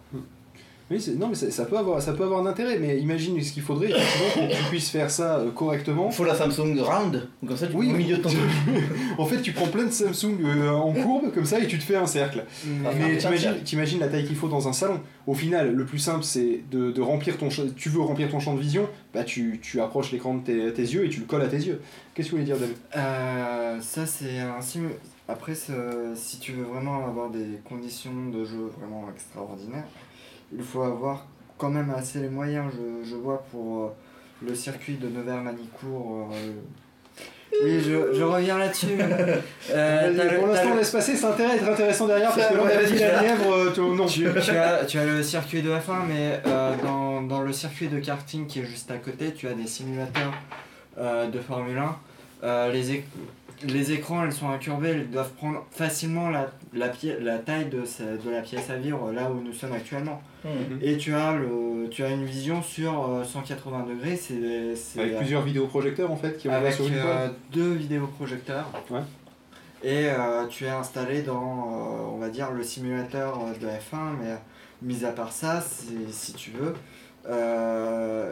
Oui, c'est- non, mais ça, ça peut avoir, ça peut avoir un intérêt, mais imagine ce qu'il faudrait effectivement pour que tu puisses faire ça euh, correctement. Il faut la Samsung Round, comme ça tu Oui. au milieu de ton. En fait, tu prends plein de Samsung euh, en courbe comme ça et tu te fais un cercle. Ah, Mais putain, t'imagines, la taille qu'il faut dans un salon. Au final, le plus simple, c'est de, de remplir ton champ. Tu veux remplir ton champ de vision, bah tu, tu approches l'écran de tes, tes yeux et tu le colles à tes yeux. Qu'est-ce que tu voulais dire, David? Euh, ça c'est un simu... Après si tu veux vraiment avoir des conditions de jeu vraiment extraordinaires, il faut avoir quand même assez les moyens, je, je vois pour euh, le circuit de Nevers-Manicourt. euh, Oui, je, je reviens là-dessus. Euh, pour l'instant, laisse passer, c'est intéressant derrière parce que là, on dit la euh, tu- non. tu, tu as, tu as le circuit de F1, mais euh, dans, dans le circuit de karting qui est juste à côté, tu as des simulateurs euh, de Formule 1. Euh, les, les écrans, elles sont incurvés, ils doivent prendre facilement la, la, la taille de, ce- de la pièce à vivre là où nous sommes actuellement. Mhm. Et tu as, le, tu as une vision sur euh, 180 degrés, c'est c'est, Avec euh, plusieurs vidéoprojecteurs en fait qui vont avec sur une euh, deux vidéoprojecteurs. Ouais. Et euh, tu es installé dans, euh, on va dire, le simulateur euh, de F1, mais mis à part ça, c'est- si tu veux, euh,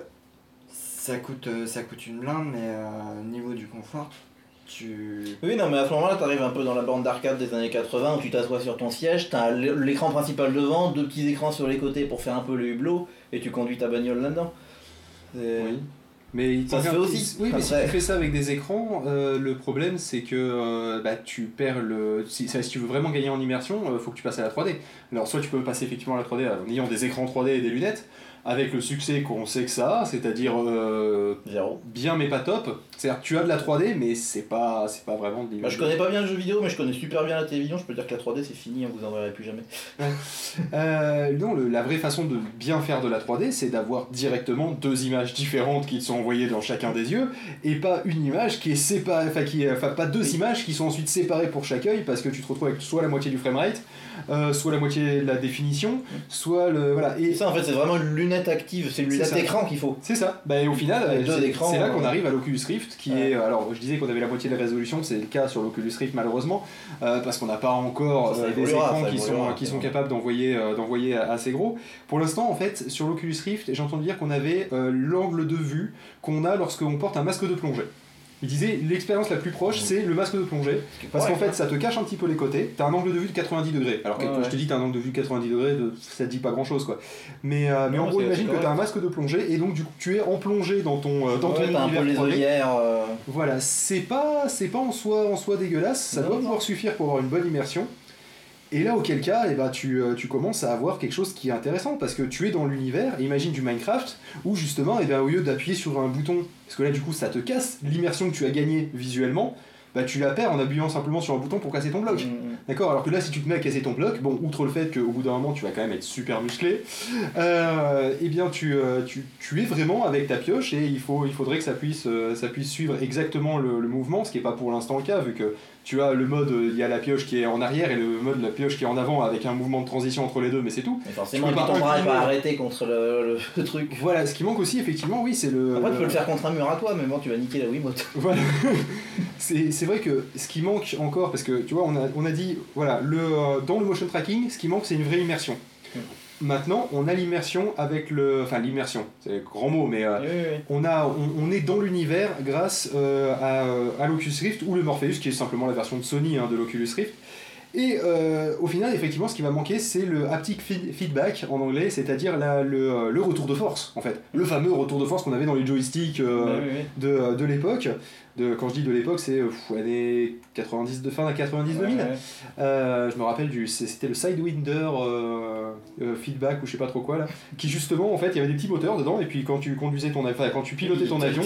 ça, coûte, euh, ça coûte une blinde, mais euh, au niveau du confort, tu... Oui, non, mais à ce moment-là, t'arrives un peu dans la bande d'arcade des années 80 où tu t'assois sur ton siège, t'as l- l'écran principal devant, deux petits écrans sur les côtés pour faire un peu le hublot, et tu conduis ta bagnole là-dedans. Oui. Mais il Ça se fait aussi. Oui, mais si tu fais ça avec des écrans, euh, le problème c'est que euh, bah, tu perds le. Si, si tu veux vraiment gagner en immersion, il faut que tu passes à la 3D. Alors, soit tu peux passer effectivement à la 3D en ayant des écrans 3D et des lunettes, avec le succès qu'on sait que ça a, c'est-à-dire euh, Zéro. bien mais pas top. C'est-à-dire tu as de la 3D, mais c'est pas, c'est pas vraiment de Bah, l'image. je connais pas bien le jeu vidéo, mais je connais super bien la télévision. Je peux dire que la 3D c'est fini, hein, vous en verrez plus jamais. Euh, non, le- la vraie façon de bien faire de la 3D, c'est d'avoir directement deux images différentes qui sont envoyées dans chacun des yeux, et pas une image qui est séparée, enfin, qui est- enfin pas deux images qui sont ensuite séparées pour chaque œil, parce que tu te retrouves avec soit la moitié du framerate, euh, soit la moitié de la définition, soit le voilà. Et ça, en fait, c'est vraiment une lunette active, c'est une lunette qu'il faut. c'est ça. Bah, et au final, c'est là euh, qu'on arrive à l'Oculus Rift, qui Ouais. est alors je disais qu'on avait la moitié de la résolution, c'est le cas sur l'Oculus Rift malheureusement, euh, parce qu'on n'a pas encore Ça, ça euh, des écrans qui sont qui capables d'envoyer euh, d'envoyer assez gros. Pour l'instant, en fait, sur l'Oculus Rift, j'ai entendu dire qu'on avait l'angle de vue qu'on a lorsqu'on porte un masque de plongée. Il disait l'expérience la plus proche, c'est le masque de plongée, parce qu'en fait, ça te cache un petit peu les côtés. T'as un angle de vue de 90 degrés. Alors que quand je te dis t'as un angle de vue de 90 degrés, de- ça te dit pas grand chose quoi. Mais, euh, mais en gros, imagine que t'as un masque de plongée et donc du coup tu es en plongée dans ton euh, dans ton t'as un peu univers les 3D. œillères. euh, Voilà, c'est pas, c'est pas en soi, en soi dégueulasse, ça Non, doit non. pouvoir suffire pour avoir une bonne immersion. Et là, auquel cas, eh ben, tu, euh, tu commences à avoir quelque chose qui est intéressant parce que tu es dans l'univers, imagine du Minecraft, où justement, eh ben, au lieu d'appuyer sur un bouton, parce que là, du coup, ça te casse l'immersion que tu as gagnée visuellement, bah, tu la perds en appuyant simplement sur un bouton pour casser ton bloc. D'accord Alors que là, si tu te mets à casser ton bloc, bon, outre le fait qu'au bout d'un moment, tu vas quand même être super musclé, euh, eh bien, tu, euh, tu, tu es vraiment avec ta pioche et il, faut, il faudrait que ça puisse, euh, ça puisse suivre exactement le, le mouvement, ce qui n'est pas pour l'instant le cas, vu que tu as le mode, il y a la pioche qui est en arrière et le mode, la pioche qui est en avant avec un mouvement de transition entre les deux, mais c'est tout. Mais forcément, Tu peux puis ton bras pas arrêté contre le, truc. Voilà, ce qui manque aussi, effectivement, oui, c'est le. Après, tu peux le faire contre un mur à toi, mais bon, tu vas niquer la Wiimote. Voilà. c'est vrai que ce qui manque encore, parce que tu vois, on a, on a dit, voilà, le, euh, dans le motion tracking, ce qui manque, c'est une vraie immersion. Maintenant, on a l'immersion avec le. Enfin, l'immersion, c'est grand mot, mais euh, On, a, on, on est dans l'univers grâce euh, à, à l'Oculus Rift ou le Morpheus, qui est simplement la version de Sony hein, de l'Oculus Rift. Et euh, au final, effectivement, ce qui va manquer, c'est le haptic feed- feedback en anglais, c'est-à-dire le, euh, le retour de force, en fait. Le fameux retour de force qu'on avait dans les joysticks euh, ouais. de, de l'époque. Quand je dis de l'époque, c'est années 90, de fin à 90 2000. Ouais, ouais. Euh, je me rappelle du, c'était le Sidewinder feedback ou je sais pas trop quoi là, qui justement en fait il y avait des petits moteurs dedans et puis quand tu conduisais ton, enfin quand tu pilotais ton avion,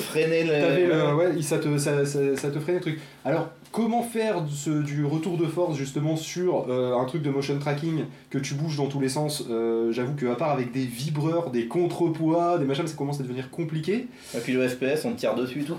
ouais, ça te, ça, ça- ça te freinait le truc. Alors comment faire du retour de force justement sur euh, un truc de motion tracking que tu bouges dans tous les sens euh, J'avoue que à part avec des vibreurs, des contrepoids, des machins, ça commence à devenir compliqué. Et puis le FPS, on tire dessus et tout.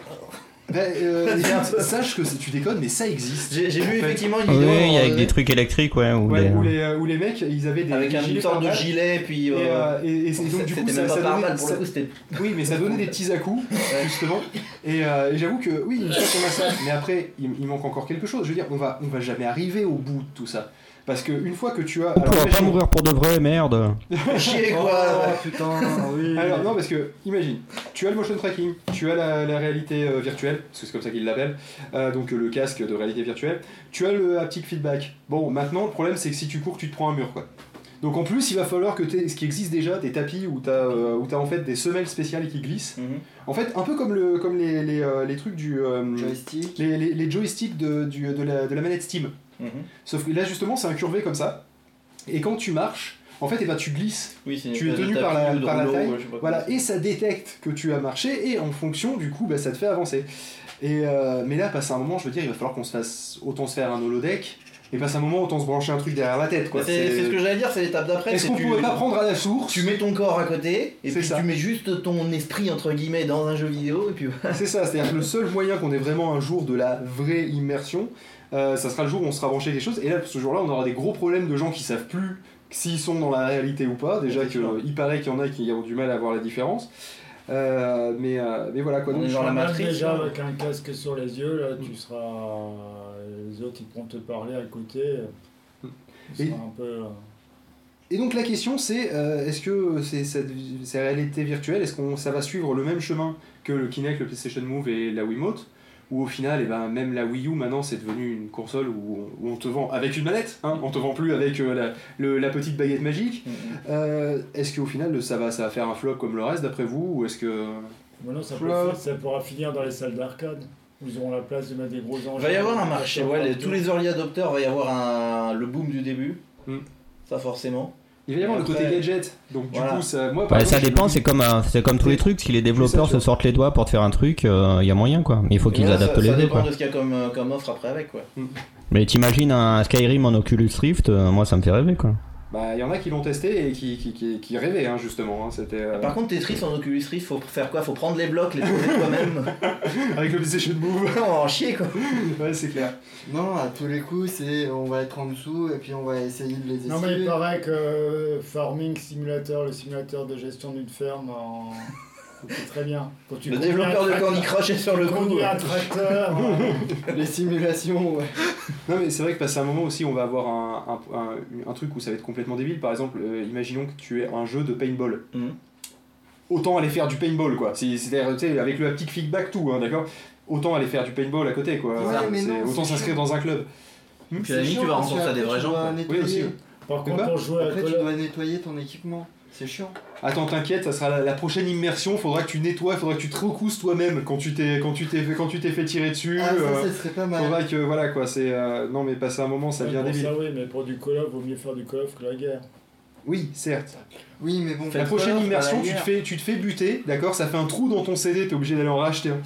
Ben, euh, sache que tu déconnes, mais ça existe. J'ai vu effectivement une Oui, vidéo. il y a avec euh, des trucs électriques, ouais. Ou Ouais, des- où, les, euh, où les mecs, ils avaient des Avec des un- sorte de gilet, puis. Et, euh, euh, et, et c'est- donc du coup, ça, donnait, balle pour le ça- coup, c'était. oui, mais ça donnait des petits à coups, justement. Et, euh, et j'avoue que oui, une fois qu'on a ça, mais après, il, il manque encore quelque chose. Je veux dire, on va, on va jamais arriver au bout de tout ça. Parce qu'une fois que tu as. On pourra pas mourir pour de vrai, merde. Chier Oh, quoi putain, oui. Alors non parce que imagine, tu as le motion tracking, tu as la, la réalité euh, virtuelle, parce que c'est comme ça qu'ils l'appellent, euh, donc euh, le casque de réalité virtuelle, tu as le haptic feedback. Bon maintenant le problème c'est que si tu cours tu te prends un mur quoi. Donc en plus il va falloir que tu ce qui existe déjà, des tapis où tu as, où t'as en fait des semelles spéciales qui glissent. Mhm. En fait un peu comme, le, comme les, les, euh, les trucs du... euh, Joystick. les, les, les joysticks de, du- de, la, de la manette Steam. Mhm. Sauf que là justement c'est incurvé comme ça, et quand tu marches, en fait eh ben, tu glisses Oui, tu es tenu par la, par la taille, ouais, voilà, et ça détecte que tu as marché, et en fonction, du coup, bah, ça te fait avancer. Et, euh, mais là, passe un moment, je veux dire, il va falloir qu'on se fasse, autant se faire un holodeck, et passe un moment, autant se brancher un truc derrière la tête, quoi. C'est ce que j'allais dire, c'est l'étape d'après. Est-ce c'est qu'on pourrait pas prendre à la source Tu mets ton corps à côté, et puis ça. tu mets juste ton esprit, entre guillemets, dans un jeu vidéo, et puis. C'est ça, c'est-à-dire que le seul moyen qu'on ait vraiment un jour de la vraie immersion, euh, ça sera le jour où on sera branché des choses, et là, ce jour-là, on aura des gros problèmes de gens qui savent plus s'ils sont dans la réalité ou pas. Déjà qu'il paraît qu'il y en a qui ont du mal à voir la différence. Euh, mais, euh, mais voilà quoi. On donc dans la matrice. déjà là. avec un casque sur les yeux, là, tu seras. Les autres, ils pourront te parler à côté. Tu Et- seras un peu. euh, Et donc la question c'est euh, est-ce que c'est cette, cette réalité virtuelle, est-ce qu'on ça va suivre le même chemin que le Kinect, le PlayStation Move et la Wiimote? Ou au final, eh ben, même la Wii U maintenant c'est devenu une console où on, où on te vend avec une manette, hein, on te vend plus avec euh, la, le- la petite baguette magique. Mhm. Euh, est-ce qu'au final ça va, ça va faire un flop comme le reste d'après vous ou est-ce que Maintenant, ça, peut pourra finir dans les salles d'arcade. Où ils auront la place de mettre des gros Il engins. va y avoir un marché, ouais, les- Partout. tous les early adopters, va y avoir un, le boom du début. Hmm. Ça, forcément. Il va y avoir Et le côté gadget Donc du Voilà. coup ça, moi par Ouais, ça dépend, c'est comme, un- c'est comme tous les trucs, si les développeurs se sortent les doigts pour te faire un truc, il y a moyen quoi. Mais il faut qu'ils Ouais, adaptent ça, les ça deux dépend quoi. de ce qu'il y a comme, euh, comme offre après avec, quoi. Mais t'imagines un Skyrim en Oculus Rift, euh, moi ça me fait rêver quoi. Bah il y en a qui l'ont testé et qui, qui, qui, qui rêvaient hein, justement. hein, C'était euh, Par contre, Tetris en Oculus Rift, faut faire quoi? Faut prendre les blocs, les poser toi-même. avec le PlayStation Move. on va en chier, quoi. ouais c'est clair. Non, à tous les coups, c'est on va être en dessous et puis on va essayer de les essayer. Non, mais il paraît que euh, Farming Simulator, le simulateur de gestion d'une ferme, en... c'est très bien. Quand tu Le développeur de Candy Crush est sur le coup. un tracteur. euh, Les simulations, ouais. Non mais c'est vrai que passé un moment aussi on va avoir un, un, un- un truc où ça va être complètement débile. Par exemple, euh, imaginons que tu es un jeu de paintball. Mhm. Autant aller faire du paintball quoi. C'est- C'est-à-dire tu sais, avec le haptic feedback tout, hein, d'accord? Autant aller faire du paintball à côté quoi. Ouais, mais C'est- non, autant s'inscrire dans un club. Puis à la limite, tu vas rencontrer des vrais gens. Par contre, bah, on jouait à Après, tu dois nettoyer ton équipement. C'est chiant. Attends, t'inquiète, ça sera la, la prochaine immersion. Faudra que tu nettoies, faudra que tu te recousses toi-même quand tu t'es quand tu t'es fait quand tu t'es fait tirer dessus. Ah, ça, euh, ça serait pas mal. faudra que voilà quoi. C'est euh, non mais passer un moment, ça Ouais, devient pour débile. ça, oui, mais pour du Call of, vaut mieux faire du Call of que la guerre. Oui, certes. Oui, mais bon. La prochaine immersion, tu te fais tu te fais buter, d'accord Ça fait un trou dans ton CD, t'es obligé d'aller en racheter un.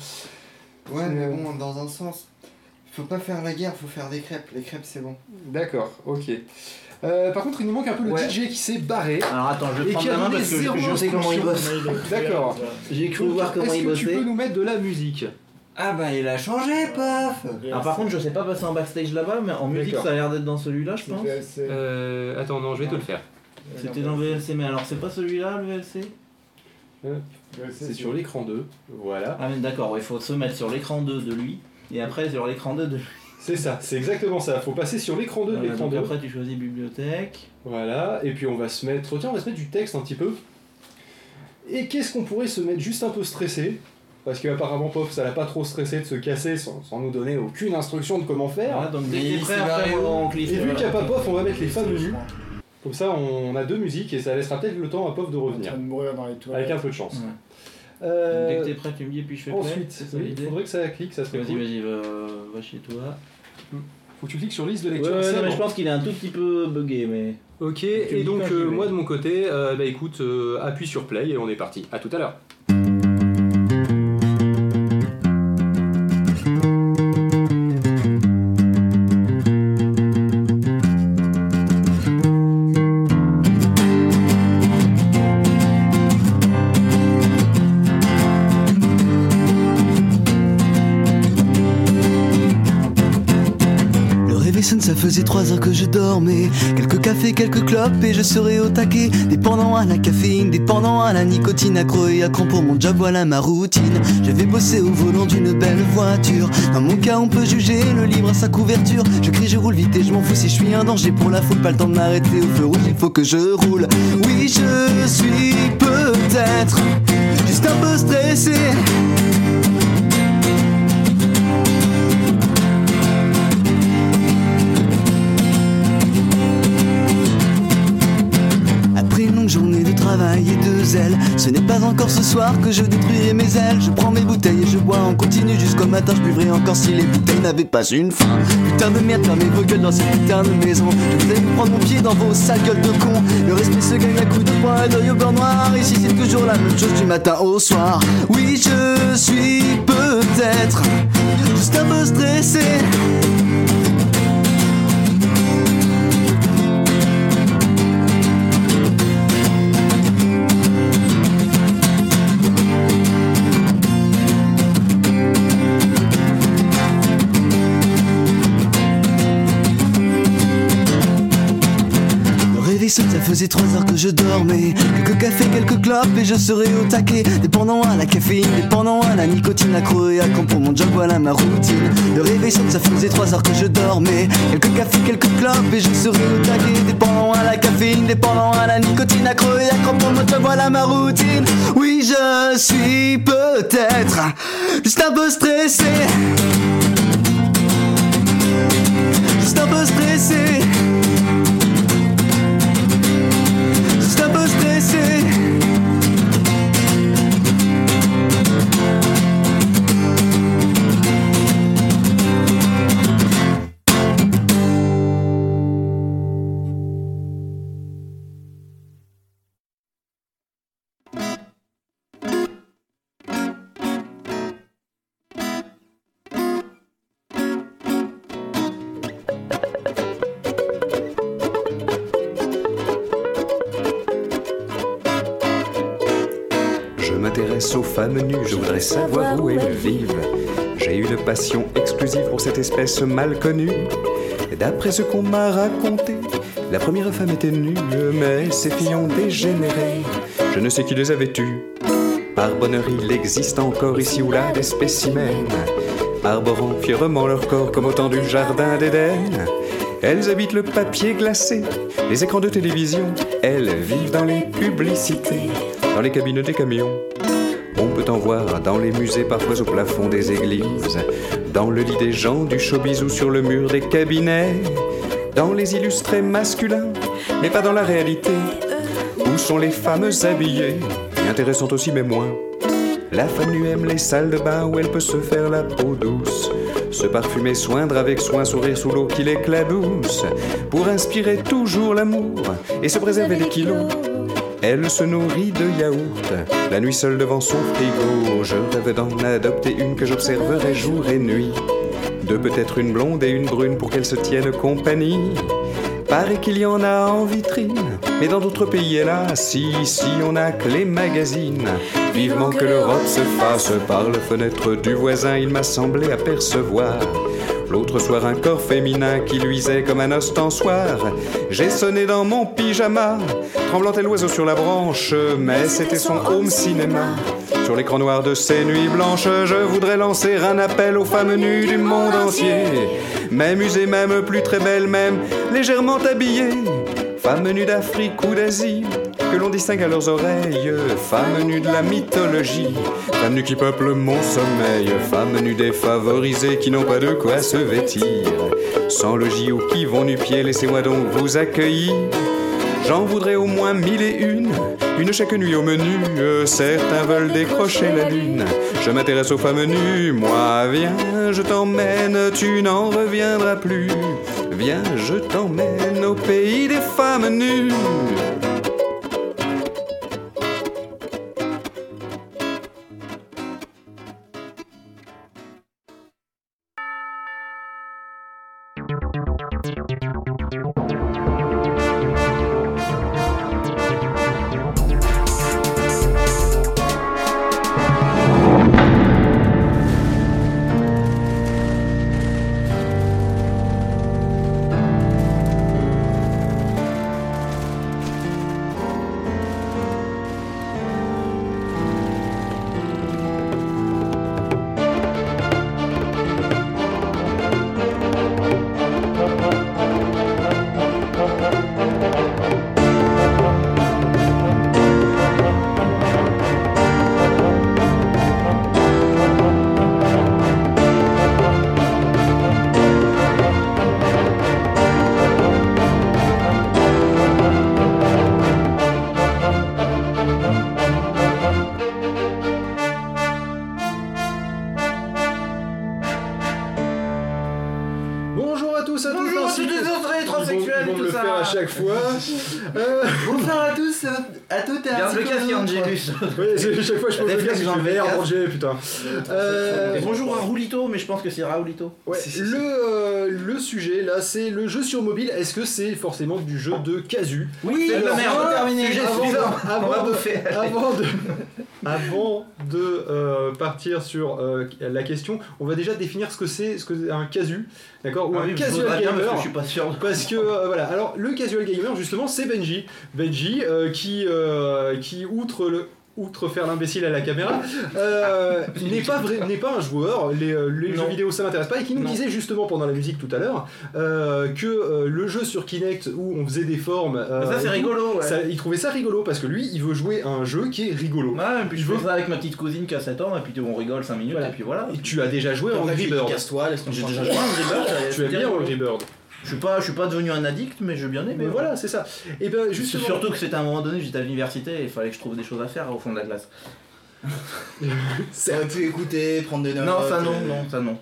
Ouais, mais bon, dans un sens. Faut pas faire la guerre, faut faire des crêpes. Les crêpes, c'est bon. D'accord, ok. Euh, par contre, il nous manque un peu le Ouais. DJ qui s'est barré. Alors attends, je vais prendre la main parce que je, sais comment il bosse. D'accord. J'ai cru Donc, voir comment Est-ce il que tu bossait. peux nous mettre de la musique Ah bah il a changé, paf. Alors par contre, je sais pas passer en backstage là-bas, mais en musique, ça a l'air d'être dans celui-là, je pense. VLC. Euh, attends, non, je vais te le faire. C'était dans VLC, mais alors c'est pas celui-là, le VLC VLC, C'est sur l'écran 2. Voilà. Ah mais d'accord, il faut se mettre sur l'écran 2 de lui, et après sur l'écran 2 de lui. C'est ça, c'est exactement ça. Faut passer sur l'écran 2 de Voilà, l'écran donc 2. après tu choisis bibliothèque. Voilà, et puis on va se mettre. Tiens, on va se mettre du texte un petit peu. Et qu'est-ce qu'on pourrait se mettre juste un peu stressé? Parce qu'apparemment, Pof, ça l'a pas trop stressé de se casser sans, sans nous donner aucune instruction de comment faire. Voilà, donc t'es prêt, scénarios. on clique. Et vu qu'il n'y a pas Pof, on va mettre les nues. crois. Comme ça, on a deux musiques et ça laissera peut-être le temps à Pof de En revenir. train de mourir dans les toilettes. Avec un peu de chance. Ouais. Euh, Dès que t'es prêt, tu me dis, puis je fais play. ensuite, c'est ça oui, l'idée il faudrait que ça clique, ça serait Vas-y, cool. vas-y, va, va chez toi. Faut que tu cliques sur liste de lecture. ouais, non, mais je pense qu'il est un tout petit peu bugué, mais. Ok, et donc euh, moi de mon côté, euh, bah écoute, euh, appuie sur play et on est parti. À tout à l'heure. Ça faisait trois heures que je dormais. Quelques cafés, quelques clopes et je serais au taquet. Dépendant à la caféine, dépendant à la nicotine, accro et accro pour mon job, voilà ma routine. Je vais bosser au volant d'une belle voiture. Dans mon cas, on peut juger le livre à sa couverture. Je crie, je roule vite et je m'en fous si je suis un danger pour la foule. Pas le temps de m'arrêter au feu rouge, il faut que je roule. Oui, je suis peut-être juste un peu stressé. Et ce n'est pas encore ce soir que je détruirai mes ailes. Je prends mes bouteilles et je bois en continu jusqu'au matin. Je buvrai encore si les bouteilles n'avaient pas une fin. Putain de merde, fermez vos gueules dans cette putain de maison. Je vous prendre mon pied dans vos sales gueules de con. Le respect se gagne à coups de poing et d'œil au beurre noir. Ici c'est toujours la même chose du matin au soir. Oui, je suis peut-être juste un peu stressé. Ça faisait trois heures que je dormais. Quelques cafés, quelques clopes et je serais au taquet. Dépendant à la caféine, dépendant à la nicotine, accro et accro pour mon job, voilà ma routine. Le réveil sonne, ça faisait trois heures que je dormais. Quelques cafés, quelques clopes et je serais au taquet. Dépendant à la caféine, dépendant à la nicotine, accro et accro pour mon job, voilà ma routine. Oui, je suis peut-être juste un peu stressé. Voudrais savoir où elles vivent. J'ai une passion exclusive pour cette espèce mal connue. D'après ce qu'on m'a raconté, la première femme était nue, mais ses filles ont dégénéré. Je ne sais qui les avait tues. Par bonheur, il existe encore ici ou là des spécimens, arborant fièrement leur corps comme autant du jardin d'Éden. Elles habitent le papier glacé, les écrans de télévision. Elles vivent dans les publicités, dans les cabines des camions. Dans les musées, parfois au plafond des églises, dans le lit des gens du showbiz ou sur le mur des cabinets, dans les illustrés masculins, mais pas dans la réalité, ou sont les femmes habillées, intéressantes aussi mais moins. La femme nue aime les salles de bain où elle peut se faire la peau douce, se parfumer, soindre avec soin, sourire sous l'eau qui l'éclabousse, pour inspirer toujours l'amour et se préserver des kilos. Elle se nourrit de yaourt, la nuit seule devant son frigo. Je rêve d'en adopter une que j'observerai jour et nuit. De peut-être une blonde et une brune pour qu'elles se tiennent compagnie. Paraît qu'il y en a en vitrine, mais dans d'autres pays, hélas, si, ici on a que les magazines. Vivement que l'Europe se fasse par la fenêtre du voisin, il m'a semblé apercevoir. L'autre soir, un corps féminin qui luisait comme un ostensoir. J'ai sonné dans mon pyjama, tremblantait l'oiseau sur la branche, mais c'était son home cinéma. Sur l'écran noir de ces nuits blanches, je voudrais lancer un appel aux femmes nues du monde entier. Même usées, même plus très belles, même légèrement habillées. Femmes nues d'Afrique ou d'Asie, que l'on distingue à leurs oreilles. Femmes nues de la mythologie, femmes nues qui peuplent mon sommeil. Femmes nues défavorisées qui n'ont pas de quoi se vêtir. Sans logis ou qui vont nu-pieds, laissez-moi donc vous accueillir. J'en voudrais au moins mille et une, une chaque nuit au menu. Certains veulent décrocher la lune. Je m'intéresse aux femmes nues, moi viens, je t'emmène, tu n'en reviendras plus. Viens, je t'emmène au pays des femmes nues. Oui, c'est- chaque fois je pose le casque, je casque. Angers, putain. Euh, Bonjour à Roulito, mais je pense que c'est Raoulito. Ouais, le, euh, le sujet là, c'est le jeu sur mobile. Est-ce que c'est forcément du jeu de casu Oui, le- merde, terminé. Avant Avant de-. Avant de, avant de euh, partir sur euh, la question, on va déjà définir ce que c'est ce que c'est un casu, d'accord Ou Ah un oui, casual gamer. parce que je suis pas sûr. Parce que euh, voilà, alors le casual gamer justement c'est Benji, Benji euh, qui euh, qui outre le outre faire l'imbécile à la caméra, euh, n'est pas vrai, pas un joueur. Les, euh, les jeux vidéo ça m'intéresse pas et qui nous Non. disait justement pendant la musique tout à l'heure euh, que euh, le jeu sur Kinect où on faisait des formes, ça, c'est rigolo, ouais. ça- il trouvait ça rigolo parce que lui il veut jouer à un jeu qui est rigolo. Ouais, et puis je fais ça avec ma petite cousine qui a 7 ans, et puis on rigole 5 minutes, et puis voilà. Et tu as déjà joué en Angry Bird. Casse-toi, J'ai déjà joué à Angry Bird. Tu aimes bien. Angry Bird. Je suis pas, je suis pas devenu un addict, mais j'ai bien aimé. Mais voilà, c'est ça. Et ben justement. Surtout que c'était à un moment donné, j'étais à l'université et il fallait que je trouve des choses à faire au fond de la classe. Ça aurait pu écouter, prendre des notes. Non, ça non, euh, non, ça non.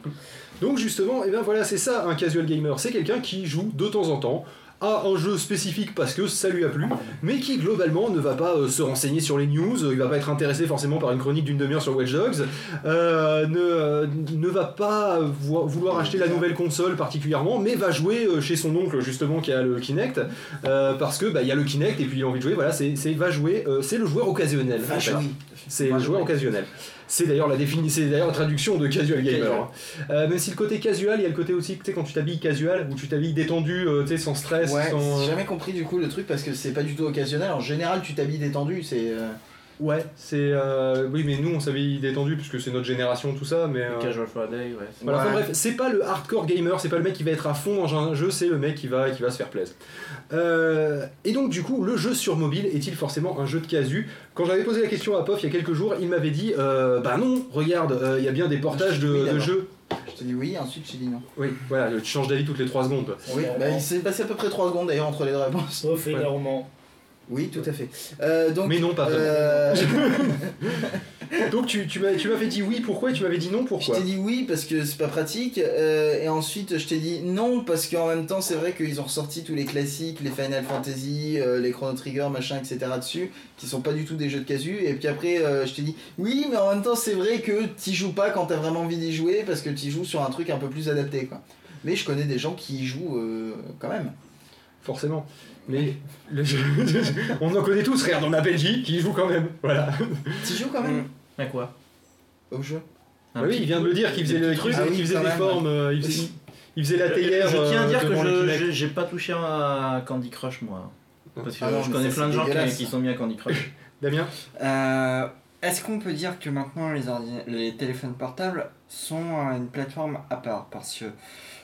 Donc justement, et ben voilà, c'est ça un casual gamer, c'est quelqu'un qui joue de temps en temps à un jeu spécifique parce que ça lui a plu, mais qui globalement ne va pas euh, se renseigner sur les news, euh, il va pas être intéressé forcément par une chronique d'une demi-heure sur Watch Dogs, euh, ne, ne va pas vo- vouloir acheter la nouvelle console particulièrement, mais va jouer chez son oncle justement qui a le Kinect, parce que bah, il y a le Kinect et puis il a envie de jouer, voilà, c'est va jouer, c'est le joueur occasionnel. en fait. C'est le joueur occasionnel. C'est d'ailleurs la définition, c'est d'ailleurs la traduction de casual gamer. Casual. hein. Euh, même si le côté casual, il y a le côté aussi, tu sais, quand tu t'habilles casual, où tu t'habilles détendu, euh, tu sais, sans stress, Ouais, sans. j'ai jamais compris du coup le truc parce que c'est pas du tout occasionnel. En général, tu t'habilles détendu, c'est. euh, Ouais, c'est. euh, Oui, mais nous, on s'habille détendu, puisque c'est notre génération, tout ça, mais. euh, Casual Friday, ouais. Voilà, enfin Ouais. bref, c'est pas le hardcore gamer, c'est pas le mec qui va être à fond dans un jeu, c'est le mec qui va, qui va se faire plaisir. Euh, et donc, du coup, le jeu sur mobile est-il forcément un jeu de casu? Quand j'avais posé la question à Pof il y a quelques jours, il m'avait dit euh, Bah non, regarde, euh, il y a bien des portages de, Oui, de d'abord. jeux. Je t'ai dit oui, ensuite je t'ai dit non. Oui, voilà, tu changes d'avis toutes les 3 secondes. Oui, bah, il s'est passé à peu près 3 secondes d'ailleurs entre les deux réponses. Sauf Ouais. énormément. Oui, tout à fait. Euh, donc, Mais non, pas vraiment. euh, Donc tu, tu m'avais dit oui, pourquoi Et tu m'avais dit non, Je pourquoi t'ai dit oui parce que c'est pas pratique, euh, et ensuite je t'ai dit non parce qu'en même temps c'est vrai qu'ils ont ressorti tous les classiques, les Final Fantasy, euh, les Chrono Trigger, machin, etc. dessus, qui sont pas du tout des jeux de casu, et puis après je t'ai dit oui, mais en même temps c'est vrai que t'y joues pas quand t'as vraiment envie d'y jouer parce que t'y joues sur un truc un peu plus adapté quoi. Mais je connais des gens qui y jouent quand même. Forcément. Mais le jeu- on en connaît tous, regarde, on a Belgique qui y joue quand même. Voilà. T'y joues quand même À quoi au jeu Ah oui, il vient de le dire qu'il faisait, des le, qu'il trucs. faisait, Ah des formes, euh, il faisait, il faisait la théière. Je tiens à euh, dire que j'ai- pas touché à Candy Crush moi. Parce que Ah non, je connais plein de gens qui, sont mis à Candy Crush. Damien Euh, Est-ce qu'on peut dire que maintenant les, ordi- les téléphones portables sont une plateforme à part? Parce que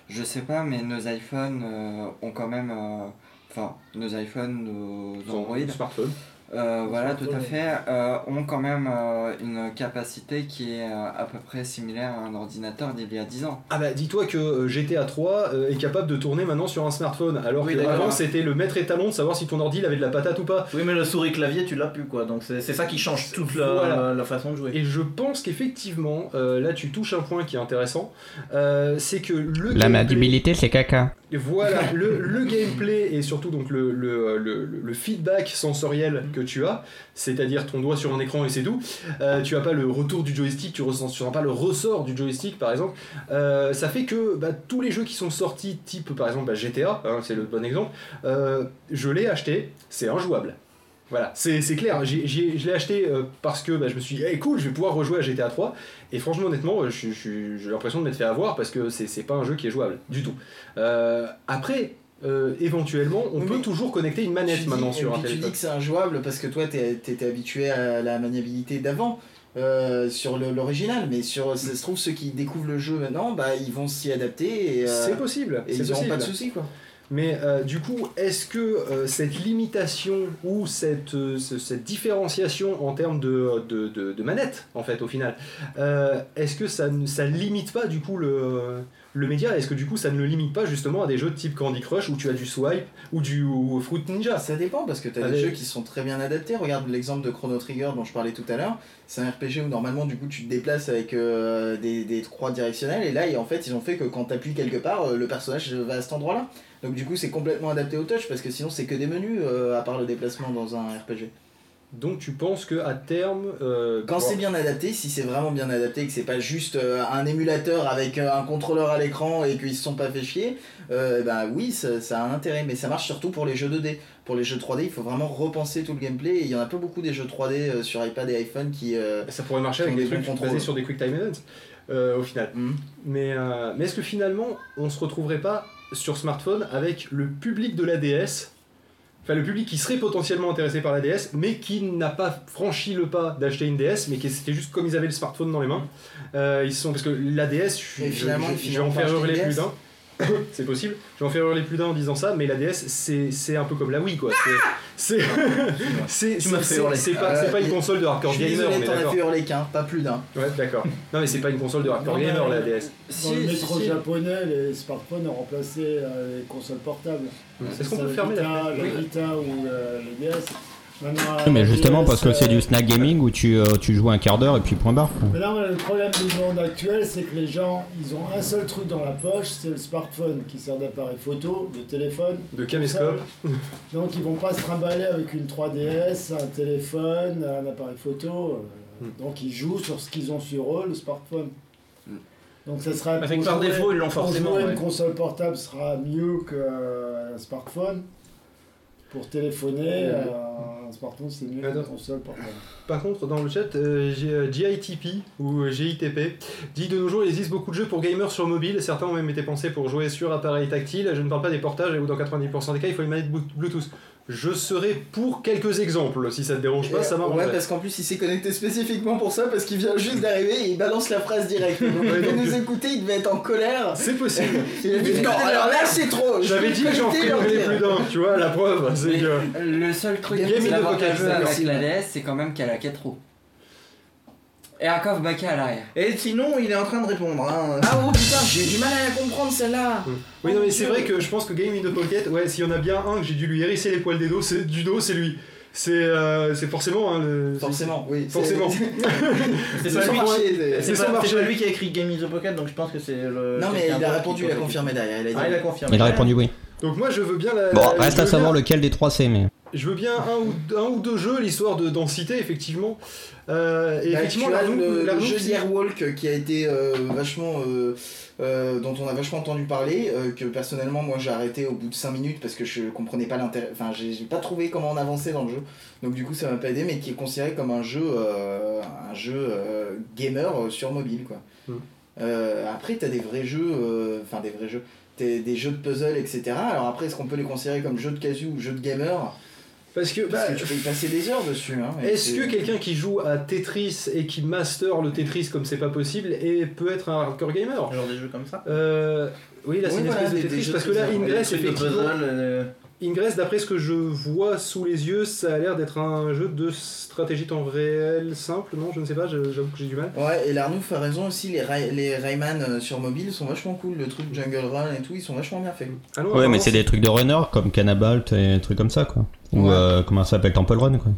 je sais pas, mais nos iPhones euh, ont quand même. euh, Enfin, nos iPhones, nos Android, Smartphone. euh, voilà, tout à fait, euh, ont quand même euh, une capacité qui est euh, à peu près similaire à un ordinateur d'il y a 10 ans. Ah bah dis-toi que GTA 3 euh, est capable de tourner maintenant sur un smartphone, alors Oui, que avant c'était le maître étalon de savoir si ton ordi il avait de la patate ou pas. Oui, mais le souris clavier, tu l'as plus quoi. Donc c'est ça qui change toute la, Voilà. la façon de jouer. Et je pense qu'effectivement, euh, là tu touches un point qui est intéressant, euh, c'est que le La gameplay- maniabilité, c'est caca. Voilà, le, le gameplay et surtout donc le, le, le, le feedback sensoriel que tu as, c'est-à-dire ton doigt sur un écran et c'est tout, euh, tu as pas le retour du joystick, tu ressens tu ressens pas le ressort du joystick par exemple, euh, ça fait que bah, tous les jeux qui sont sortis, type par exemple bah, GTA, hein, c'est le bon exemple, euh, je l'ai acheté, c'est injouable. Voilà, c'est clair, je l'ai acheté euh, parce que bah, je me suis dit, hey, cool, je vais pouvoir rejouer à GTA 3, et franchement, honnêtement, je- j'ai l'impression de m'être fait avoir parce que c'est pas un jeu qui est jouable du tout. Euh, après, euh, éventuellement, on Oui, peut toujours connecter une manette dis- maintenant sur un puis tu dis téléphone. que c'est injouable parce que toi t'étais habitué à la maniabilité d'avant euh, sur l'original, mais sur ça se trouve ceux qui découvrent le jeu maintenant, bah ils vont s'y adapter euh, C'est possible, et ils n'auront pas de soucis quoi. Mais euh, du coup, est-ce que euh, cette limitation ou cette, euh, ce- cette différenciation en termes de, de, manette, en fait, au final, est-ce que ça ne ça limite pas du coup le, le média Est-ce que du coup ça ne le limite pas justement à des jeux de type Candy Crush où tu as du swipe ou du ou Fruit Ninja? Ça dépend parce que tu as Allez. des jeux qui sont très bien adaptés. Regarde l'exemple de Chrono Trigger dont je parlais tout à l'heure. C'est un RPG où normalement du coup tu te déplaces avec euh, des, des croix directionnelles et là en fait ils ont fait que quand tu appuies quelque part euh, le personnage va à cet endroit là. Donc du coup c'est complètement adapté au touch parce que sinon c'est que des menus euh, à part le déplacement dans un RPG. Donc tu penses que à terme, euh, Quand c'est bien adapté, si c'est vraiment bien adapté, que c'est pas juste euh, un émulateur avec euh, un contrôleur à l'écran et qu'ils se sont pas fait chier, euh, bah oui, ça, ça a un intérêt. Mais ça marche surtout pour les jeux 2D. Pour les jeux 3D, il faut vraiment repenser tout le gameplay. Et il y en a pas beaucoup des jeux 3D euh, sur iPad et iPhone qui. euh, ça pourrait marcher avec des des trucs basés sur des quick time events au final. Mhm. Mais, euh, mais est-ce que finalement on se retrouverait pas sur smartphone avec le public de la DS Enfin, le public qui serait potentiellement intéressé par la DS, mais qui n'a pas franchi le pas d'acheter une DS, mais qui c'était juste comme ils avaient le smartphone dans les mains. Euh, ils sont parce que la DS, je, vais en faire hurler plus d'un. c'est possible. Je vais en faire hurler plus d'un en disant ça, mais la DS, c'est c'est un peu comme la Wii, quoi. C'est pas c'est pas une Euh, console de hardcore gamer, t'en as fait hurler qu'un, pas plus d'un. Ouais, d'accord. Non, mais c'est pas une console de hardcore gamer la DS. Dans Si, le si, métro si. japonais, les smartphones ont remplacé euh, les consoles portables. Est-ce qu'on peut fermer la Vita, fenêtre? la Vita ou les DS. Mais la justement, parce que c'est euh, du snack gaming où tu, euh, tu joues un quart d'heure et puis point barre. Mais non, mais le problème du monde actuel, c'est que les gens, ils ont un seul truc dans la poche, c'est le smartphone qui sert d'appareil photo, de téléphone. De caméscope. Donc ils vont pas se trimballer avec une 3DS, un téléphone, un appareil photo. euh, Donc ils jouent sur ce qu'ils ont sur eux, le smartphone. Donc ça sera que par défaut, ils l'ont forcément. Une console portable sera mieux qu'un smartphone. Pour téléphoner, euh, un smartphone c'est mieux qu'une console portable. Par contre, dans le chat, euh, j'ai, euh, GITP ou euh, GITP dit de nos jours, il existe beaucoup de jeux pour gamers sur mobile. Certains ont même été pensés pour jouer sur appareil tactile. Je ne parle pas des portages où dans 90% des cas, il faut une manette Blu- Bluetooth. Je serai pour quelques exemples, si ça te dérange pas, ça ouais, m'arrangerait. parce qu'en plus il s'est connecté spécifiquement pour ça parce qu'il vient juste d'arriver et il balance la phrase directe. Donc il devait nous écouter, il devait être en colère. C'est possible. Il a dit non, alors là c'est trop. J'avais vais dit que j'en leur plus d'un, tu vois, la preuve, c'est que... Le seul truc qui est avec c'est la. DS, c'est quand même qu'elle a 4 roues. Et coffre baquet à l'arrière. Et sinon, il est en train de répondre. Hein. Ah oh putain, j'ai du mal à la comprendre celle-là. Oui, non, mais c'est vrai que je pense que Game in the Pocket, ouais, s'il y en a bien un que j'ai dû lui hérisser les poils des dos, c'est, du dos, c'est lui. c'est euh, c'est forcément. hein, le... Forcément, oui. Forcément. C'est C'est pas, son lui- marché, c'est pas- pas lui qui a écrit Game in the Pocket, donc je pense que c'est le. Non, mais il a répondu, il a confirmé derrière. Il a dit. Ah, il a confirmé. Il a répondu oui. Donc moi je veux bien la. Bon, la- reste à savoir bien- lequel des trois c'est, mais. Je veux bien un ou, un ou deux jeux, l'histoire de densité, effectivement. Euh, et Bah, effectivement, tu as l'Arnoux- le, le jeu c'est- d'Airwalk qui a été euh, vachement. euh, euh, dont on a vachement entendu parler, euh, que personnellement moi j'ai arrêté au bout de 5 minutes parce que je comprenais pas l'intérêt. Enfin, j'ai pas trouvé comment on avançait dans le jeu, donc du coup ça m'a pas aidé, mais qui est considéré comme un jeu, euh, un jeu euh, gamer euh, sur mobile quoi. Mm. Euh, après, t'as des vrais jeux, euh, enfin des vrais jeux, t'as des jeux de puzzle, etc. Alors après, est-ce qu'on peut les considérer comme jeux de casu ou jeux de gamer? Parce que, Parce bah, que tu peux y passer des heures dessus. Hein, Est-ce que quelqu'un qui joue à Tetris et qui master le Tetris comme c'est pas possible et peut être un hardcore gamer? Genre des jeux comme ça? Euh, oui, là c'est Oui, une voilà, espèce de Tetris parce que là, Ingress, effectivement, puzzle, euh, Ingress, d'après ce que je vois sous les yeux, ça a l'air d'être un jeu de stratégie temps réel simple, non Je ne sais pas, j'avoue que j'ai du mal. Ouais, et Larnouf a raison aussi, les, Ray- les Rayman euh, sur mobile sont vachement cool, le truc Jungle Run et tout, ils sont vachement bien faits. Ah non, Ouais, mais c'est des trucs de runner comme Cannabalt et des trucs comme ça, quoi. Ou Ouais. euh, comment ça s'appelle Temple Run, quoi.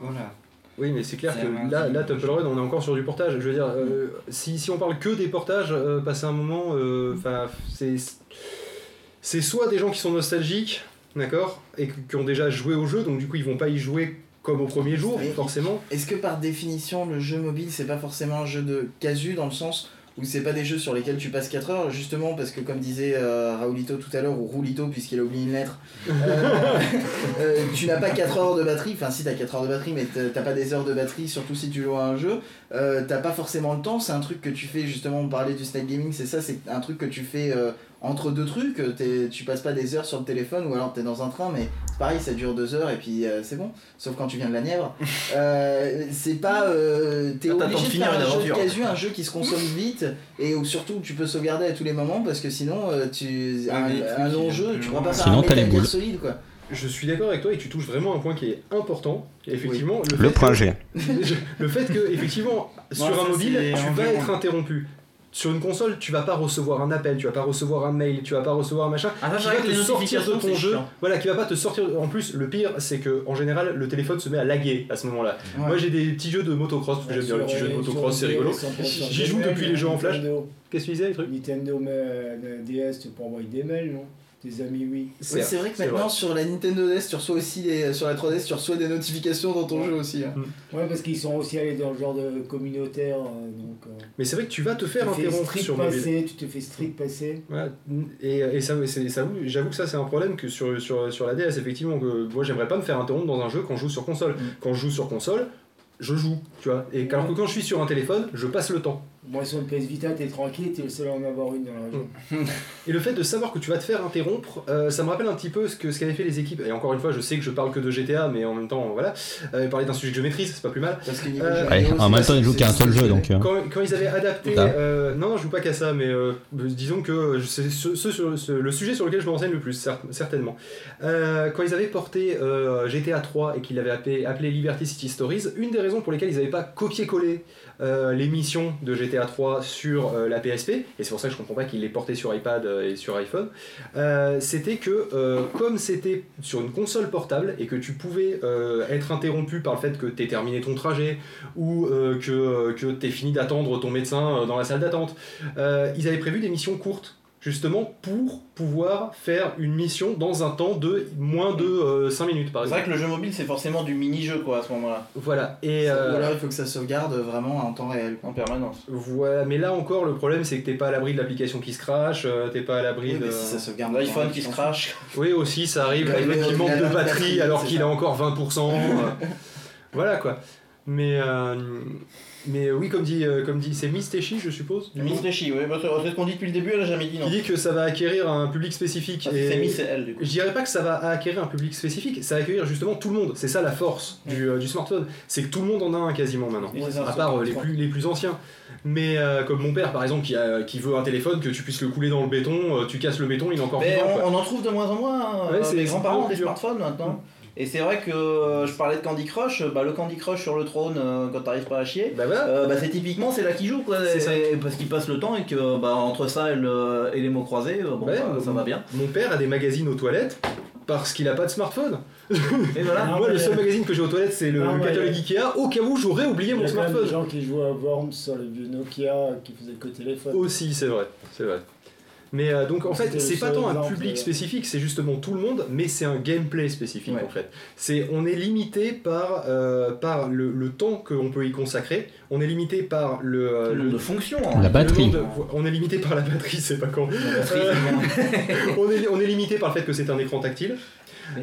Voilà. Oui, mais c'est clair que là, Temple Run, on est encore sur du portage. Je veux dire, euh, si, si on parle que des portages, euh, passer un moment, euh, enfin, c'est c'est soit des gens qui sont nostalgiques, d'accord, et qui ont déjà joué au jeu, donc du coup ils vont pas y jouer comme au premier jour, forcément. Est-ce que par définition, le jeu mobile, c'est pas forcément un jeu de casu dans le sens où c'est pas des jeux sur lesquels tu passes 4 heures, justement parce que comme disait euh, Raoulito tout à l'heure, ou Roulito puisqu'il a oublié une lettre, euh, euh, tu n'as pas 4 heures de batterie, enfin si t'as 4 heures de batterie, mais t'as pas des heures de batterie, surtout si tu joues à un jeu, euh, t'as pas forcément le temps, c'est un truc que tu fais justement, on parlait du snack gaming, c'est ça, c'est un truc que tu fais entre deux trucs, t'es- tu passes pas des heures sur le téléphone ou alors t'es dans un train, mais pareil, ça dure 2 heures et puis euh, c'est bon, sauf quand tu viens de la Nièvre. Euh, c'est pas. euh, T'es obligé de finir faire un jeu de casu, un jeu qui se consomme vite et où surtout tu peux sauvegarder à tous les moments parce que sinon, euh, tu, Ouais, un, un long jeu, tu pourras pas faire Sinon, un t'as les boules. solide quoi. Je suis d'accord avec toi et tu touches vraiment un point qui est important. Et effectivement, le, Le fait point que- G. le fait que, effectivement, sur ça, un mobile, tu vas être interrompu. Sur une console, tu vas pas recevoir un appel, tu vas pas recevoir un mail, tu vas pas recevoir un machin Ah, qui va te les sortir de ton jeu. chiant. Voilà, qui va pas te sortir. En plus, le pire, c'est que en général, le téléphone se met à laguer à ce moment-là. Ouais. Moi, j'ai des petits jeux de motocross parce que j'aime bien le petit jeu de motocross, c'est rigolo. J'y joue depuis les jeux en flash. Qu'est-ce que tu disais, les trucs? Nintendo DS, tu peux envoyer des mails, non? Tes amis, oui. Oui, c'est vrai que maintenant sur la Nintendo DS, tu reçois aussi des, sur la 3DS, tu reçois des notifications dans ton jeu aussi. hein. Ouais, parce qu'ils sont aussi allés dans le genre de communautaire, euh, donc. euh, Mais c'est vrai que tu vas te faire interrompre sur mobile. passer, tu te fais streak passer. Voilà. Et, et ça, c'est- ça- j'avoue que ça c'est un problème que sur, sur, sur la DS effectivement que moi j'aimerais pas me faire interrompre dans un jeu quand je joue sur console. Quand je joue sur console, je joue, tu vois. Et alors que quand je suis sur un téléphone, je passe le temps. Moi, sur le PS Vita, t'es tranquille, t'es le seul à en avoir une dans la région. Et le fait de savoir que tu vas te faire interrompre, euh, ça me rappelle un petit peu ce que ce qu'avaient fait les équipes. Et encore une fois, je sais que je parle que de GTA, mais en même temps, voilà, euh, parler d'un sujet que je maîtrise, c'est pas plus mal. Parce que niveau Euh, Ouais, en même temps, il joue c'est- qu'à un seul jeu, donc. euh, Quand, quand ils avaient adapté, euh, non, non, je joue pas qu'à ça, mais euh, disons que c'est ce, ce- ce- ce- le sujet sur lequel je me renseigne le plus, cer- certainement. Euh, quand ils avaient porté euh, GTA 3 et qu'ils l'avaient appelé, appelé Liberty City Stories, une des raisons pour lesquelles ils n'avaient pas copié-collé euh, les missions de GTA 3 sur euh, la PSP, et c'est pour ça que je comprends pas qu'ils l'aient porté sur iPad euh, et sur iPhone, c'était que comme c'était sur une console portable et que tu pouvais être interrompu par le fait que tu terminé ton trajet ou que, que fini d'attendre ton médecin dans la salle d'attente, ils avaient prévu des missions courtes justement pour pouvoir faire une mission dans un temps de moins de 5 minutes par C'est vrai exemple. que le jeu mobile, c'est forcément du mini-jeu quoi à ce moment-là, Voilà, et Ou euh, alors il faut que ça sauvegarde vraiment en temps réel. en permanence. voilà, mais là encore le problème c'est que t'es pas à l'abri de l'application qui se crache, euh, t'es pas à l'abri Oui, de... si ça sauvegarde L'iPhone qui se crache. Oui, aussi, ça arrive, Il qui manque de batterie, alors qu'il a encore 20%. euh, voilà quoi. Mais, euh, mais oui, comme dit, euh, comme dit c'est je suppose. Teshi, oui, bah, c'est ce qu'on dit depuis le début, elle a jamais dit non. qui dit que ça va acquérir un public spécifique. Ah, C'est Miss et elle du coup. je dirais pas que ça va acquérir un public spécifique, ça va accueillir justement tout le monde. C'est ça la force du, euh, du smartphone. C'est que tout le monde en a un quasiment maintenant. À part euh, les, plus, les plus anciens. Mais euh, comme mon père par exemple qui, a, qui veut un téléphone, que tu puisses le couler dans le béton, euh, tu casses le béton, il est encore Mais vivant. quoi. on, on en trouve de moins en moins, hein, Ouais, euh, c'est- les grands-parents des smartphones maintenant. Et c'est vrai que euh, je parlais de Candy Crush, bah, le Candy Crush sur le trône euh, quand t'arrives pas à chier, Bah voilà. euh, bah, c'est typiquement c'est là qu'il joue quoi, ça. Parce qu'il passe le temps et que bah, entre ça et, le- et les mots croisés, euh, bon, Ouais, bah, ça mon- va bien. Mon père a des magazines aux toilettes. parce qu'il a pas de smartphone. Et voilà. Moi, le seul magazine que j'ai aux toilettes, c'est le, Non, le mais- catalogue Ikea, au cas où j'aurais oublié Il y mon a quand même smartphone. des gens qui jouent à Worms sur les vieux Nokia qui faisaient que téléphone. Aussi, c'est vrai, c'est vrai. Mais euh, donc en fait, c'est pas tant un public euh. spécifique, c'est justement tout le monde, mais c'est un gameplay spécifique Ouais. en fait. C'est on est limité par euh, par le, le temps qu'on peut y consacrer. On est limité par le, euh, Le le- nombre de fonctions. La hein. batterie. le nombre de- on est limité par la batterie, c'est pas quand. La batterie, Euh, on, est, on est limité par le fait que c'est un écran tactile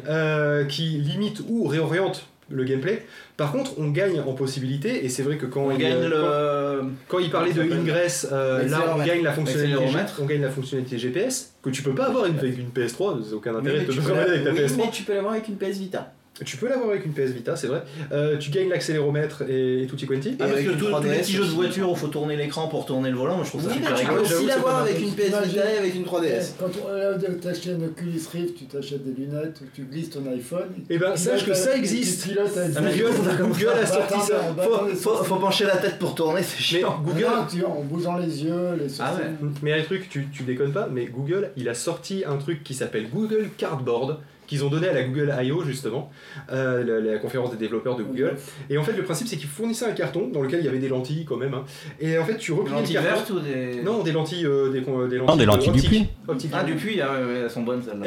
euh, qui limite ou réoriente le gameplay. Par contre, on gagne en possibilité, et c'est vrai que quand On il, gagne quand- le. quand il parlait de Ingress, euh, là on gagne la fonctionnalité, L'accéléromètre. on gagne la fonctionnalité GPS que tu peux pas avoir avec une PS3, c'est aucun intérêt de te peux avec ta oui, PS3. mais tu peux l'avoir avec une PS Vita. Tu peux l'avoir avec une PS Vita, c'est vrai. Euh, tu gagnes l'accéléromètre et, et tutti quanti. Ah, parce avec que tous les 3DS petits jeux de voiture où il faut tourner l'écran pour tourner le volant, moi je trouve ça Oui, super mais tu peux rigolo. aussi l'avoir avec une PS Vita et avec une 3DS. Quand on euh, t'achètes une Oculus Rift, tu t'achètes des lunettes, tu glisses ton iPhone. Eh ben, tu sache que ça existe. tu Ah, mais Google, Google a sorti ça. Faut, pencher la tête pour tourner, c'est chiant. Google, tu- en bougeant les yeux, les sourcils. Ah ouais. Mais un truc, tu, tu déconnes pas, mais Google, il a sorti un truc qui s'appelle Google Cardboard, qu'ils ont donné à la Google I.O. justement, euh, la, la conférence des développeurs de Google. Et en fait, le principe, c'est qu'ils fournissaient un carton dans lequel il y avait des lentilles quand même. hein. Et en fait, tu Des replies le lentilles carton. vertes ou des. Non, des lentilles, euh, des, con- des lentilles, Non, des lentilles euh, du optiques. puits. Optiques. Ah, du puits, ah, ouais, ouais, elles sont bonnes celles-là.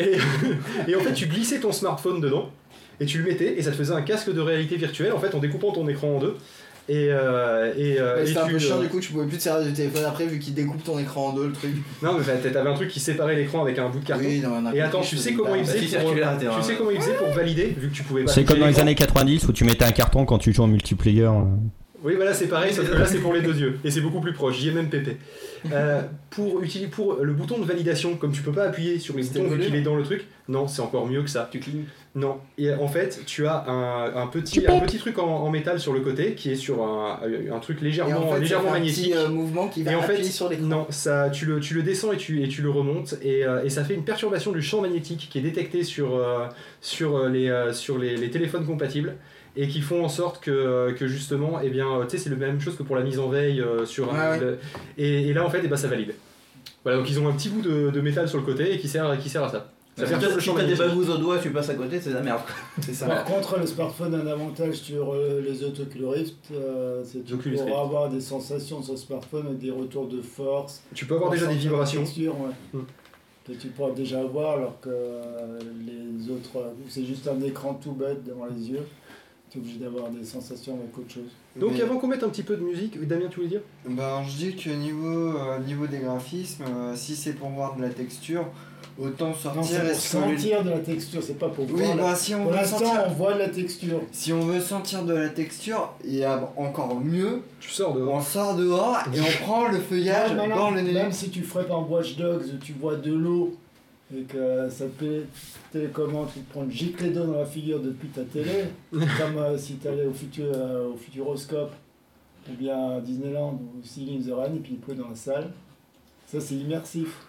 Et, et en fait, tu glissais ton smartphone dedans et tu le mettais et ça te faisait un casque de réalité virtuelle en fait en découpant ton écran en deux. Et, euh, et, euh, C'était un tu, peu chiant euh, du coup, tu pouvais plus te servir du téléphone après vu qu'il découpe ton écran en deux le truc. Non, mais t'a- t'avais un truc qui séparait l'écran avec un bout de carton. Oui, non, Et attends, tu sais comment il faisait pour, tu un- sais comment il faisait pour valider vu que tu pouvais pas C'est comme dans les années 90 où tu mettais un carton quand tu joues en multiplayer. euh. Oui, voilà, c'est pareil, sauf que là c'est pour les deux yeux et c'est beaucoup plus proche. J'y ai même pépé. Euh, pour utiliser pour le bouton de validation, comme tu peux pas appuyer sur les boutons vu qu'il est dans le truc, non, c'est encore mieux que ça. Tu clignes. Non, et en fait, tu as un, un petit, un petit truc en, en métal sur le côté qui est sur un, un truc Et légèrement, en fait, ça légèrement fait un magnétique. petit euh, mouvement qui va Et en fait, sur l'écran. non, ça, tu, le, tu le descends et tu, et tu le remontes, et, euh, et ça fait une perturbation du champ magnétique qui est détecté sur, euh, sur, euh, les, euh, sur les, les téléphones compatibles, et qui font en sorte que, euh, que justement, eh bien, euh, tu sais, c'est la même chose que pour la mise en veille euh, sur un- Ouais, ouais. le- et, et là, en fait, eh ben, ça valide. Voilà, donc ils ont un petit bout de, de métal sur le côté et qui sert, qui sert à ça. Ça Si le si t'as des bagouses au doigt, tu passes à côté, c'est de la merde. C'est ça. Par contre, le smartphone a un avantage sur euh, les autres Oculus Rift, euh, c'est que tu Oculus pourras Rift. avoir des sensations sur le smartphone avec des retours de force. Tu peux avoir déjà des vibrations. texture, ouais, Hmm. que tu pourras déjà avoir alors que euh, les autres, euh, c'est juste un écran tout bête devant les yeux. Tu es obligé d'avoir des sensations avec autre chose. Donc Mais- avant qu'on mette un petit peu de musique, oui, Damien, tu voulais dire? Ben, je dis que niveau, euh, niveau des graphismes, euh, si c'est pour voir de la texture, autant Non, sortir c'est pour et sentir de la texture, c'est pas pour Oui, voir. la- bah, si on Pour veut l'instant, sentir- on voit de la texture. Si on veut sentir de la texture, il y a encore mieux. Tu sors dehors. On sort dehors et on prend le feuillage Non, non, dans non, le nez. Même si tu ferais par Watch Dogs tu vois de l'eau et que ça fait télécommande, tu te prends une giclée d'eau dans la figure depuis ta télé, comme euh, si tu allais au, futur, euh, au Futuroscope ou bien à Disneyland ou Singing in the Rain et puis il pleut dans la salle. Ça, c'est immersif.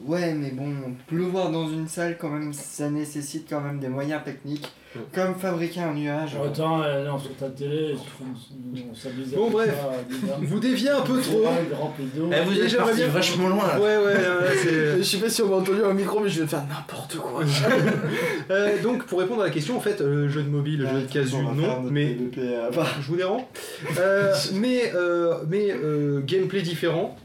Ouais, mais bon, pleuvoir dans une salle, quand même, ça nécessite quand même des moyens techniques. Comme fabriquer un nuage. Autant, euh, non, sur ta télé, on s'amusait Bon, bref, ça, vous déviez un peu trop. Ouais. Eh, vous êtes parti bien- vachement loin là. Ouais, ouais. Je sais pas si on m'a entendu au micro, mais je vais faire n'importe quoi. Euh, donc pour répondre à la question, en fait, le jeu de mobile, le jeu de casu, non, mais bah, je vous dérange. Euh, mais euh, mais gameplay différent, Ouais.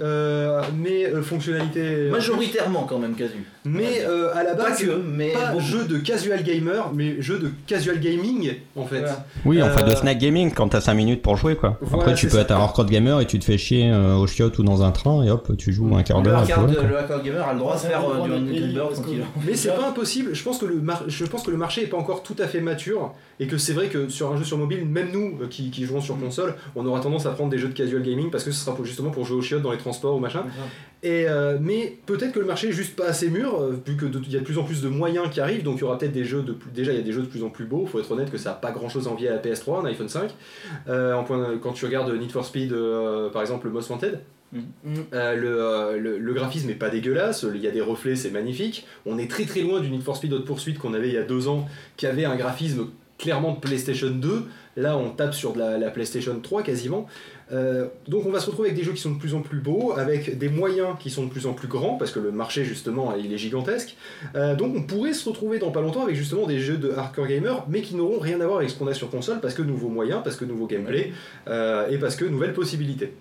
Euh, mais euh, fonctionnalité. Majoritairement quand même, casu. Mais euh, à la Pas base, que, mais pas beaucoup. jeu de casual gamer, mais jeu de casual gaming en fait. Voilà. Oui, en fait, de Euh, snack gaming quand t'as 5 minutes pour jouer quoi. Voilà, Après, tu peux ça. être un hardcore gamer et tu te fais chier euh, au chiottes ou dans un train et hop, tu joues un quart Le d'heure. le quoi. hardcore gamer a le droit de faire euh, du Angry tranquille. Mais c'est pas impossible. Je pense que le mar- je pense que le marché est pas encore tout à fait mature et que c'est vrai que sur un jeu sur mobile, même nous euh, qui, qui jouons sur console, on aura tendance à prendre des jeux de casual gaming parce que ce sera pour- justement pour jouer aux chiottes dans les transports ou machin. Et euh, mais peut-être que le marché est juste pas assez mûr euh, vu que de- il y a de plus en plus de moyens qui arrivent, donc il y aura peut-être des jeux de plus, déjà il y a des jeux de plus en plus beaux. Faut être honnête que ça a pas grand chose à envier à la PS3, un iPhone 5. Euh, en point, quand tu regardes Need for Speed, euh, par exemple, le Most Wanted. Mhm. Euh, le, euh, le, le graphisme est pas dégueulasse, il y a des reflets, c'est magnifique. On est très très loin du Need for Speed Hot Pursuit qu'on avait il y a deux ans, qui avait un graphisme clairement de PlayStation 2. Là, on tape sur de la, la PlayStation 3 quasiment. Euh, donc on va se retrouver avec des jeux qui sont de plus en plus beaux, avec des moyens qui sont de plus en plus grands, parce que le marché justement il est gigantesque. Euh, donc on pourrait se retrouver dans pas longtemps avec justement des jeux de hardcore gamer, mais qui n'auront rien à voir avec ce qu'on a sur console, parce que nouveaux moyens, parce que nouveau gameplay, euh, et parce que nouvelles possibilités.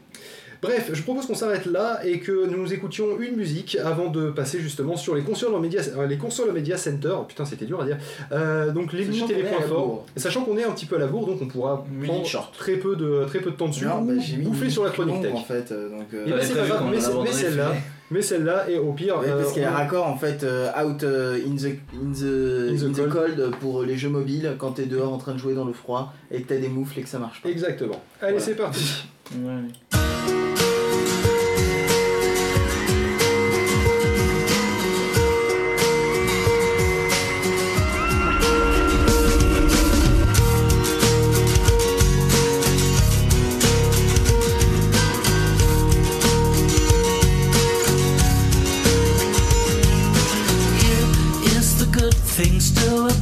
Bref, je propose qu'on s'arrête là et que nous écoutions une musique avant de passer justement sur les consoles en media, euh, les consoles en media center. Putain, c'était dur à dire. Euh, donc les Sachant limites et les est points forts. bourre. Sachant qu'on est un petit peu à la bourre, donc on pourra prendre short. très peu de très peu de temps dessus Non, ou bah, j'ai mis bouffer sur la chronique tech. en fait, euh, donc, euh, Eh ben, c'est pas grave, mais, c'est- mais celle-là, mais celle-là, et au pire. Oui, parce euh, qu'elle est on- raccord en fait euh, out euh, in, the, in, the, In the in the cold. cold pour les jeux mobiles quand t'es dehors en train de jouer dans le froid et que t'as des moufles et que ça marche pas. Exactement. Allez, Voilà. c'est parti.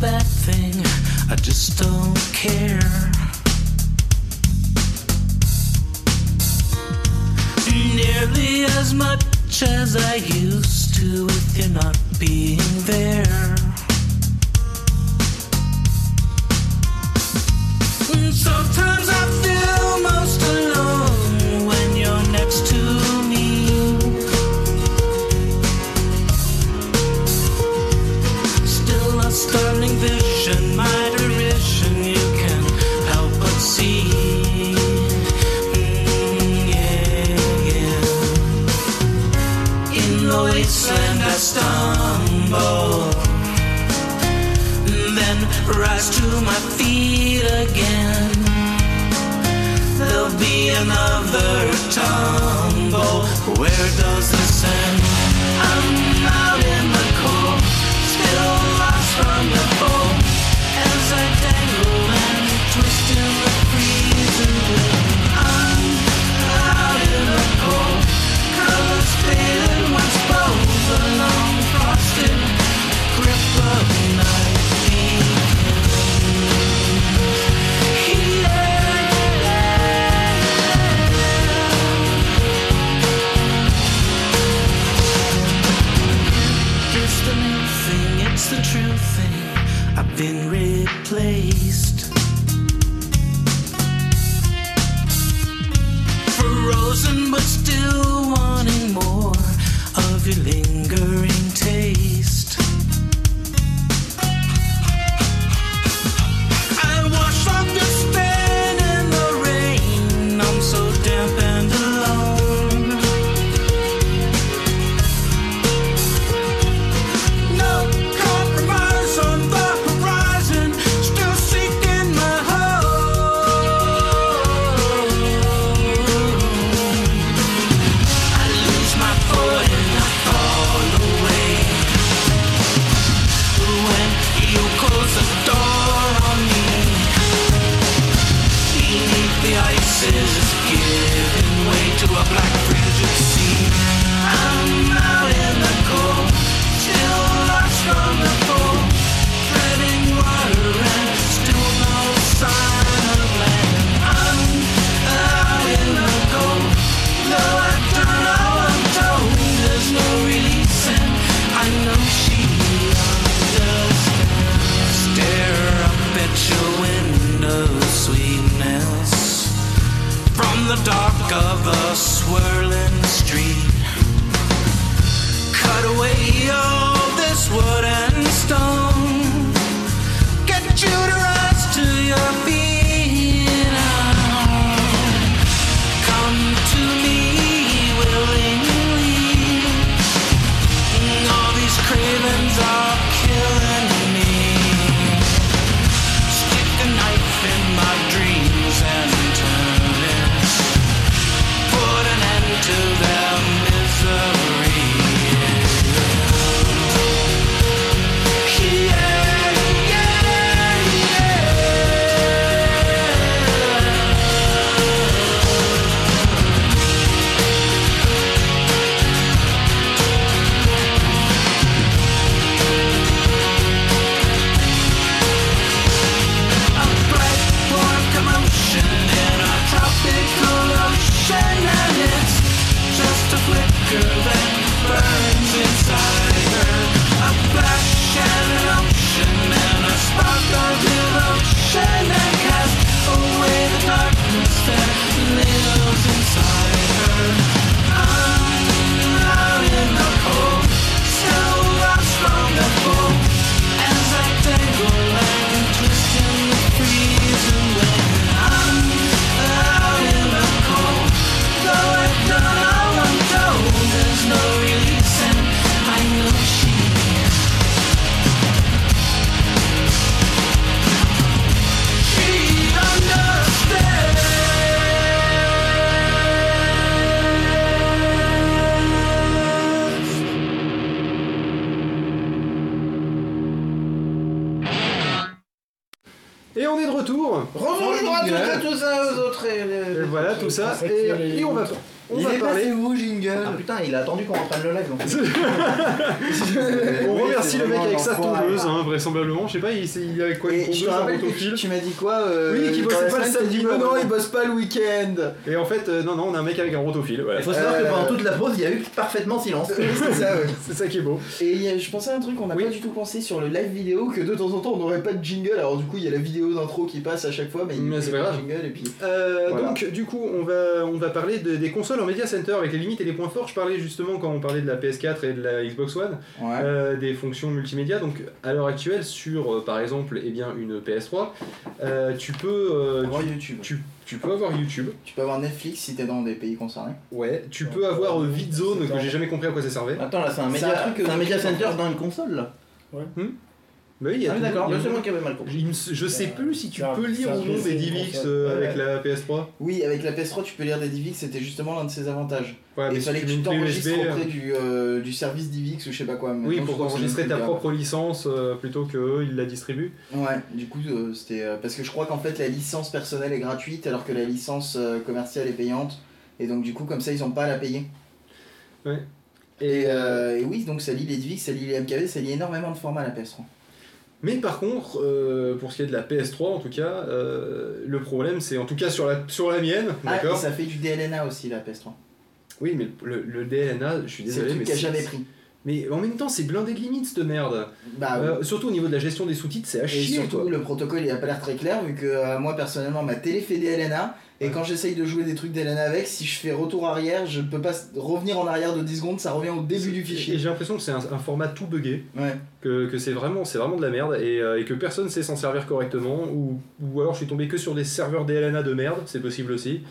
Bad thing? I just don't care. Nearly as much as I used to with you not being there. Sometimes I feel most alone rise to my feet again. There'll be another tumble. Where does this end? Of sais pas, il, il avait quoi une Et je te un rappelle que tu, tu m'as dit quoi euh, Oui, qui dans bossait pas le samedi, non, normalement. il bosse pas le week-end. Et en fait, euh, non, non, on a un mec avec un rotophile. Voilà. Il faut savoir que Euh, pendant toute la pause, il y a eu parfaitement silence. C'est ça, ouais. C'est ça qui est beau. Et je pensais à un truc qu'on n'a pas du tout pensé sur le live vidéo, que de temps en temps on n'aurait pas de jingle, alors du coup il y a la vidéo d'intro qui passe à chaque fois, mais il Mais y a c'est pas grave. jingle et puis... Euh, Voilà. Donc, du coup, on va, on va parler de- des consoles en Media Center avec les limites et les points forts. Je parlais justement quand on parlait de la PS4 et de la Xbox One, Ouais. euh, des fonctions multimédia. Donc, à l'heure actuelle, sur euh, par exemple eh bien, une PS3, euh, tu peux. euh, Avoir tu, YouTube. Tu, tu peux avoir YouTube. Tu peux avoir Netflix si t'es dans des pays concernés. Ouais, tu peux avoir euh, VidZone que j'ai jamais compris à quoi ça servait. Attends, là, c'est un média, un truc un mettez center en dans une console, là. Bah oui, il y a Ah oui, d'accord, il y a qui avais mal compris. Je sais plus si tu peux lire ou non des DivX euh, avec la PS3. Oui, avec la PS3 tu peux lire des DivX, c'était justement l'un de ses avantages. Ouais, mais il fallait que tu t'enregistres auprès du, euh, du service DivX ou je sais pas quoi. Oui, Maintenant, je pour enregistrer ta propre licence euh, plutôt qu'eux, ils la distribuent. Ouais, du coup, euh, c'était. parce que je crois qu'en fait, la licence personnelle est gratuite alors que la licence commerciale est payante. Et donc, du coup, comme ça, ils ont pas à la payer. Ouais. Et, et oui, donc ça lit les DivX, ça lit les MKV, ça lit énormément de formats à la PS3. Mais par contre, euh, pour ce qui est de la PS3 en tout cas, euh, le problème c'est en tout cas sur la, sur la mienne, Ah, d'accord ça fait du DLNA aussi, la PS3. Oui, mais le, le DLNA, je suis C'est le désolé, truc mais c'est- jamais pris. Mais en même temps, c'est blindé de limites cette merde. Bah, Euh, surtout au niveau de la gestion des sous-titres, c'est à Et chier surtout, le protocole il a pas l'air très clair vu que euh, moi personnellement ma télé fait DLNA et quand j'essaye de jouer des trucs DLNA avec, si je fais retour arrière, je peux pas revenir en arrière de 10 secondes, ça revient au début du Et fichier. j'ai l'impression que c'est un, un format tout buggé, Ouais. que, que c'est vraiment, de la merde et, euh, et que personne sait s'en servir correctement, ou, ou alors je suis tombé que sur des serveurs DLNA de merde, c'est possible aussi.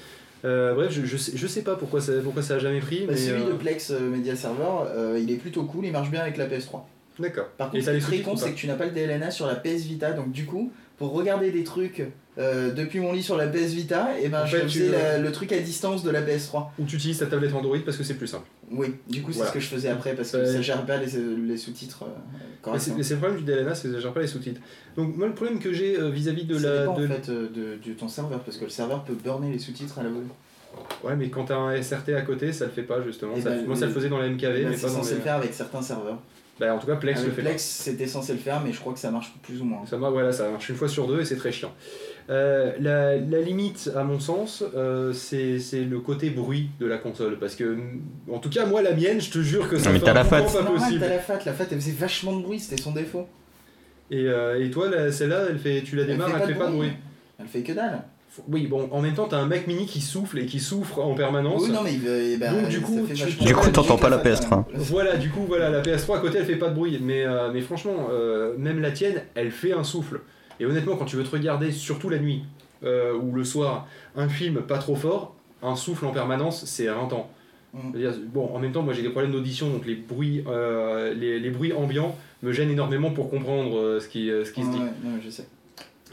Euh, bref, je, je, sais, je sais pas pourquoi ça, pourquoi ça a jamais pris, Bah, mais. celui euh, de Plex euh, Media Server, euh, il est plutôt cool, il marche bien avec la PS3. D'accord. Par contre, ce qui est très con, c'est que tu n'as pas le DLNA sur la PS Vita, donc du coup, pour regarder des trucs euh, depuis mon lit sur la PS Vita, et ben En je fait, faisais la- le truc à distance de la PS3. Ou tu utilises ta tablette Android parce que c'est plus simple. Oui, du coup, c'est ce que je faisais après parce que Ouais. ça gère pas les, les sous-titres euh, Mais c'est c'est le problème du DLNA, c'est que ça gère pas les sous-titres. Donc moi le problème que j'ai euh, vis-à-vis de ça la... dépend de- en fait euh, de, de ton serveur parce que le serveur peut burner les sous-titres à la volée. Ouais mais quand t'as un SRT à côté, ça le fait pas justement. Et Ça- ben, moi ça le faisait dans la MKV, Eh ben, mais c'est pas dans censé les... le faire avec certains serveurs. Bah en tout cas Plex Avec le fait Plex, c'était censé le faire, mais je crois que ça marche plus ou moins. pas. Ça, marche- voilà, ça marche une fois sur deux et c'est très chiant. Euh, la, la limite, à mon sens, euh, c'est c'est le côté bruit de la console. Parce que, en tout cas, moi, la mienne, je te jure que ça Non, mais fait la FAT. Pas normal, possible. t'as la FAT, la FAT elle faisait vachement de bruit, c'était son défaut. Et, euh, et toi, celle-là, elle fait, tu la démarres, elle fait pas de bruit. Elle fait que dalle. Oui, bon, en même temps, t'as un Mac mini qui souffle et qui souffre en permanence. Oui, non, mais il veut. eh ben, Donc, du coup, tu- Du coup, t'entends pas la FAT, PS3. quand même. Voilà, du coup, voilà, la PS3 à côté, elle fait pas de bruit. Mais, euh, mais franchement, euh, même la tienne, elle fait un souffle. Et honnêtement, quand tu veux te regarder, surtout la nuit euh, ou le soir, un film pas trop fort, un souffle en permanence, c'est rintant. Mm. Bon, en même temps, moi j'ai des problèmes d'audition, donc les bruits, euh, les, les bruits ambiants me gênent énormément pour comprendre euh, ce qui, euh, ce qui se dit. ouais, non, je sais.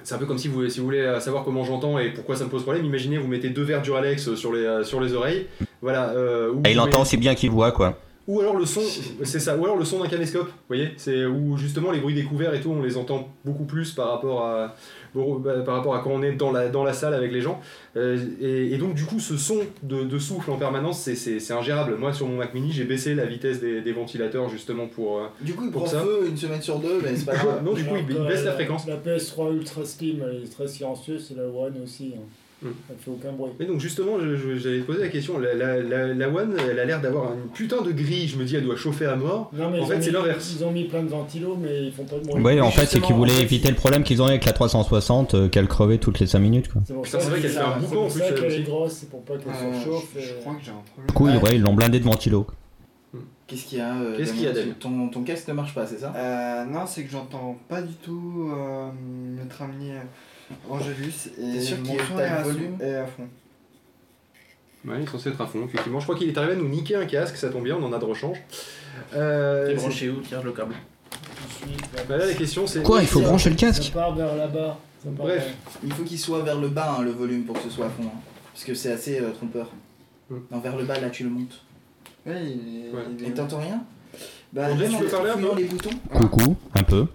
C'est un peu comme si vous, si vous voulez euh, savoir comment j'entends et pourquoi ça me pose problème. Imaginez, vous mettez deux verres Duralex sur les, euh, sur les oreilles. Voilà. euh, ou Et il entend aussi bien qu'il voit, quoi. Ou alors le son, c'est ça, ou alors le son d'un caméscope, vous voyez, c'est où justement les bruits découverts et tout, on les entend beaucoup plus par rapport à, bah, par rapport à quand on est dans la, dans la salle avec les gens. Euh, et, et donc du coup, ce son de, de souffle en permanence, c'est- ingérable. Moi, sur mon Mac Mini, j'ai baissé la vitesse des, des ventilateurs justement pour. euh, Du coup, il pour prend ça. feu une semaine sur deux, mais c'est pas grave. non, du coup, il, baisse la fréquence. La PS3 Ultra Slim, elle est très silencieuse, c'est la One aussi. hein. Elle fait aucun bruit. Mais donc justement, j'allais te poser la question, la, la, la, la One, elle a l'air d'avoir une putain de grille, je me dis elle doit chauffer à mort. Non, mais en fait c'est l'inverse. Ils ont mis plein de ventilos, mais ils font pas de bruit. Oui, en fait, c'est qu'ils voulaient en fait, éviter le problème qu'ils ont eu avec la 360, euh, qu'elle crevait toutes les 5 minutes. Quoi. C'est c'est vrai que qu'elle fait un c'est boucan, en plus, elle qu'elle aussi. est grosse, c'est pour pas qu'elle Euh, surchauffe. je, et- je crois que j'ai un problème. Du coup, Ouais. ouais, ils l'ont blindé de ventilo. Qu'est-ce qu'il y a euh, Qu'est-ce qu'il y a, ton, ton casque ne marche pas, c'est ça? Euh, non, c'est que j'entends pas du tout euh, notre ami euh, Angelus et sûr mon qu'il son t'as est le à, volume est à fond. Ouais, il est censé être à fond, effectivement. Je crois qu'il est arrivé à nous niquer un casque, ça tombe bien, on en a de rechange. Euh, T'es c'est- branché où Tiens le câble. Bah là la question c'est... Quoi, il faut Ça- brancher le Ça casque part vers là-bas. ça part Bref. vers- Il faut qu'il soit vers le bas, hein, le volume, pour que ce soit à fond. hein. Parce que c'est assez euh, trompeur. Hmm. Non, vers le bas, là, tu le montes. Ouais, il est. Ouais. il est- Et t'entends rien? Bah, même tu veux parler un fouillant peu? les boutons Coucou, un peu.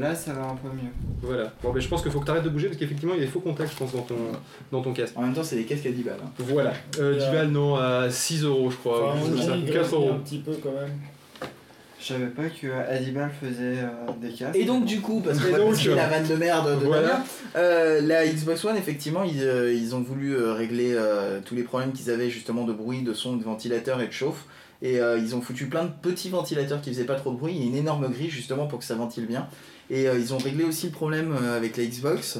Là, ça va un peu mieux. Voilà. Bon, ben je pense qu'il faut que tu arrêtes de bouger parce qu'effectivement il y a des faux contacts, je pense, dans ton, dans ton casque. En même temps, c'est des casques à 10 balles. hein. Voilà. Euh, Et, 10 euh, balles, non, à 6 euros, je crois. Enfin, ou quelque chose on comme dit ça. 4 grésille euros. un petit peu quand même. Je savais pas que Adibal faisait euh, des casques. Et donc, du coup, parce que donc, c'est la vanne de merde de voilà. Damien, euh, la Xbox One, effectivement, ils, euh, ils ont voulu euh, régler euh, tous les problèmes qu'ils avaient justement de bruit, de son, de ventilateur et de chauffe. Et euh, ils ont foutu plein de petits ventilateurs qui faisaient pas trop de bruit et une énorme grille justement pour que ça ventile bien. Et euh, ils ont réglé aussi le problème euh, avec la Xbox.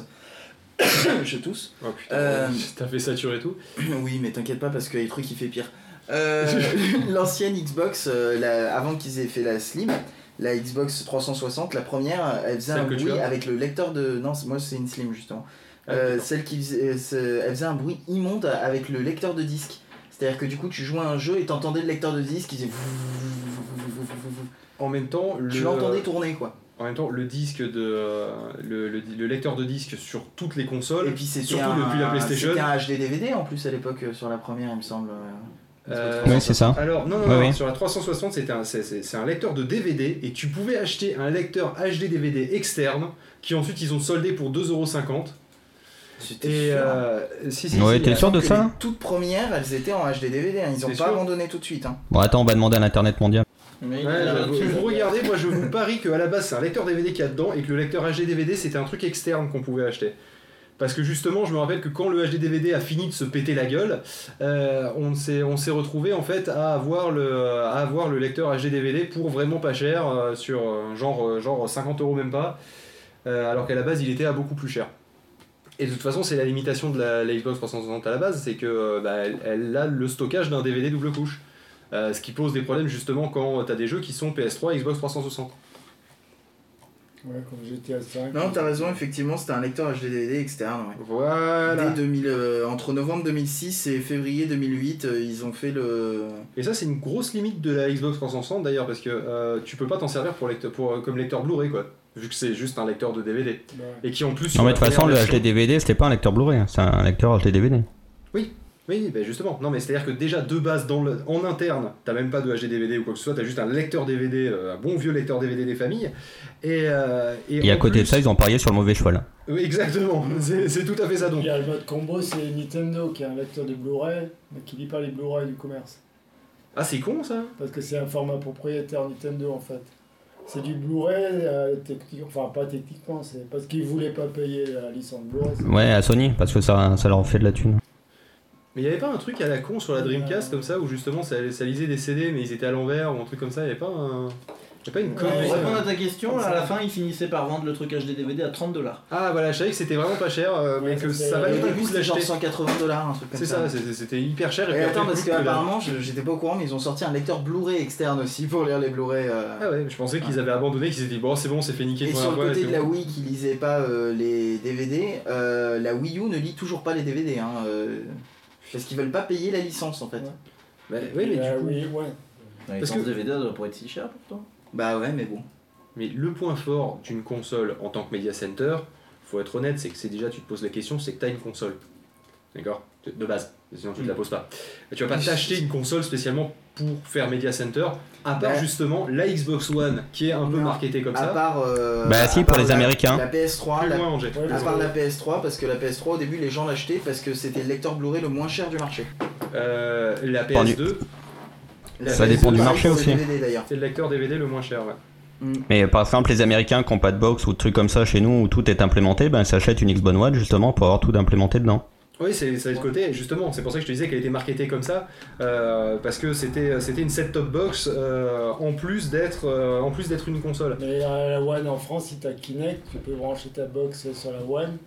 Je tousse. Oh putain, t'as fait saturer tout. oui, mais t'inquiète pas parce que les trucs il fait pire. L'ancienne Xbox, la- avant qu'ils aient fait la Slim, la Xbox 360, la première, elle faisait Celle un bruit avec le lecteur de. Non, moi c'est une Slim justement. Ah, Euh, celle qui faisait, elle faisait un bruit immonde avec le lecteur de disque. C'est-à-dire que du coup tu jouais à un jeu et t'entendais le lecteur de disque qui faisait. En même temps, le... Tu l'entendais tourner quoi. En même temps, le disque de euh, le, le, le lecteur de disque sur toutes les consoles, Et puis c'était surtout un, depuis la PlayStation. c'était un HD DVD en plus à l'époque euh, sur la première il me semble. euh, Ouais, c'est ça. Alors non non, non, sur la 360 c'était un c'est, c'est- c'est un lecteur de DVD et tu pouvais acheter un lecteur HD DVD externe qui ensuite ils ont soldé pour 2,50€. C'était Et euh, si, si, Ouais, si, t'es sûr de ça les toutes premières, elles étaient en HD DVD, hein, ils ont pas sûr. abandonné tout de suite. Hein. Bon, attends, on va demander à l'Internet mondial. Mais Ouais, vous, vous regardez, moi je vous parie qu'à la base c'est un lecteur DVD qu'il y a dedans et que le lecteur HD DVD c'était un truc externe qu'on pouvait acheter. Parce que justement, je me rappelle que quand le HD DVD a fini de se péter la gueule, euh, on s'est retrouvé en fait à avoir le à avoir le lecteur HD DVD pour vraiment pas cher, euh, sur euh, genre genre 50 euros même pas, euh, alors qu'à la base il était à beaucoup plus cher. Et de toute façon, c'est la limitation de la, la Xbox 360 à la base, c'est que euh, bah, elle, elle a le stockage d'un DVD double couche. Euh, ce qui pose des problèmes justement quand tu as des jeux qui sont PS3 Xbox 360. Ouais, comme GTA 5. Non, t'as raison, effectivement, c'était un lecteur HD DVD externe. ouais. Voilà. Dès 2000, euh, entre novembre 2006 et février 2008, euh, ils ont fait le. Et ça, c'est une grosse limite de la Xbox 360 d'ailleurs, parce que euh, tu peux pas t'en servir pour lecteur, pour, euh, comme lecteur Blu-ray, quoi. Vu que c'est juste un lecteur de DVD. Et qui en plus. Non, mais de toute façon, le première version- HD DVD, c'était pas un lecteur Blu-ray, hein, c'est un lecteur HD DVD. Oui, oui, ben justement. Non, mais c'est-à-dire que déjà, de base, dans le, en interne, t'as même pas de HD DVD ou quoi que ce soit, t'as juste un lecteur DVD, euh, un bon vieux lecteur DVD des familles. Et, euh, Et à côté de ça, ils ont parié sur le mauvais choix là. Oui, exactement, c'est c'est tout à fait ça donc. Il y a le mode combo, c'est Nintendo qui a un lecteur de Blu-ray, mais qui lit pas les Blu-ray du commerce. Ah, c'est con ça Parce que c'est un format propriétaire Nintendo en fait. C'est du Blu-ray, euh, enfin pas techniquement, c'est parce qu'ils voulaient pas payer la licence Blu-ray. Ouais, à Sony, parce que ça, ça leur fait de la thune. Mais il y avait pas un truc à la con sur la Dreamcast comme ça où justement ça, ça lisait des CD mais ils étaient à l'envers ou un truc comme ça, il y avait pas un. Pas une Pour répondre à ta question, là, à la fin, ils finissaient par vendre le truc HD DVD à 30 dollars. Ah voilà, je savais que c'était vraiment pas cher, euh, mais que ça valait pas le coup de c'était genre l'acheter. 180 dollars, un truc comme C'est ça. ça, c'était hyper cher. Et puis attends, après, parce qu'apparemment, je- j'étais pas au courant, mais ils ont sorti un lecteur Blu-ray externe aussi pour lire les Blu-ray. euh. Ah ouais, je pensais qu'ils avaient abandonné, qu'ils étaient dit bon, c'est bon, c'est fait niquer Et sur le côté de la. Wii qui lisait pas euh, les DVD, euh, la Wii U ne lit toujours pas les DVD. Hein, parce qu'ils veulent pas payer la licence en fait. Bah, oui, mais Euh, du coup. oui, ouais. La Parce licence que- DVD elle doit pas être si cher pourtant. Bah ouais, mais bon. Mais le point fort d'une console en tant que Media Center, faut être honnête, c'est que c'est déjà, tu te poses la question, c'est que tu as une console. D'accord? De base, sinon tu ne la poses pas. Tu vas pas t'acheter une console spécialement pour faire Media Center, à part Bah. justement la Xbox One qui est un peu marketée comme à ça. part. euh, Bah à si, pour part les la- Américains. La PS3, Plus la-. Ouais, à part la PS3, parce que la PS3 au début les gens l'achetaient parce que c'était le lecteur Blu-ray le moins cher du marché. Euh, la Dépend du- PS2, La Ça PS2, dépend du marché aussi. DVD, d'ailleurs. c'est le lecteur DVD le moins cher. Ouais. Mais par exemple, les Américains qui n'ont pas de box ou de trucs comme ça chez nous où tout est implémenté, ben, ils s'achètent une Xbox One justement pour avoir tout implémenté dedans. Oui, c'est ça de ce côté, justement, c'est pour ça que je te disais qu'elle était marketée comme ça, euh, parce que c'était c'était une set-top box euh, en plus d'être euh, en plus d'être une console. Mais à la One en France, si t'as Kinect, tu peux brancher ta box sur la One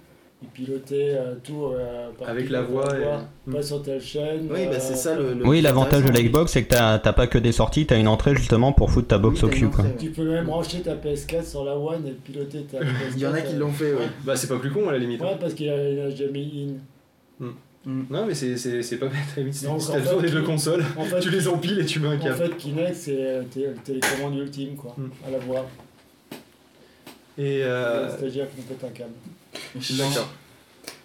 et piloter euh, tout euh, par Avec la voix et- Pas sur telle chaîne. Oui, bah, c'est ça, le- Oui, l'avantage de la Xbox, c'est que t'as t'as pas que des sorties, t'as une entrée justement pour foutre ta box au cul. Quoi. Tu peux même brancher ta PS4 sur la One et piloter ta PS4. Il y en a qui l'ont fait, ouais. Bah c'est pas plus con à la limite. Ouais, parce qu'il a, il a jamais in. Non mais c'est- c'est c'est pas bête, à la limite, c'est en fait, des deux consoles, en fait, tu les empiles et tu mets un En câble. fait, Kinect, c'est euh, le télécommande ultime, quoi, à la voix. Et euh, C'est-à-dire qu'on pète un câble. D'accord.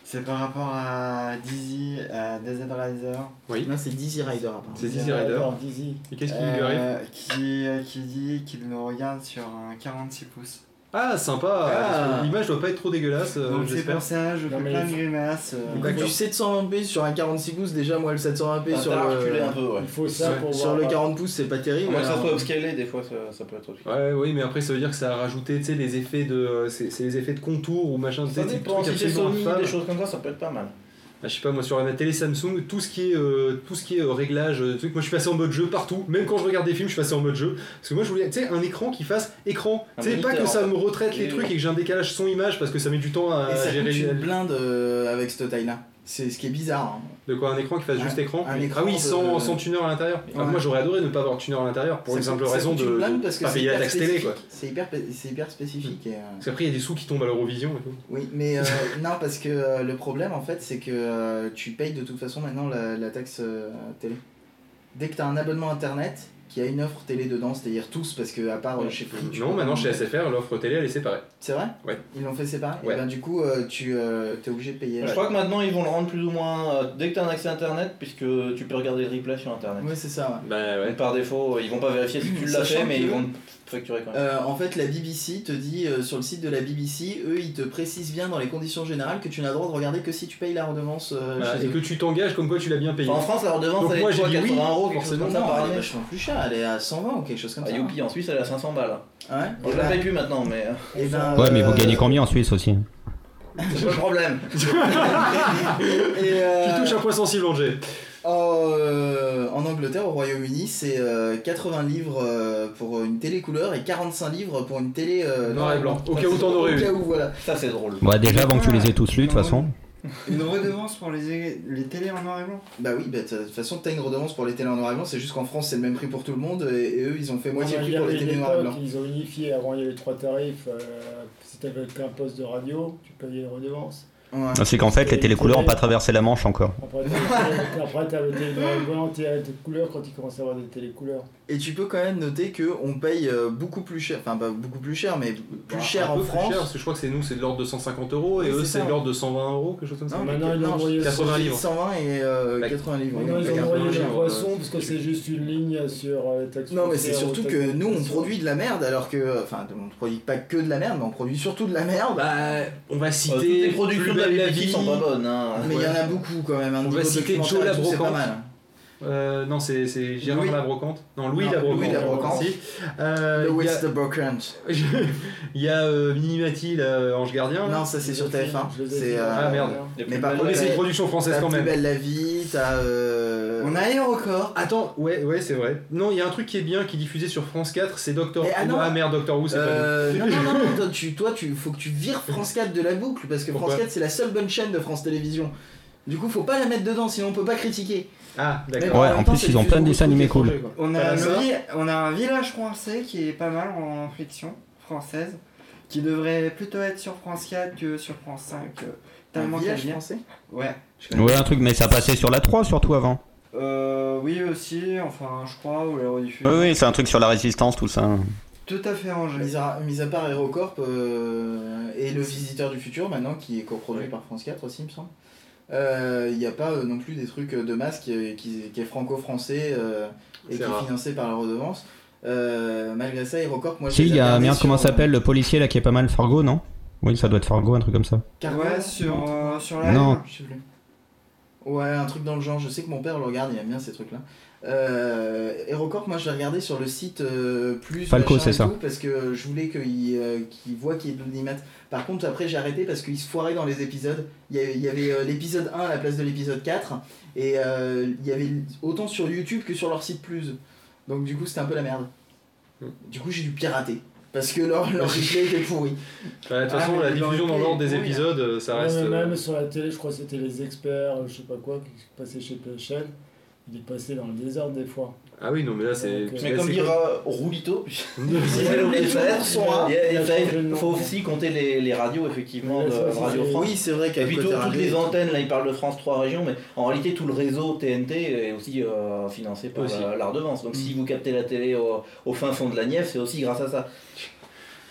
C'est par rapport à Dizzy, à DZ Riser. Oui. Non, c'est Dizzy Rider. apparemment. C'est Dizzy Rider. Dizzy. Et qu'est-ce qui Euh, lui arrive qui, qui dit qu'il nous regarde sur un 46 pouces. Ah sympa, Ah. l'image doit pas être trop dégueulasse, euh, Donc c'est j'espère. pour ça, je Non, fais plein il de grimaces. euh, Du coup, du 720p sur un 46 pouces, déjà moi le 720p T'as sur le. un peu, ouais. Il faut ça pour Sur voir. le 40 pouces, c'est pas terrible. Moi, que ça soit upscalé, des fois, ça, ça peut être aussi. Ouais, oui, mais après ça veut dire que ça a rajouté, tu sais, les effets de, c'est les effets de contour ou machin, tu sais, Ça des dépend, trucs si c'est absolument infâmes. des choses comme ça, ça peut être pas mal. Ah, je sais pas moi sur la télé Samsung tout ce qui est euh, tout ce qui est euh, réglage euh, truc moi je suis passé en mode jeu partout. Même quand je regarde des films je suis passé en mode jeu. Parce que moi je voulais tu sais un écran qui fasse écran. Tu sais pas que ça me retraite les trucs et que j'ai un décalage son image parce que ça met du temps à Et ça gérer coûte une blinde euh, avec cette taille-là. C'est ce qui est bizarre. hein. de quoi un écran qui fasse Un- juste écran, un écran ah oui de- sans, sans tuner à l'intérieur moi j'aurais adoré ne pas avoir de tuner à l'intérieur pour Ça une simple ça raison de, parce que pas payer la taxe télé quoi. C'est hyper, hyper spécifique. et, euh, parce qu'après il y a des sous qui tombent à l'Eurovision et tout Oui, mais euh, non, parce que euh, le problème en fait, c'est que euh, tu payes de toute façon maintenant la, la taxe télé. Dès que tu as un abonnement internet qui a une offre télé dedans, c'est-à-dire tous, parce que à part chez Free. non maintenant chez. SFR l'offre télé elle est séparée C'est vrai ouais Ils l'ont fait séparer Ouais. Et ben du coup, euh, tu es obligé de payer. Je crois que maintenant ils vont le rendre plus ou moins euh, dès que tu as un accès internet, puisque tu peux regarder le replay sur internet. Oui, c'est ça. ouais. bah ouais Donc, par défaut, ils vont pas vérifier si tu l'as fait, mais ils vont te facturer quand même. Euh, en fait, la BBC te dit euh, sur le site de la BBC, eux ils te précisent bien dans les conditions générales que tu n'as le droit de regarder que si tu payes la redevance euh, Voilà, chez et eux. que tu t'engages comme quoi tu l'as bien payé Enfin, en France, la redevance, Donc elle est moi quoi, dit oui 80 euros, forcément ça par elle est année. vachement plus chère, elle est à 120 ou quelque chose comme Ah, ça. youpi, en Suisse, elle est à 500 balles. Ouais, Bon, je la paye plus maintenant, mais. euh, et ben, Ouais, mais vous euh, gagnez combien en Suisse aussi C'est pas le problème. et, euh, tu touches un point sensible Angers en, euh, en Angleterre, au Royaume-Uni, c'est euh, 80 livres euh, pour une télé couleur et 45 livres pour une télé euh, Noir et blanc. Au cas où t'en aurais Au eu. cas où, voilà. Ça, c'est drôle. Ouais, déjà avant que tu les aies tous lus de toute façon. Une redevance pour les, les télés en noir et blanc? Bah oui, bah, de toute façon, t'as une redevance pour les télés en noir et blanc, c'est juste qu'en France, c'est le même prix pour tout le monde et, et eux, ils ont fait moitié prix pour les télés noir et blanc. Ils ont unifié, avant il y avait trois tarifs. euh, si t'avais qu'un poste de radio, tu payais les redevances. Ouais. C'est qu'en fait, les télécouleurs n'ont pas traversé la Manche encore. Après, des t'avais des couleurs quand ils commençaient à avoir des télécouleurs. Et tu peux quand même noter que on paye euh, beaucoup plus cher, enfin pas beaucoup plus cher, mais plus Bah, cher un en peu France. plus cher, parce que je crois que c'est nous c'est de l'ordre de 150 euros et eux c'est de l'ordre de 120 euros quelque chose comme ça Non, Maintenant, mais ils ont envoyé 80 livres 120 et euh, Bah, 80 livres. Maintenant, ils ont envoyé des cher, poissons parce que c'est juste une ligne sur euh, taxe Non, mais c'est surtout que nous, on produit de la merde, alors que. Enfin, on produit pas que de la merde, mais on produit surtout de la merde. Bah, on va citer toutes les productions Plus de la la vie. sont pas bonnes. Hein. mais il y en ouais. a beaucoup quand même. Un On niveau va citer Joe la Brocante. Euh, non, c'est c'est Gérard Louis. la Brocante. Non, Louis Non, la Brocante. Louis la Brocante. Si. Euh, Le il y West a- the Brocante. Il y a euh, Minimati, là, Ange Gardien. Non, ça c'est sur TF1. Je les ai C'est. vus. euh, Ah merde. Mais plus par contre, c'est une production française quand plus même. belle la vie, t'as. euh, On a Aérocorps. Attends, ouais, ouais, c'est vrai. Non, il y a un truc qui est bien, qui est diffusé sur France 4, c'est Doctor Mais, ah Who. non. Ah merde, Doctor Who, c'est Euh, pas non, non, non, non, toi, tu, toi, tu, faut que tu vires France 4 de la boucle parce que Pourquoi France 4 c'est la seule bonne chaîne de France Télévisions. Du coup, faut pas la mettre dedans, sinon on peut pas critiquer. Ah, d'accord. Ouais, en plus, ils ont plein de dessins animés cool. On a, on un village français qui est pas mal en fiction française, qui devrait plutôt être sur France 4 que sur France 5. euh, Tellement Un village français Ouais. Ouais, un truc, mais ça passait sur la 3 surtout avant. Euh, oui aussi, enfin je crois, ou la rediffusion. Oui, oui, c'est un truc sur la résistance, tout ça. Tout à fait rangé. Mis à, mis à part Aerocorp euh, et Le Visiteur du Futur maintenant qui est coproduit par France 4 aussi, il me semble. Il n'y a pas euh, non plus des trucs de masse qui, est- qui- qui est franco-français euh, et qui est financé par la redevance. Euh, malgré ça, Aerocorp, moi je Si, il y a, merde, sur, comment euh, ça s'appelle le policier là qui est pas mal Fargo, non? Oui, ça doit être Fargo, un truc comme ça. Cargo Ouais, sur, euh, sur la Non. Je sais plus. Ouais, un truc dans le genre. Je sais que mon père le regarde, il aime bien ces trucs-là. Euh, HeroCorp, moi je l'ai regardé sur le site euh, plus. Falco, c'est ça. parce que je voulais qu'il euh, qu'il voit qu'il y ait de l'audimat. Par contre, après j'ai arrêté parce qu'il se foirait dans les épisodes. Il y avait, il y avait, euh, l'épisode 1 à la place de l'épisode 4. Et euh, il y avait autant sur YouTube que sur leur site plus. Donc du coup, c'était un peu la merde. Du coup, j'ai dû pirater. Parce que leur, leur replay était pourri. Bah, de toute Ah, façon, mais la diffusion dans l'ordre des pourri, épisodes, ça reste. mais Même sur la télé, je crois que c'était les experts, je sais pas quoi, qui passaient chez PHL. Il est passé dans le désordre des fois. Ah oui, non, mais là, c'est. Euh, Mais comme dira Roulito, les sont il faut aussi compter les, les radios effectivement de Radio France. oui, c'est vrai Et qu'avec toutes les antennes, là il parle de France 3 régions, mais en réalité tout le réseau TNT est aussi euh, financé par Aussi. la, la redevance. Donc Mm. si vous captez la télé au, au fin fond de la Nièvre, c'est aussi grâce à ça.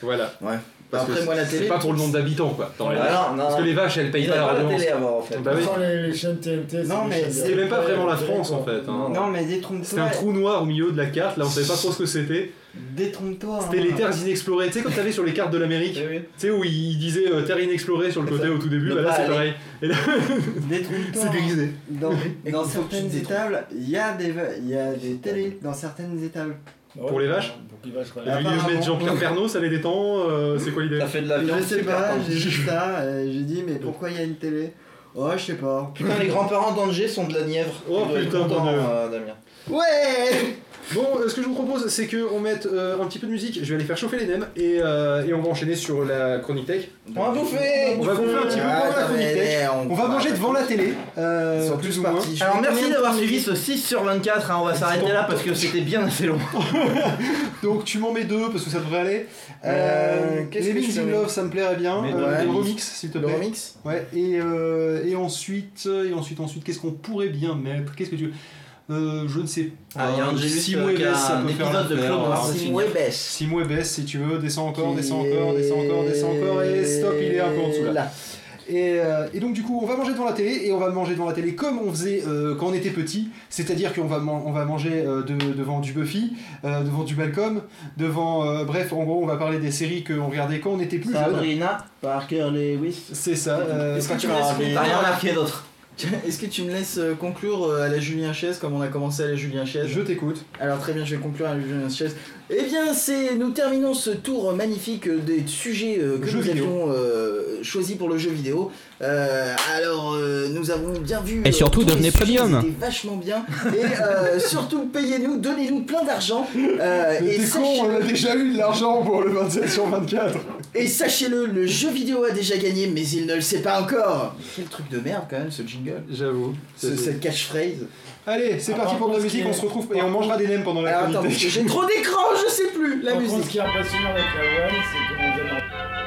Voilà. Ouais. Parce Après, que moi, la c'est pas pour le nombre d'habitants, quoi. Dans les Ah vaches. non, non, Parce que les vaches, elles payent Ils pas la avaient pas la redevance. télé avant, en fait. Bah oui. Les, les chaînes TNT, Non, mais C'était même pas vraiment la France en fait. hein. Non, mais détrompe-toi. C'était un trou noir au milieu de la carte, là on savait pas trop ce que c'était. Détrompe-toi. C'était hein. les terres inexplorées, tu sais comme t'avais sur les cartes de l'Amérique, tu sais où il disait euh, terre inexplorée sur le côté au tout début, bah là c'est pareil. Et là, Détrompe-toi. c'est grisé. Dans, dans certaines étables, il y a des, va- il y a des télés dans certaines étables. Ouais, Pour les vaches Pour les vaches, ouais. Et lui, ils Apparemment. mettent Jean-Pierre Pernaut, ça les détend, euh, c'est quoi l'idée Ça fait de la Je viande. sais super pas, j'ai vu ça, et j'ai dit mais pourquoi il y a une télé? Oh, je sais pas. Putain, les grands-parents d'Angers sont de la Nièvre. Oh, putain, content, euh, Damien. Ouais Bon, euh, ce que je vous propose, c'est qu'on mette euh, un petit peu de musique, je vais aller faire chauffer les nems, et, euh, et on va enchaîner sur la chronique tech. On va bouffer On va bouffer un petit peu Ah, pendant la chronique tech. On va manger devant la télé, euh, Ils sont plus ou moins. partis. Alors merci d'avoir suivi ce 6 sur 24, hein, on va s'arrêter là parce que c'était bien assez long. Donc tu m'en mets deux parce que ça devrait aller. Euh, Euh, qu'est-ce que in Love, ça me plairait bien. Mais Euh, ouais. le remix, s'il te Le plaît. remix Ouais. Et, euh, et ensuite, et ensuite, ensuite, qu'est-ce qu'on pourrait bien mettre? Qu'est-ce que tu euh, Je ne sais pas. Ah, il y a Simo euh, qui a Ebes, ça un peut faire épisode de l'affaire. Claude Noir. Simo Ebes. Si tu veux, descends encore, descends encore, descends encore, descends encore, et stop, il est un peu en dessous là. Et, euh, et donc du coup, on va manger devant la télé, et on va manger devant la télé comme on faisait euh, quand on était petit, c'est-à-dire qu'on va, man- on va manger euh, de- devant du Buffy, euh, devant du Malcolm, devant... euh, bref, en gros, on va parler des séries qu'on regardait quand on était plus jeune. Sabrina, Parker Lewis. C'est ça. euh, Est-ce que tu laisses rien marqué d'autre. Est-ce que tu me laisses euh, conclure euh, à la Julien Chaise comme on a commencé à la Julien Chaise? Je t'écoute. Alors très bien, je vais conclure à la Julien Chaise. Eh bien, c'est nous terminons ce tour magnifique des sujets euh, que nous vidéo. avions euh, choisis pour le jeu vidéo. Euh, alors, euh, nous avons bien vu. Et surtout, devenez premium. C'était vachement bien. Et euh, surtout, payez-nous, donnez-nous plein d'argent. Euh, et con, on a déjà eu de l'argent pour le 27 sur 24. Et sachez-le, le jeu vidéo a déjà gagné, mais il ne le sait pas encore. Quel truc de merde quand même ce jingle. J'avoue. Ce- cette catchphrase. Allez, c'est Ah, parti par pour de la musique, on se retrouve et on mangera des nems pendant la chronique j'ai trop d'écran, je sais plus la contre, ce musique. qui est impressionnant avec la c'est